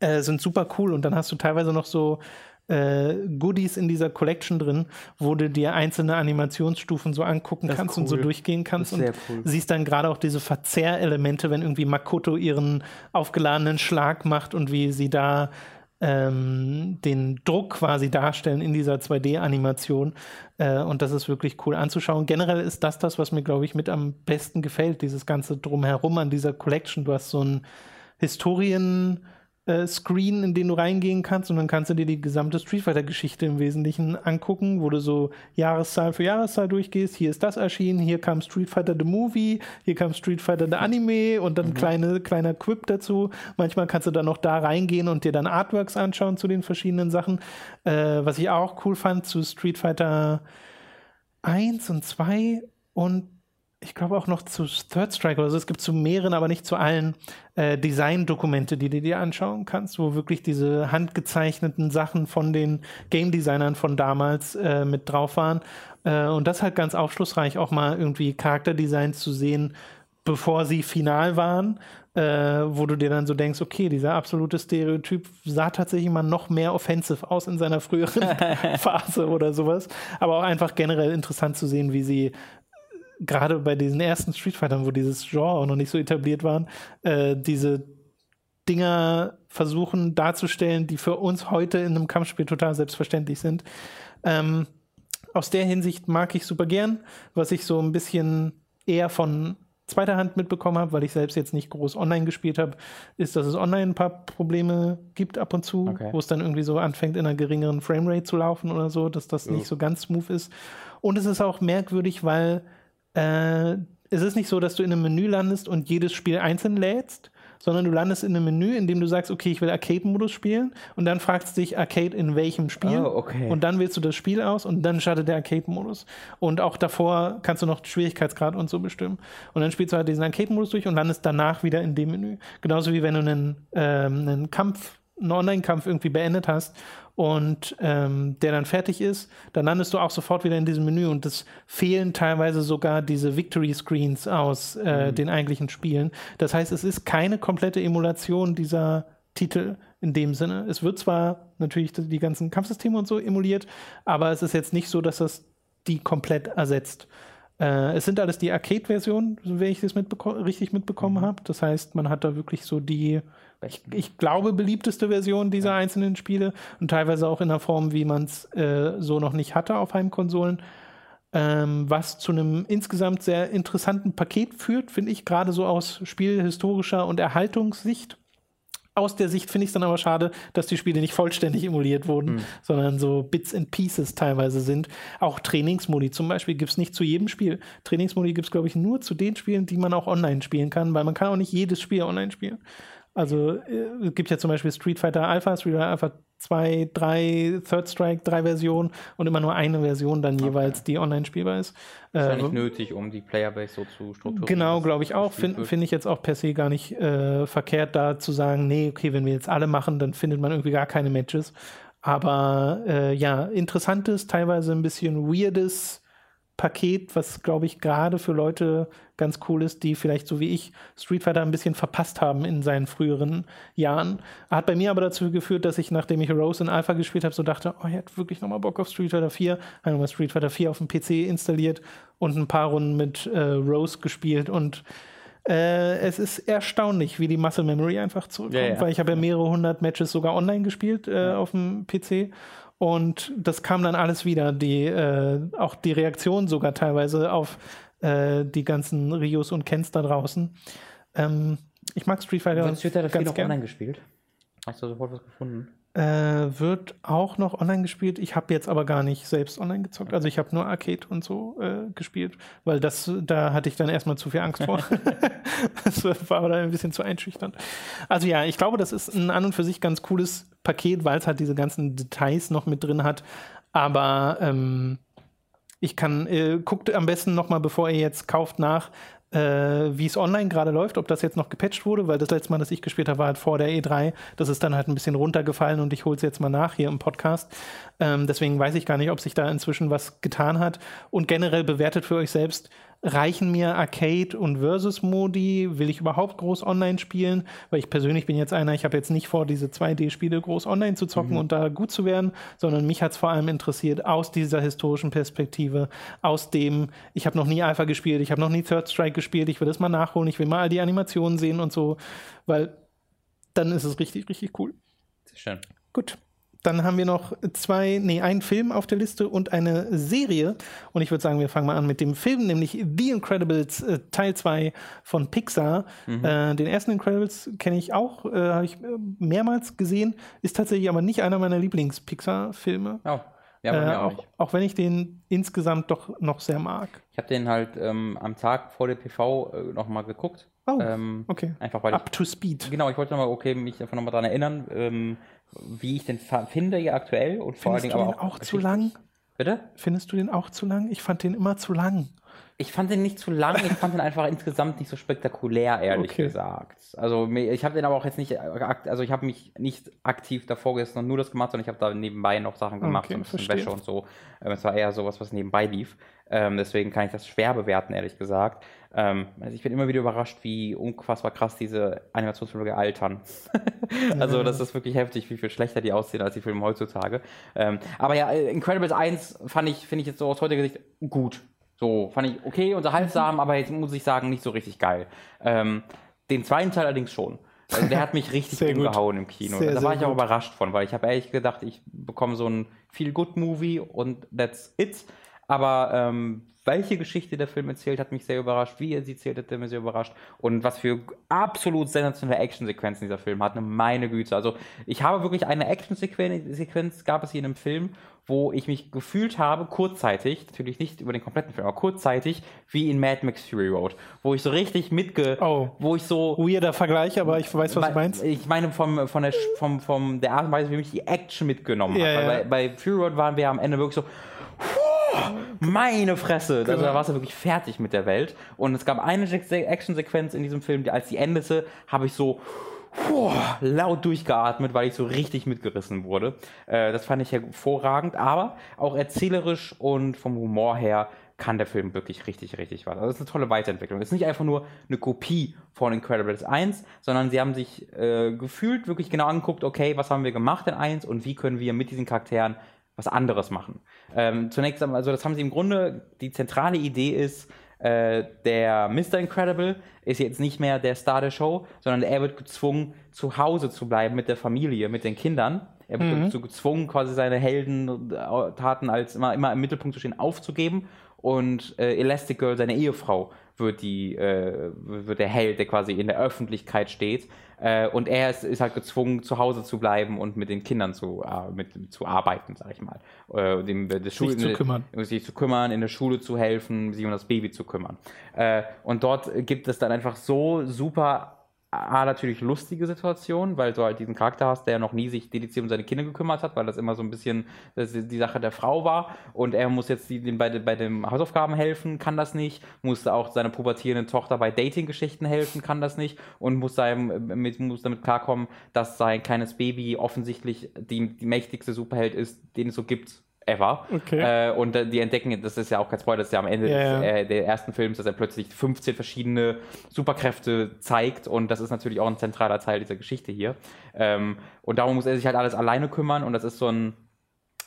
äh, sind super cool und dann hast du teilweise noch so äh, Goodies in dieser Collection drin, wo du dir einzelne Animationsstufen so angucken das kannst cool. und so durchgehen kannst und cool. siehst dann gerade auch diese Verzerrelemente, wenn irgendwie Makoto ihren aufgeladenen Schlag macht und wie sie da ähm, den Druck quasi darstellen in dieser 2D-Animation. Äh, und das ist wirklich cool anzuschauen. Generell ist das das, was mir, glaube ich, mit am besten gefällt, dieses ganze Drumherum an dieser Collection. Du hast so ein Historien- äh, Screen, in den du reingehen kannst und dann kannst du dir die gesamte Street Fighter Geschichte im Wesentlichen angucken, wo du so Jahreszahl für Jahreszahl durchgehst. Hier ist das erschienen, hier kam Street Fighter the Movie, hier kam Street Fighter the Anime und dann mhm. kleine, kleiner Quip dazu. Manchmal kannst du dann noch da reingehen und dir dann Artworks anschauen zu den verschiedenen Sachen. Äh, was ich auch cool fand zu Street Fighter 1 und 2 und ich glaube auch noch zu Third Strike oder so. Es gibt zu mehreren, aber nicht zu allen äh, Design-Dokumente, die du dir anschauen kannst, wo wirklich diese handgezeichneten Sachen von den Game Designern von damals äh, mit drauf waren. Äh, und das halt ganz aufschlussreich, auch mal irgendwie Charakterdesigns zu sehen, bevor sie final waren. Äh, wo du dir dann so denkst, okay, dieser absolute Stereotyp sah tatsächlich mal noch mehr offensive aus in seiner früheren Phase oder sowas. Aber auch einfach generell interessant zu sehen, wie sie gerade bei diesen ersten Street Fightern, wo dieses Genre noch nicht so etabliert waren, äh, diese Dinger versuchen darzustellen, die für uns heute in einem Kampfspiel total selbstverständlich sind. Ähm, aus der Hinsicht mag ich super gern, was ich so ein bisschen eher von zweiter Hand mitbekommen habe, weil ich selbst jetzt nicht groß online gespielt habe, ist, dass es online ein paar Probleme gibt ab und zu, okay. wo es dann irgendwie so anfängt, in einer geringeren Framerate zu laufen oder so, dass das ja. nicht so ganz smooth ist. Und es ist auch merkwürdig, weil äh, es ist nicht so, dass du in einem Menü landest und jedes Spiel einzeln lädst, sondern du landest in einem Menü, in dem du sagst, okay, ich will Arcade-Modus spielen und dann fragst du dich Arcade in welchem Spiel oh, okay. und dann wählst du das Spiel aus und dann startet der Arcade-Modus und auch davor kannst du noch Schwierigkeitsgrad und so bestimmen und dann spielst du halt diesen Arcade-Modus durch und landest danach wieder in dem Menü. Genauso wie wenn du einen, ähm, einen Kampf einen Online-Kampf irgendwie beendet hast und ähm, der dann fertig ist, dann landest du auch sofort wieder in diesem Menü und es fehlen teilweise sogar diese Victory-Screens aus äh, mhm. den eigentlichen Spielen. Das heißt, es ist keine komplette Emulation dieser Titel in dem Sinne. Es wird zwar natürlich die ganzen Kampfsysteme und so emuliert, aber es ist jetzt nicht so, dass das die komplett ersetzt. Äh, es sind alles die Arcade-Versionen, wenn ich das mitbeko richtig mitbekommen mhm. habe. Das heißt, man hat da wirklich so die ich, ich, glaube, beliebteste Version dieser ja. einzelnen Spiele und teilweise auch in der Form, wie man es äh, so noch nicht hatte auf Heimkonsolen. Ähm, was zu einem insgesamt sehr interessanten Paket führt, finde ich, gerade so aus spielhistorischer und Erhaltungssicht. Aus der Sicht finde ich es dann aber schade, dass die Spiele nicht vollständig emuliert wurden, mhm. sondern so Bits and Pieces teilweise sind. Auch Trainingsmodi zum Beispiel gibt es nicht zu jedem Spiel. Trainingsmodi gibt es, glaube ich, nur zu den Spielen, die man auch online spielen kann, weil man kann auch nicht jedes Spiel online spielen. Also äh, es gibt ja zum Beispiel Street Fighter Alpha, Street Fighter Alpha 2, 3, Third Strike, drei Versionen und immer nur eine Version dann okay. jeweils, die online spielbar ist. Ist ja nicht äh, nötig, um die Playerbase so zu strukturieren. Genau, glaube ich auch. Finde find ich jetzt auch per se gar nicht äh, verkehrt, da zu sagen, nee, okay, wenn wir jetzt alle machen, dann findet man irgendwie gar keine Matches. Aber äh, ja, interessantes, teilweise ein bisschen weirdes Paket, was glaube ich gerade für Leute ganz cool ist, die vielleicht so wie ich Street Fighter ein bisschen verpasst haben in seinen früheren Jahren. Hat bei mir aber dazu geführt, dass ich, nachdem ich Rose in Alpha gespielt habe, so dachte, oh, ich hätte wirklich nochmal Bock auf Street Fighter 4. Habe nochmal Street Fighter 4 auf dem PC installiert und ein paar Runden mit äh, Rose gespielt und äh, es ist erstaunlich, wie die Muscle Memory einfach zurückkommt, ja, ja. weil ich habe ja mehrere hundert Matches sogar online gespielt äh, auf dem PC und das kam dann alles wieder, die, äh, auch die Reaktion sogar teilweise auf äh, die ganzen Rios und Kens da draußen. Ähm, ich mag Street Fighter. Hast Street Fighter 4 noch online gespielt? Hast du sofort was gefunden? äh, wird auch noch online gespielt. Ich habe jetzt aber gar nicht selbst online gezockt. Also ich habe nur Arcade und so äh, gespielt, weil das, da hatte ich dann erstmal zu viel Angst vor. das war aber dann ein bisschen zu einschüchternd. Also ja, ich glaube, das ist ein an und für sich ganz cooles Paket, weil es halt diese ganzen Details noch mit drin hat. Aber ähm, ich kann, äh, guckt am besten nochmal, bevor ihr jetzt kauft, nach, äh, wie es online gerade läuft, ob das jetzt noch gepatcht wurde, weil das letzte Mal, das ich gespielt habe, war halt vor der E3. Das ist dann halt ein bisschen runtergefallen und ich hole es jetzt mal nach hier im Podcast. Ähm, deswegen weiß ich gar nicht, ob sich da inzwischen was getan hat. Und generell bewertet für euch selbst, reichen mir Arcade und Versus-Modi? Will ich überhaupt groß online spielen? Weil ich persönlich bin jetzt einer, ich habe jetzt nicht vor, diese 2D-Spiele groß online zu zocken mhm. und da gut zu werden, sondern mich hat es vor allem interessiert aus dieser historischen Perspektive, aus dem, ich habe noch nie Alpha gespielt, ich habe noch nie Third Strike gespielt, ich will das mal nachholen, ich will mal all die Animationen sehen und so, weil dann ist es richtig, richtig cool. Sehr schön. Gut. Dann haben wir noch zwei, nee, einen Film auf der Liste und eine Serie. Und ich würde sagen, wir fangen mal an mit dem Film, nämlich The Incredibles äh, Teil 2 von Pixar. Mhm. Äh, den ersten Incredibles kenne ich auch, äh, habe ich äh, mehrmals gesehen, ist tatsächlich aber nicht einer meiner Lieblings-Pixar-Filme. Oh. Ja, äh, auch, auch, wenn ich den insgesamt doch noch sehr mag. Ich habe den halt ähm, am Tag vor der PV äh, nochmal geguckt. Oh, ähm, okay. Einfach weil Up ich, to speed. Genau, ich wollte nochmal, okay, mich einfach nochmal daran erinnern, ähm, wie ich den finde hier aktuell und vor allen Dingen aber auch, auch zu lang. Bitte? Findest du den auch zu lang? Ich fand den immer zu lang. Ich fand den nicht zu lang, ich fand den einfach insgesamt nicht so spektakulär, ehrlich okay. gesagt. Also ich habe den aber auch jetzt nicht, also ich habe mich nicht aktiv davor gesessen und nur das gemacht, sondern ich habe da nebenbei noch Sachen gemacht okay, und ein bisschen Wäsche und so. Ähm, es war eher sowas, was nebenbei lief. Ähm, deswegen kann ich das schwer bewerten, ehrlich gesagt. Ähm, also ich bin immer wieder überrascht, wie unfassbar krass diese Animationsfilme altern. also das ist wirklich heftig, wie viel schlechter die aussehen als die Filme heutzutage. Ähm, aber ja, Incredibles 1 fand ich, finde ich jetzt so aus heutiger Sicht gut. So, fand ich okay, unterhaltsam, aber jetzt muss ich sagen, nicht so richtig geil. Ähm, den zweiten Teil allerdings schon. Also der hat mich richtig umgehauen im Kino. Sehr, da war ich auch gut. überrascht von, weil ich habe ehrlich gedacht, ich bekomme so ein Feel-Good-Movie und that's it. Aber ähm, welche Geschichte der Film erzählt, hat mich sehr überrascht. Wie er sie erzählt, hat mich sehr überrascht. Und was für absolut sensationelle Actionsequenzen dieser Film hat. Meine Güte. Also, ich habe wirklich eine Actionsequenz, gab es hier in einem Film, wo ich mich gefühlt habe, kurzzeitig, natürlich nicht über den kompletten Film, aber kurzzeitig, wie in Mad Max Fury Road. Wo ich so richtig mitge... Oh. Wo ich so... Weirder Vergleich, aber ich weiß, was du meinst. Ich meine, vom, von der, vom, vom, der Art und Weise, wie mich die Action mitgenommen ja, hat. Ja. Bei, bei Fury Road waren wir am Ende wirklich so meine Fresse. Also da warst du wirklich fertig mit der Welt. Und es gab eine Actionsequenz in diesem Film, die, als die endete, habe ich so puh, laut durchgeatmet, weil ich so richtig mitgerissen wurde. Äh, das fand ich hervorragend, aber auch erzählerisch und vom Humor her kann der Film wirklich richtig, richtig was. Also es ist eine tolle Weiterentwicklung. Es ist nicht einfach nur eine Kopie von Incredibles 1, sondern sie haben sich äh, gefühlt wirklich genau angeguckt, okay, was haben wir gemacht in 1 und wie können wir mit diesen Charakteren was anderes machen. Ähm, zunächst einmal, also das haben sie im Grunde, die zentrale Idee ist, äh, der Mr. Incredible ist jetzt nicht mehr der Star der Show, sondern er wird gezwungen, zu Hause zu bleiben mit der Familie, mit den Kindern. Er wird mhm. gezwungen, quasi seine Heldentaten als immer, immer im Mittelpunkt zu stehen, aufzugeben. Und äh, Elastic Girl, seine Ehefrau, wird, die, äh, wird der Held, der quasi in der Öffentlichkeit steht. Äh, und er ist, ist, halt gezwungen, zu Hause zu bleiben und mit den Kindern zu, äh, mit, zu arbeiten, sag ich mal. Äh, dem, der Schule, sich zu kümmern. Sich zu kümmern, in der Schule zu helfen, sich um das Baby zu kümmern. Äh, und dort gibt es dann einfach so super A, natürlich lustige Situation, weil du halt diesen Charakter hast, der noch nie sich dediziert um seine Kinder gekümmert hat, weil das immer so ein bisschen die Sache der Frau war. Und er muss jetzt den bei, bei den Hausaufgaben helfen, kann das nicht, musste auch seiner pubertierenden Tochter bei Dating-Geschichten helfen, kann das nicht. Und muss, seinem, mit, muss damit klarkommen, dass sein kleines Baby offensichtlich die, die mächtigste Superheld ist, den es so gibt ever. Okay. Äh, und die entdecken, das ist ja auch kein Spoiler, das ist ja am Ende ja, des, äh, der ersten Films, dass er plötzlich 15 verschiedene Superkräfte zeigt und das ist natürlich auch ein zentraler Teil dieser Geschichte hier. Ähm, und darum muss er sich halt alles alleine kümmern und das ist so ein,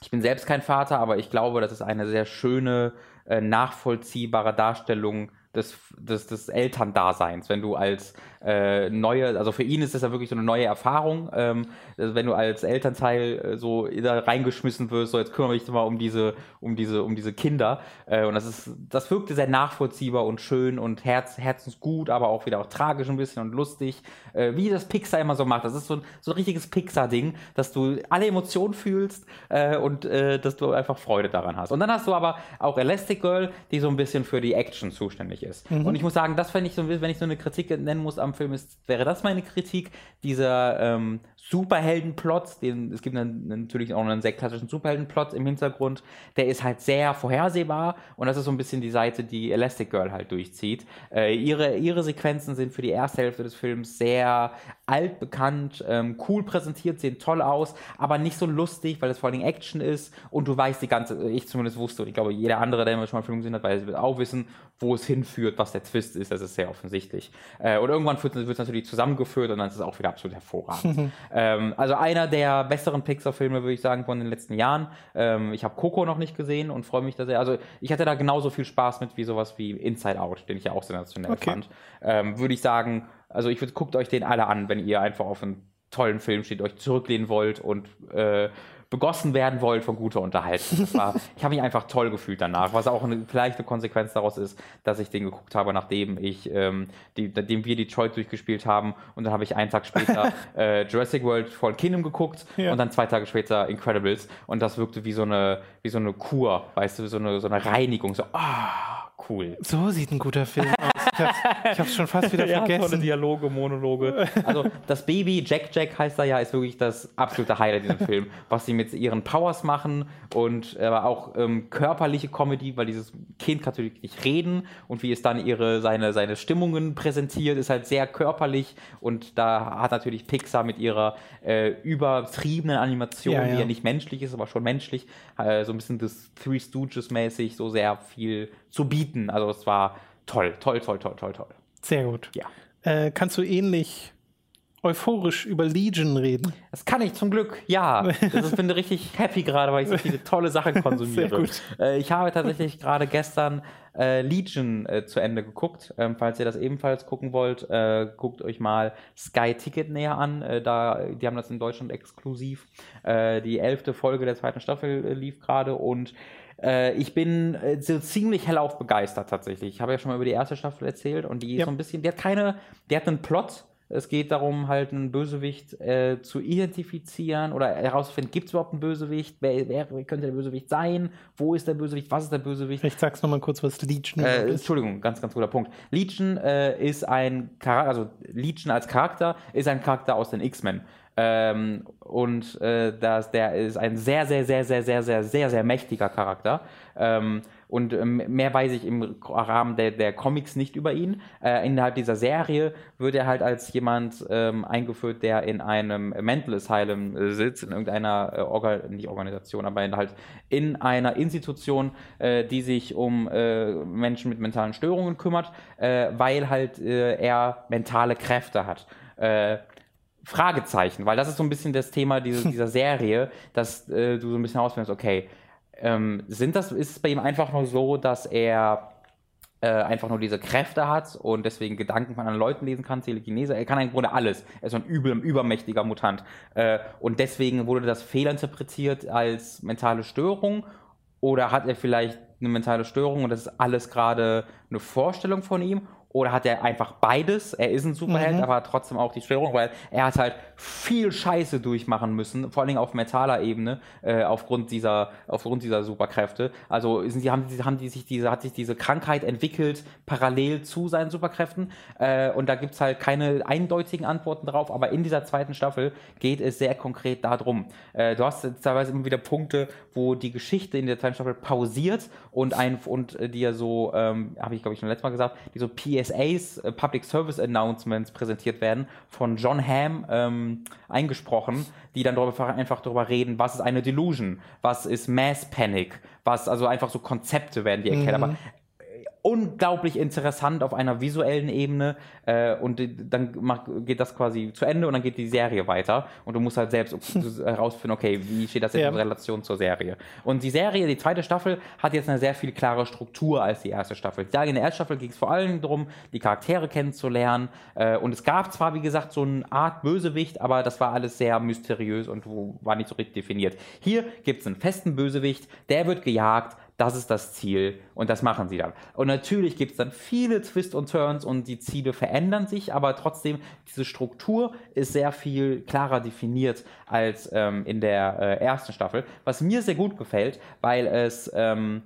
ich bin selbst kein Vater, aber ich glaube, das ist eine sehr schöne, äh, nachvollziehbare Darstellung des, des, des Elterndaseins, wenn du als äh, neue, also für ihn ist das ja wirklich so eine neue Erfahrung, ähm, also wenn du als Elternteil äh, so da reingeschmissen wirst, so jetzt kümmere mich mal um diese, um diese, um diese Kinder. Äh, und das ist, das wirkte sehr nachvollziehbar und schön und herz, herzensgut, aber auch wieder auch tragisch ein bisschen und lustig, äh, wie das Pixar immer so macht. Das ist so ein, so ein richtiges Pixar-Ding, dass du alle Emotionen fühlst äh, und äh, dass du einfach Freude daran hast. Und dann hast du aber auch Elastic Girl, die so ein bisschen für die Action zuständig ist. Mhm. Und ich muss sagen, das fände ich so, wenn ich so eine Kritik nennen muss am Film, ist, wäre das meine Kritik, dieser ähm, Superheldenplot, den, es gibt einen, natürlich auch einen sehr klassischen Superheldenplot im Hintergrund, der ist halt sehr vorhersehbar und das ist so ein bisschen die Seite, die Elastic Girl halt durchzieht. Äh, ihre, ihre Sequenzen sind für die erste Hälfte des Films sehr altbekannt, ähm, cool präsentiert, sehen toll aus, aber nicht so lustig, weil es vor allem Action ist und du weißt die ganze, ich zumindest wusste und ich glaube jeder andere, der immer schon mal Film gesehen hat, wird auch wissen, wo es hinführt, was der Twist ist, das ist sehr offensichtlich. Äh, und irgendwann wird es natürlich zusammengeführt und dann ist es auch wieder absolut hervorragend. Ähm, also einer der besseren Pixar-Filme, würde ich sagen, von den letzten Jahren. Ähm, ich habe Coco noch nicht gesehen und freue mich da sehr. Also ich hatte da genauso viel Spaß mit wie sowas wie Inside Out, den ich ja auch sensationell okay. fand. Ähm, würde ich sagen, also ich würde, guckt euch den alle an, wenn ihr einfach auf einen tollen Film steht, euch zurücklehnen wollt und äh, begossen werden wollt von guter Unterhaltung. War, ich habe mich einfach toll gefühlt danach, was auch eine, vielleicht eine Konsequenz daraus ist, dass ich den geguckt habe, nachdem ich, ähm, die, nachdem wir Detroit durchgespielt haben und dann habe ich einen Tag später äh, Jurassic World Fallen Kingdom geguckt ja. und dann zwei Tage später Incredibles und das wirkte wie so eine, wie so eine Kur, weißt du, so eine, so eine Reinigung, so, ah, cool. So sieht ein guter Film aus. Ich habe es schon fast wieder ja, vergessen. Tolle Dialoge, Monologe. Also das Baby, Jack Jack heißt er ja, ist wirklich das absolute Highlight in diesem Film. Was sie mit ihren Powers machen und aber auch ähm, körperliche Comedy, weil dieses Kind kann natürlich nicht reden und wie es dann ihre, seine, seine Stimmungen präsentiert, ist halt sehr körperlich und da hat natürlich Pixar mit ihrer äh, übertriebenen Animation, ja, ja. die ja nicht menschlich ist, aber schon menschlich, äh, so ein bisschen das Three Stooges mäßig, so sehr viel zu bieten. Also es war toll, toll, toll, toll, toll, toll. Sehr gut. Ja. Äh, kannst du ähnlich euphorisch über Legion reden? Das kann ich zum Glück, ja. Ich bin richtig happy gerade, weil ich so viele tolle Sachen konsumiere. Sehr gut. Äh, ich habe tatsächlich gerade gestern äh, Legion äh, zu Ende geguckt. Ähm, falls ihr das ebenfalls gucken wollt, äh, guckt euch mal Sky Ticket näher an. Äh, da, die haben das in Deutschland exklusiv. Die elfte Folge der zweiten Staffel lief gerade und äh, ich bin äh, so ziemlich hellauf begeistert tatsächlich. Ich habe ja schon mal über die erste Staffel erzählt und die ist so ein bisschen, die hat keine, die hat einen Plot. Es geht darum, halt einen Bösewicht äh, zu identifizieren oder herauszufinden, gibt es überhaupt einen Bösewicht? Wer, wer, könnte der Bösewicht sein? Wo ist der Bösewicht? Was ist der Bösewicht? Ich sag's nochmal kurz, was Legion äh, ist. Entschuldigung, ganz, ganz guter Punkt. Legion äh, ist ein Charakter, also Legion als Charakter ist ein Charakter aus den X-Men. Ähm, und äh, das, der ist ein sehr, sehr, sehr, sehr, sehr, sehr, sehr, sehr mächtiger Charakter. Ähm, und ähm, mehr weiß ich im Rahmen der, der Comics nicht über ihn. Äh, innerhalb dieser Serie wird er halt als jemand ähm, eingeführt, der in einem Mental Asylum äh, sitzt, in irgendeiner äh, Orga nicht Organisation, aber in, halt in einer Institution, äh, die sich um äh, Menschen mit mentalen Störungen kümmert, äh, weil halt er mentale Kräfte hat. Fragezeichen, weil das ist so ein bisschen das Thema dieser, dieser Serie, dass äh, du so ein bisschen herausfindest, okay, ähm, sind das, ist es bei ihm einfach nur so, dass er äh, einfach nur diese Kräfte hat und deswegen Gedanken von anderen Leuten lesen kann, Telekinese, er kann im Grunde alles. Er ist so ein übel, übermächtiger Mutant. Äh, und deswegen wurde das fehlinterpretiert als mentale Störung oder hat er vielleicht eine mentale Störung und das ist alles gerade eine Vorstellung von ihm oder hat er einfach beides? Er ist ein Superheld, mhm. aber hat trotzdem auch die Störung, weil er hat halt viel Scheiße durchmachen müssen, vor allem auf mentaler Ebene, äh, aufgrund dieser, aufgrund dieser Superkräfte. Also sind die, haben, die, haben die sich diese, hat sich diese Krankheit entwickelt parallel zu seinen Superkräften. Äh, und da gibt es halt keine eindeutigen Antworten drauf, aber in dieser zweiten Staffel geht es sehr konkret darum. Äh, du hast teilweise immer wieder Punkte, wo die Geschichte in der zweiten Staffel pausiert und ein und äh, dir so, ähm, habe ich glaube ich schon letztes Mal gesagt, die so PSAs, äh, Public Service Announcements präsentiert werden von John Hamm ähm, eingesprochen, die dann darüber, einfach darüber reden, was ist eine Delusion, was ist Mass Panic, was also einfach so Konzepte werden die erklärt, mhm. aber unglaublich interessant auf einer visuellen Ebene äh, und dann macht, geht das quasi zu Ende und dann geht die Serie weiter und du musst halt selbst herausfinden, okay, wie steht das jetzt ja. in Relation zur Serie. Und die Serie, die zweite Staffel, hat jetzt eine sehr viel klare Struktur als die erste Staffel. Da in der ersten Staffel ging es vor allem darum, die Charaktere kennenzulernen äh, und es gab zwar, wie gesagt, so eine Art Bösewicht, aber das war alles sehr mysteriös und war nicht so richtig definiert. Hier gibt es einen festen Bösewicht, der wird gejagt, das ist das Ziel und das machen sie dann. Und natürlich gibt es dann viele Twists und Turns und die Ziele verändern sich, aber trotzdem, diese Struktur ist sehr viel klarer definiert als ähm, in der äh, ersten Staffel, was mir sehr gut gefällt, weil es ähm,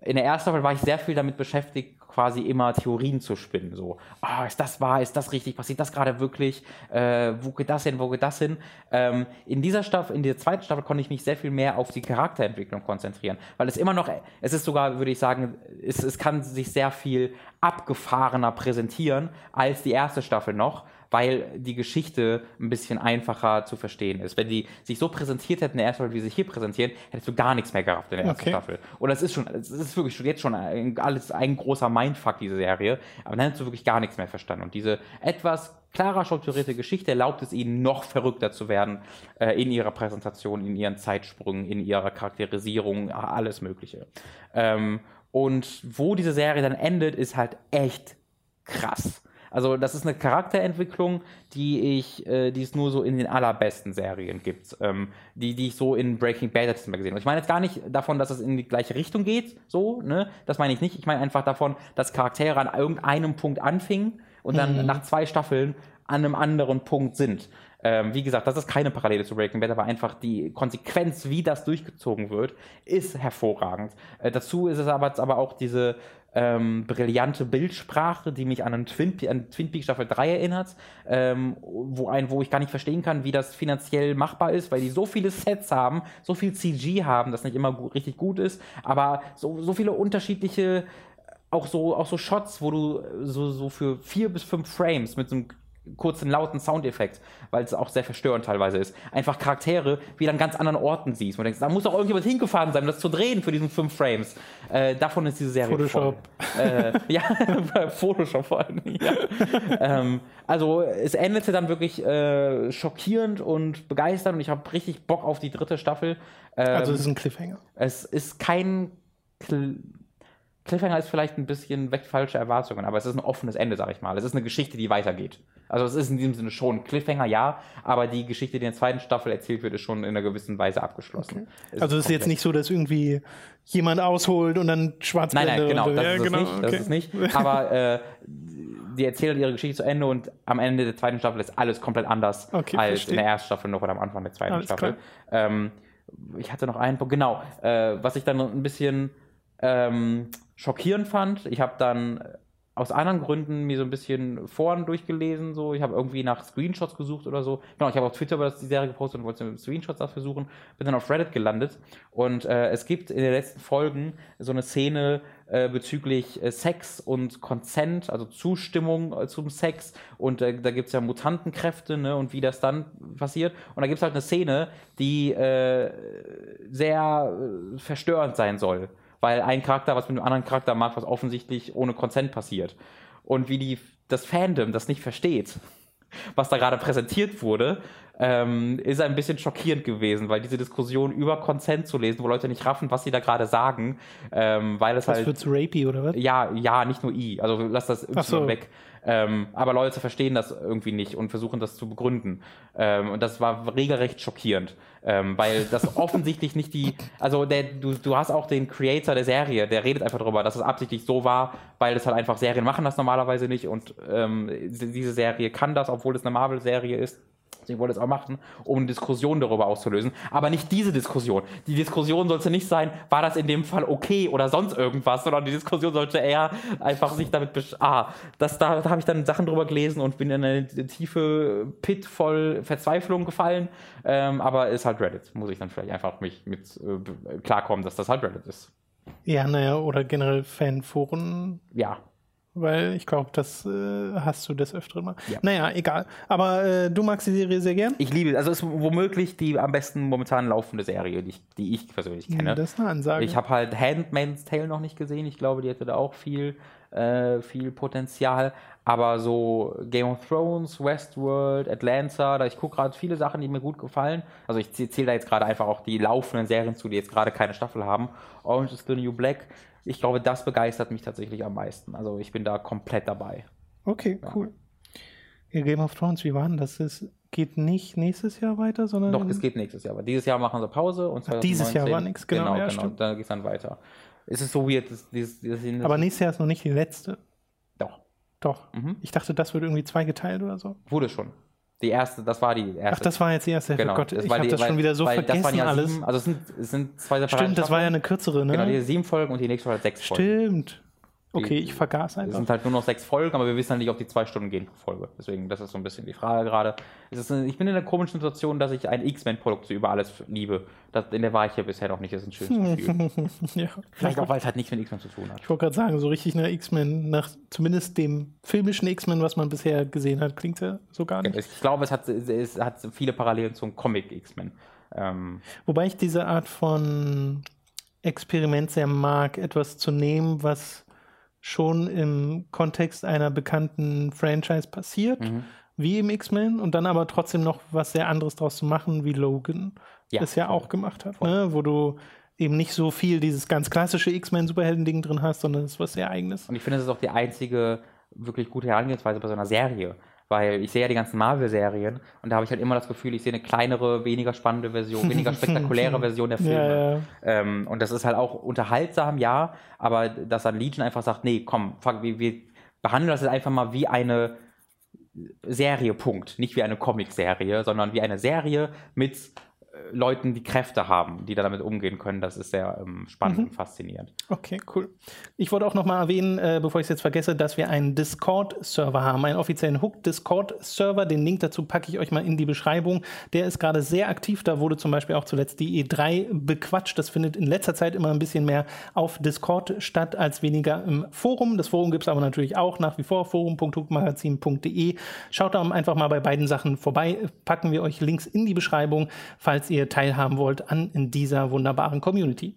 in der ersten Staffel war ich sehr viel damit beschäftigt, quasi immer Theorien zu spinnen. So, ah, ist das wahr, ist das richtig, passiert das gerade wirklich, äh, wo geht das hin, wo geht das hin? Ähm, in dieser Staffel, in der zweiten Staffel konnte ich mich sehr viel mehr auf die Charakterentwicklung konzentrieren, weil es immer noch, es ist sogar, würde ich sagen, es, es kann sich sehr viel abgefahrener präsentieren als die erste Staffel noch weil die Geschichte ein bisschen einfacher zu verstehen ist. Wenn die sich so präsentiert hätten in der ersten Staffel, wie sie sich hier präsentieren, hättest du gar nichts mehr gehabt in der ersten okay. Staffel. Und das ist schon, es ist wirklich schon jetzt schon ein, alles ein großer Mindfuck, diese Serie. Aber dann hättest du wirklich gar nichts mehr verstanden. Und diese etwas klarer strukturierte Geschichte erlaubt es ihnen, noch verrückter zu werden äh, in ihrer Präsentation, in ihren Zeitsprüngen, in ihrer Charakterisierung, alles Mögliche. Ähm, und wo diese Serie dann endet, ist halt echt krass. Also das ist eine Charakterentwicklung, die ich, äh, die es nur so in den allerbesten Serien gibt, ähm, die, die ich so in Breaking Bad jetzt mal gesehen habe. Ich meine jetzt gar nicht davon, dass es in die gleiche Richtung geht, so, ne? Das meine ich nicht. Ich meine einfach davon, dass Charaktere an irgendeinem Punkt anfingen und dann mhm. nach zwei Staffeln an einem anderen Punkt sind. Ähm, wie gesagt, das ist keine Parallele zu Breaking Bad, aber einfach die Konsequenz, wie das durchgezogen wird, ist hervorragend. Äh, dazu ist es aber, aber auch diese ähm, brillante Bildsprache, die mich an, einen Twin, an Twin Peaks Staffel 3 erinnert, ähm, wo, ein, wo ich gar nicht verstehen kann, wie das finanziell machbar ist, weil die so viele Sets haben, so viel CG haben, das nicht immer gut, richtig gut ist, aber so, so viele unterschiedliche auch so, auch so Shots, wo du so, so für vier bis fünf Frames mit so einem kurzen lauten Soundeffekt, weil es auch sehr verstörend teilweise ist. Einfach Charaktere wie an ganz anderen Orten siehst. Und denkst, da muss auch irgendjemand hingefahren sein, um das zu drehen für diesen fünf Frames. Äh, davon ist diese Serie Photoshop. Äh, ja, Photoshop vor allem. Ja. ähm, also es endete dann wirklich äh, schockierend und begeisternd und ich habe richtig Bock auf die dritte Staffel. Ähm, also es ist ein Cliffhanger. Es ist kein Cl Cliffhanger ist vielleicht ein bisschen weg falsche Erwartungen, aber es ist ein offenes Ende, sag ich mal. Es ist eine Geschichte, die weitergeht. Also es ist in diesem Sinne schon Cliffhanger, ja, aber die Geschichte, die in der zweiten Staffel erzählt wird, ist schon in einer gewissen Weise abgeschlossen. Okay. Also es ist jetzt nicht so, dass irgendwie jemand ausholt und dann schwarz Nein, nein, genau, das, ja, ist, genau. Es nicht, okay. das ist nicht. Aber äh, die erzählen ihre Geschichte zu Ende und am Ende der zweiten Staffel ist alles komplett anders okay, als verstehe. in der ersten Staffel noch oder am Anfang der zweiten alles Staffel. Ähm, ich hatte noch einen Punkt, genau, äh, was ich dann ein bisschen ähm, schockierend fand. Ich habe dann aus anderen Gründen mir so ein bisschen Foren durchgelesen. So. Ich habe irgendwie nach Screenshots gesucht oder so. Genau, ich habe auf Twitter über die Serie gepostet und wollte Screenshots dafür suchen. Bin dann auf Reddit gelandet. Und äh, es gibt in den letzten Folgen so eine Szene äh, bezüglich äh, Sex und Consent, also Zustimmung äh, zum Sex. Und äh, da gibt es ja Mutantenkräfte ne, und wie das dann passiert. Und da gibt es halt eine Szene, die äh, sehr verstörend sein soll weil ein Charakter was mit einem anderen Charakter macht, was offensichtlich ohne Consent passiert. Und wie die, das Fandom das nicht versteht, was da gerade präsentiert wurde, ähm, ist ein bisschen schockierend gewesen, weil diese Diskussion über Consent zu lesen, wo Leute nicht raffen, was sie da gerade sagen, ähm, weil es was halt. Wird's rapey oder was? Ja, ja, nicht nur I. Also lass das Y so. weg. Ähm, aber Leute verstehen das irgendwie nicht und versuchen das zu begründen. Ähm, und das war regelrecht schockierend, ähm, weil das offensichtlich nicht die, also der, du, du hast auch den Creator der Serie, der redet einfach darüber, dass es absichtlich so war, weil es halt einfach Serien machen das normalerweise nicht und ähm, diese Serie kann das, obwohl es eine Marvel-Serie ist. Ich wollte es auch machen, um eine Diskussion darüber auszulösen. Aber nicht diese Diskussion. Die Diskussion sollte nicht sein, war das in dem Fall okay oder sonst irgendwas, sondern die Diskussion sollte eher einfach sich damit Ah, das, da, da habe ich dann Sachen drüber gelesen und bin in eine tiefe Pit voll Verzweiflung gefallen. Ähm, aber ist halt Reddit. Muss ich dann vielleicht einfach mich mit äh, klarkommen, dass das halt Reddit ist. Ja, naja, oder generell Fanforen. Ja, weil ich glaube, das äh, hast du des Öfteren mal. Ja. Naja, egal. Aber äh, du magst die Serie sehr gern? Ich liebe es. Also es ist womöglich die am besten momentan laufende Serie, die ich, die ich persönlich kenne. Das ist eine Ansage. Ich habe halt Handmaid's Tale noch nicht gesehen. Ich glaube, die hätte da auch viel äh, viel Potenzial. Aber so Game of Thrones, Westworld, Atlanta, da ich gucke gerade viele Sachen, die mir gut gefallen. Also ich zähle da jetzt gerade einfach auch die laufenden Serien zu, die jetzt gerade keine Staffel haben. Orange is the New Black. Ich glaube, das begeistert mich tatsächlich am meisten. Also ich bin da komplett dabei. Okay, cool. Ja, Game of Thrones, wie war denn das? Es geht nicht nächstes Jahr weiter, sondern. Doch, es geht nächstes Jahr. Aber dieses Jahr machen sie Pause und Ach, dieses Jahr war nichts, genau. Genau, ja, genau. stimmt. Dann geht es dann weiter. Es ist so weird, das, dieses, dieses, Aber nächstes Jahr ist noch nicht die letzte. Doch, Doch. Mhm. Ich dachte, das wird irgendwie zweigeteilt oder so. wurde schon. Die erste, das war die erste. Ach, das war jetzt die erste. genau. Oh Gott, das ich habe das weil- schon wieder so vergessen ja alles. Sieben, also es sind, es sind zwei separate Stimmt, das war ja eine kürzere, ne? Genau, die sieben Folgen und die nächste war sechs Folgen. Stimmt. Okay, ich vergaß Es einfach. sind halt nur noch sechs Folgen, aber wir wissen halt nicht, ob die zwei Stunden gehen pro Folge. Deswegen, das ist so ein bisschen die Frage gerade. Es eine- ich bin in einer komischen Situation, dass ich ein X-Men-Produkt so über alles liebe. Das, in der war ich ja bisher noch nicht. Das ist ein schönes Gefühl. ja. Vielleicht auch, weil es halt nichts mit X-Men zu tun hat. Ich wollte gerade sagen, so richtig nach X-Men, nach zumindest dem filmischen X-Men, was man bisher gesehen hat, klingt ja so gar nicht. Ich glaube, es hat, es hat viele Parallelen zum Comic X-Men. Ähm, Wobei ich diese Art von Experiment sehr mag, etwas zu nehmen, was schon im Kontext einer bekannten Franchise passiert, Mhm. wie im X-Men, und dann aber trotzdem noch was sehr anderes draus zu machen, wie Logan Ja, es ja voll. auch gemacht hat, ne? wo du eben nicht so viel dieses ganz klassische X-Men-Superhelden-Ding drin hast, sondern es ist was sehr eigenes. Und ich finde, das ist auch die einzige wirklich gute Herangehensweise bei so einer Serie. Weil ich sehe ja die ganzen Marvel-Serien und da habe ich halt immer das Gefühl, ich sehe eine kleinere, weniger spannende Version, weniger spektakuläre Version der Filme. Ja, ja. Ähm, und das ist halt auch unterhaltsam, ja, aber dass dann Legion einfach sagt, nee, komm, fuck, wir, wir behandeln das jetzt einfach mal wie eine Serie, Punkt. Nicht wie eine Comic-Serie, sondern wie eine Serie mit Leuten, die Kräfte haben, die da damit umgehen können. Das ist sehr ähm, spannend Mhm. und faszinierend. Okay, cool. Ich wollte auch noch mal erwähnen, äh, bevor ich es jetzt vergesse, dass wir einen Discord-Server haben, einen offiziellen Hook-Discord-Server. Den Link dazu packe ich euch mal in die Beschreibung. Der ist gerade sehr aktiv. Da wurde zum Beispiel auch zuletzt die E3 bequatscht. Das findet in letzter Zeit immer ein bisschen mehr auf Discord statt als weniger im Forum. Das Forum gibt es aber natürlich auch nach wie vor, forum.hookmagazin.de. Schaut da einfach mal bei beiden Sachen vorbei. Packen wir euch Links in die Beschreibung, falls ihr teilhaben wollt an dieser wunderbaren Community.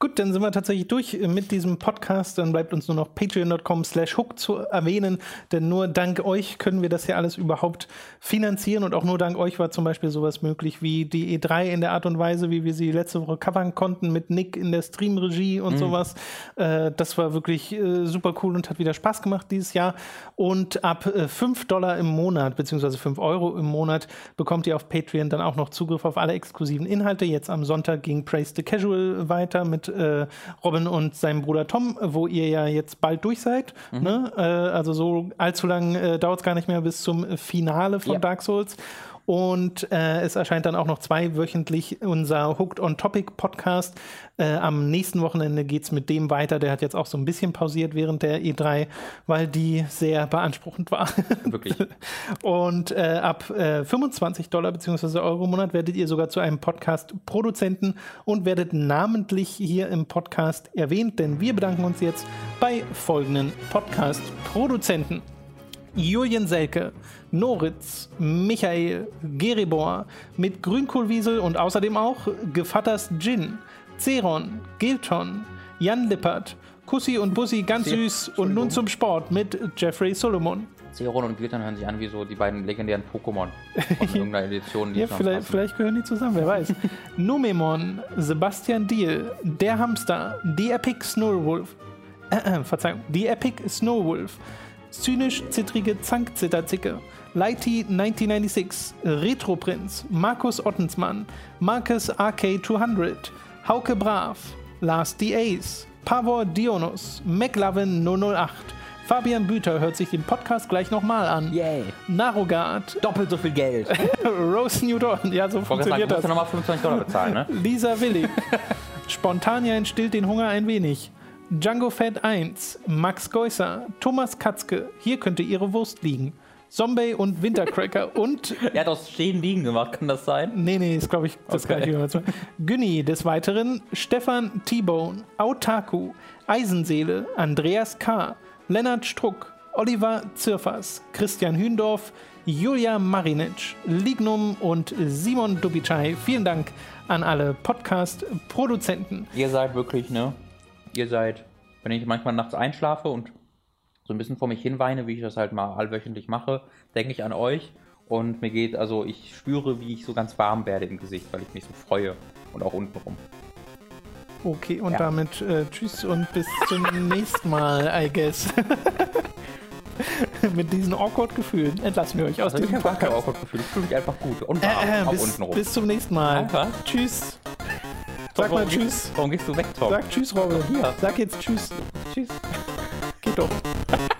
Gut, dann sind wir tatsächlich durch mit diesem Podcast. Dann bleibt uns nur noch patreon.com slash hook zu erwähnen, denn nur dank euch können wir das hier alles überhaupt finanzieren und auch nur dank euch war zum Beispiel sowas möglich wie die E3 in der Art und Weise, wie wir sie letzte Woche covern konnten mit Nick in der Streamregie und sowas. Äh, das war wirklich äh, super cool und hat wieder Spaß gemacht dieses Jahr. Und ab äh, 5 Dollar im Monat, beziehungsweise 5 Euro im Monat, bekommt ihr auf Patreon dann auch noch Zugriff auf alle exklusiven Inhalte. Jetzt am Sonntag ging Praise the Casual weiter mit äh, Robin und seinem Bruder Tom, wo ihr ja jetzt bald durch seid. Ne? Äh, also so allzu lang äh, dauert es gar nicht mehr bis zum Finale von Ja. Dark Souls. Und äh, es erscheint dann auch noch zweiwöchentlich unser Hooked on Topic Podcast. Äh, am nächsten Wochenende geht es mit dem weiter. Der hat jetzt auch so ein bisschen pausiert während der E3, weil die sehr beanspruchend war. Wirklich. Und äh, ab äh, 25 Dollar bzw. Euro im Monat werdet ihr sogar zu einem Podcast-Produzenten und werdet namentlich hier im Podcast erwähnt, denn wir bedanken uns jetzt bei folgenden Podcast-Produzenten. Julian Selke, Noritz, Michael, Geribor mit Grünkohlwiesel und außerdem auch Gevatters Gin, Zeron, Gilton, Jan Lippert, Kussi und Bussi ganz Sehr- süß und nun zum Sport mit Jeffrey Solomon. Zeron und Giltan hören sich an wie so die beiden legendären Pokémon von irgendeiner Edition. Die Ja, vielleicht, vielleicht gehören die zusammen, wer weiß. Numemon, Sebastian Diel, Der Hamster, die Epic Snowwolf, äh, äh, Verzeihung, die Epic Snowwolf, zynisch-zittrige Zankzitterzicke, Lighty 1996, Retroprinz, Markus Ottensmann, Marcus RK200, Hauke Brav, Lars D. Ace, Pavor Dionus, McLovin 008, Fabian Büter hört sich den Podcast gleich nochmal an. Yay. Narogard, Doppelt so viel Geld. Rose Newton, ja, so sagen, funktioniert du musst das. ja nochmal 25 Dollar bezahlen, ne? Lisa Willig, Spontanien stillt den Hunger ein wenig. Django Fett 1, Max Geusser, Thomas Katzke, hier könnte ihre Wurst liegen. Zombie und Wintercracker und Er hat aus Stehen liegen gemacht, kann das sein? Nee, nee, ist glaube ich das Okay. gleiche. Günni des Weiteren, Stefan T-Bone, Autaku, Eisenseele, Andreas K., Lennart Struck, Oliver Zirfers, Christian Hündorf, Julia Marinic, Lignum und Simon Dubicai. Vielen Dank an alle Podcast-Produzenten. Ihr seid wirklich, ne? Ihr seid, wenn ich manchmal nachts einschlafe und so ein bisschen vor mich hinweine, wie ich das halt mal allwöchentlich mache, denke ich an euch und mir geht, also ich spüre, wie ich so ganz warm werde im Gesicht, weil ich mich so freue und auch untenrum. Okay, und ja. damit äh, tschüss und bis zum nächsten Mal, I guess. Mit diesen awkward Gefühlen entlassen wir euch aus also diesem Podcast. Ich Gefühl. Ich fühle mich einfach gut und warm, äh, äh, bis, unten bis zum nächsten Mal. Einfach. Tschüss. Sag warum mal Tschüss. Gehst, warum gehst du weg, Tom? Sag Tschüss, Robin. Hier. Sag jetzt Tschüss. Tschüss. Geht doch.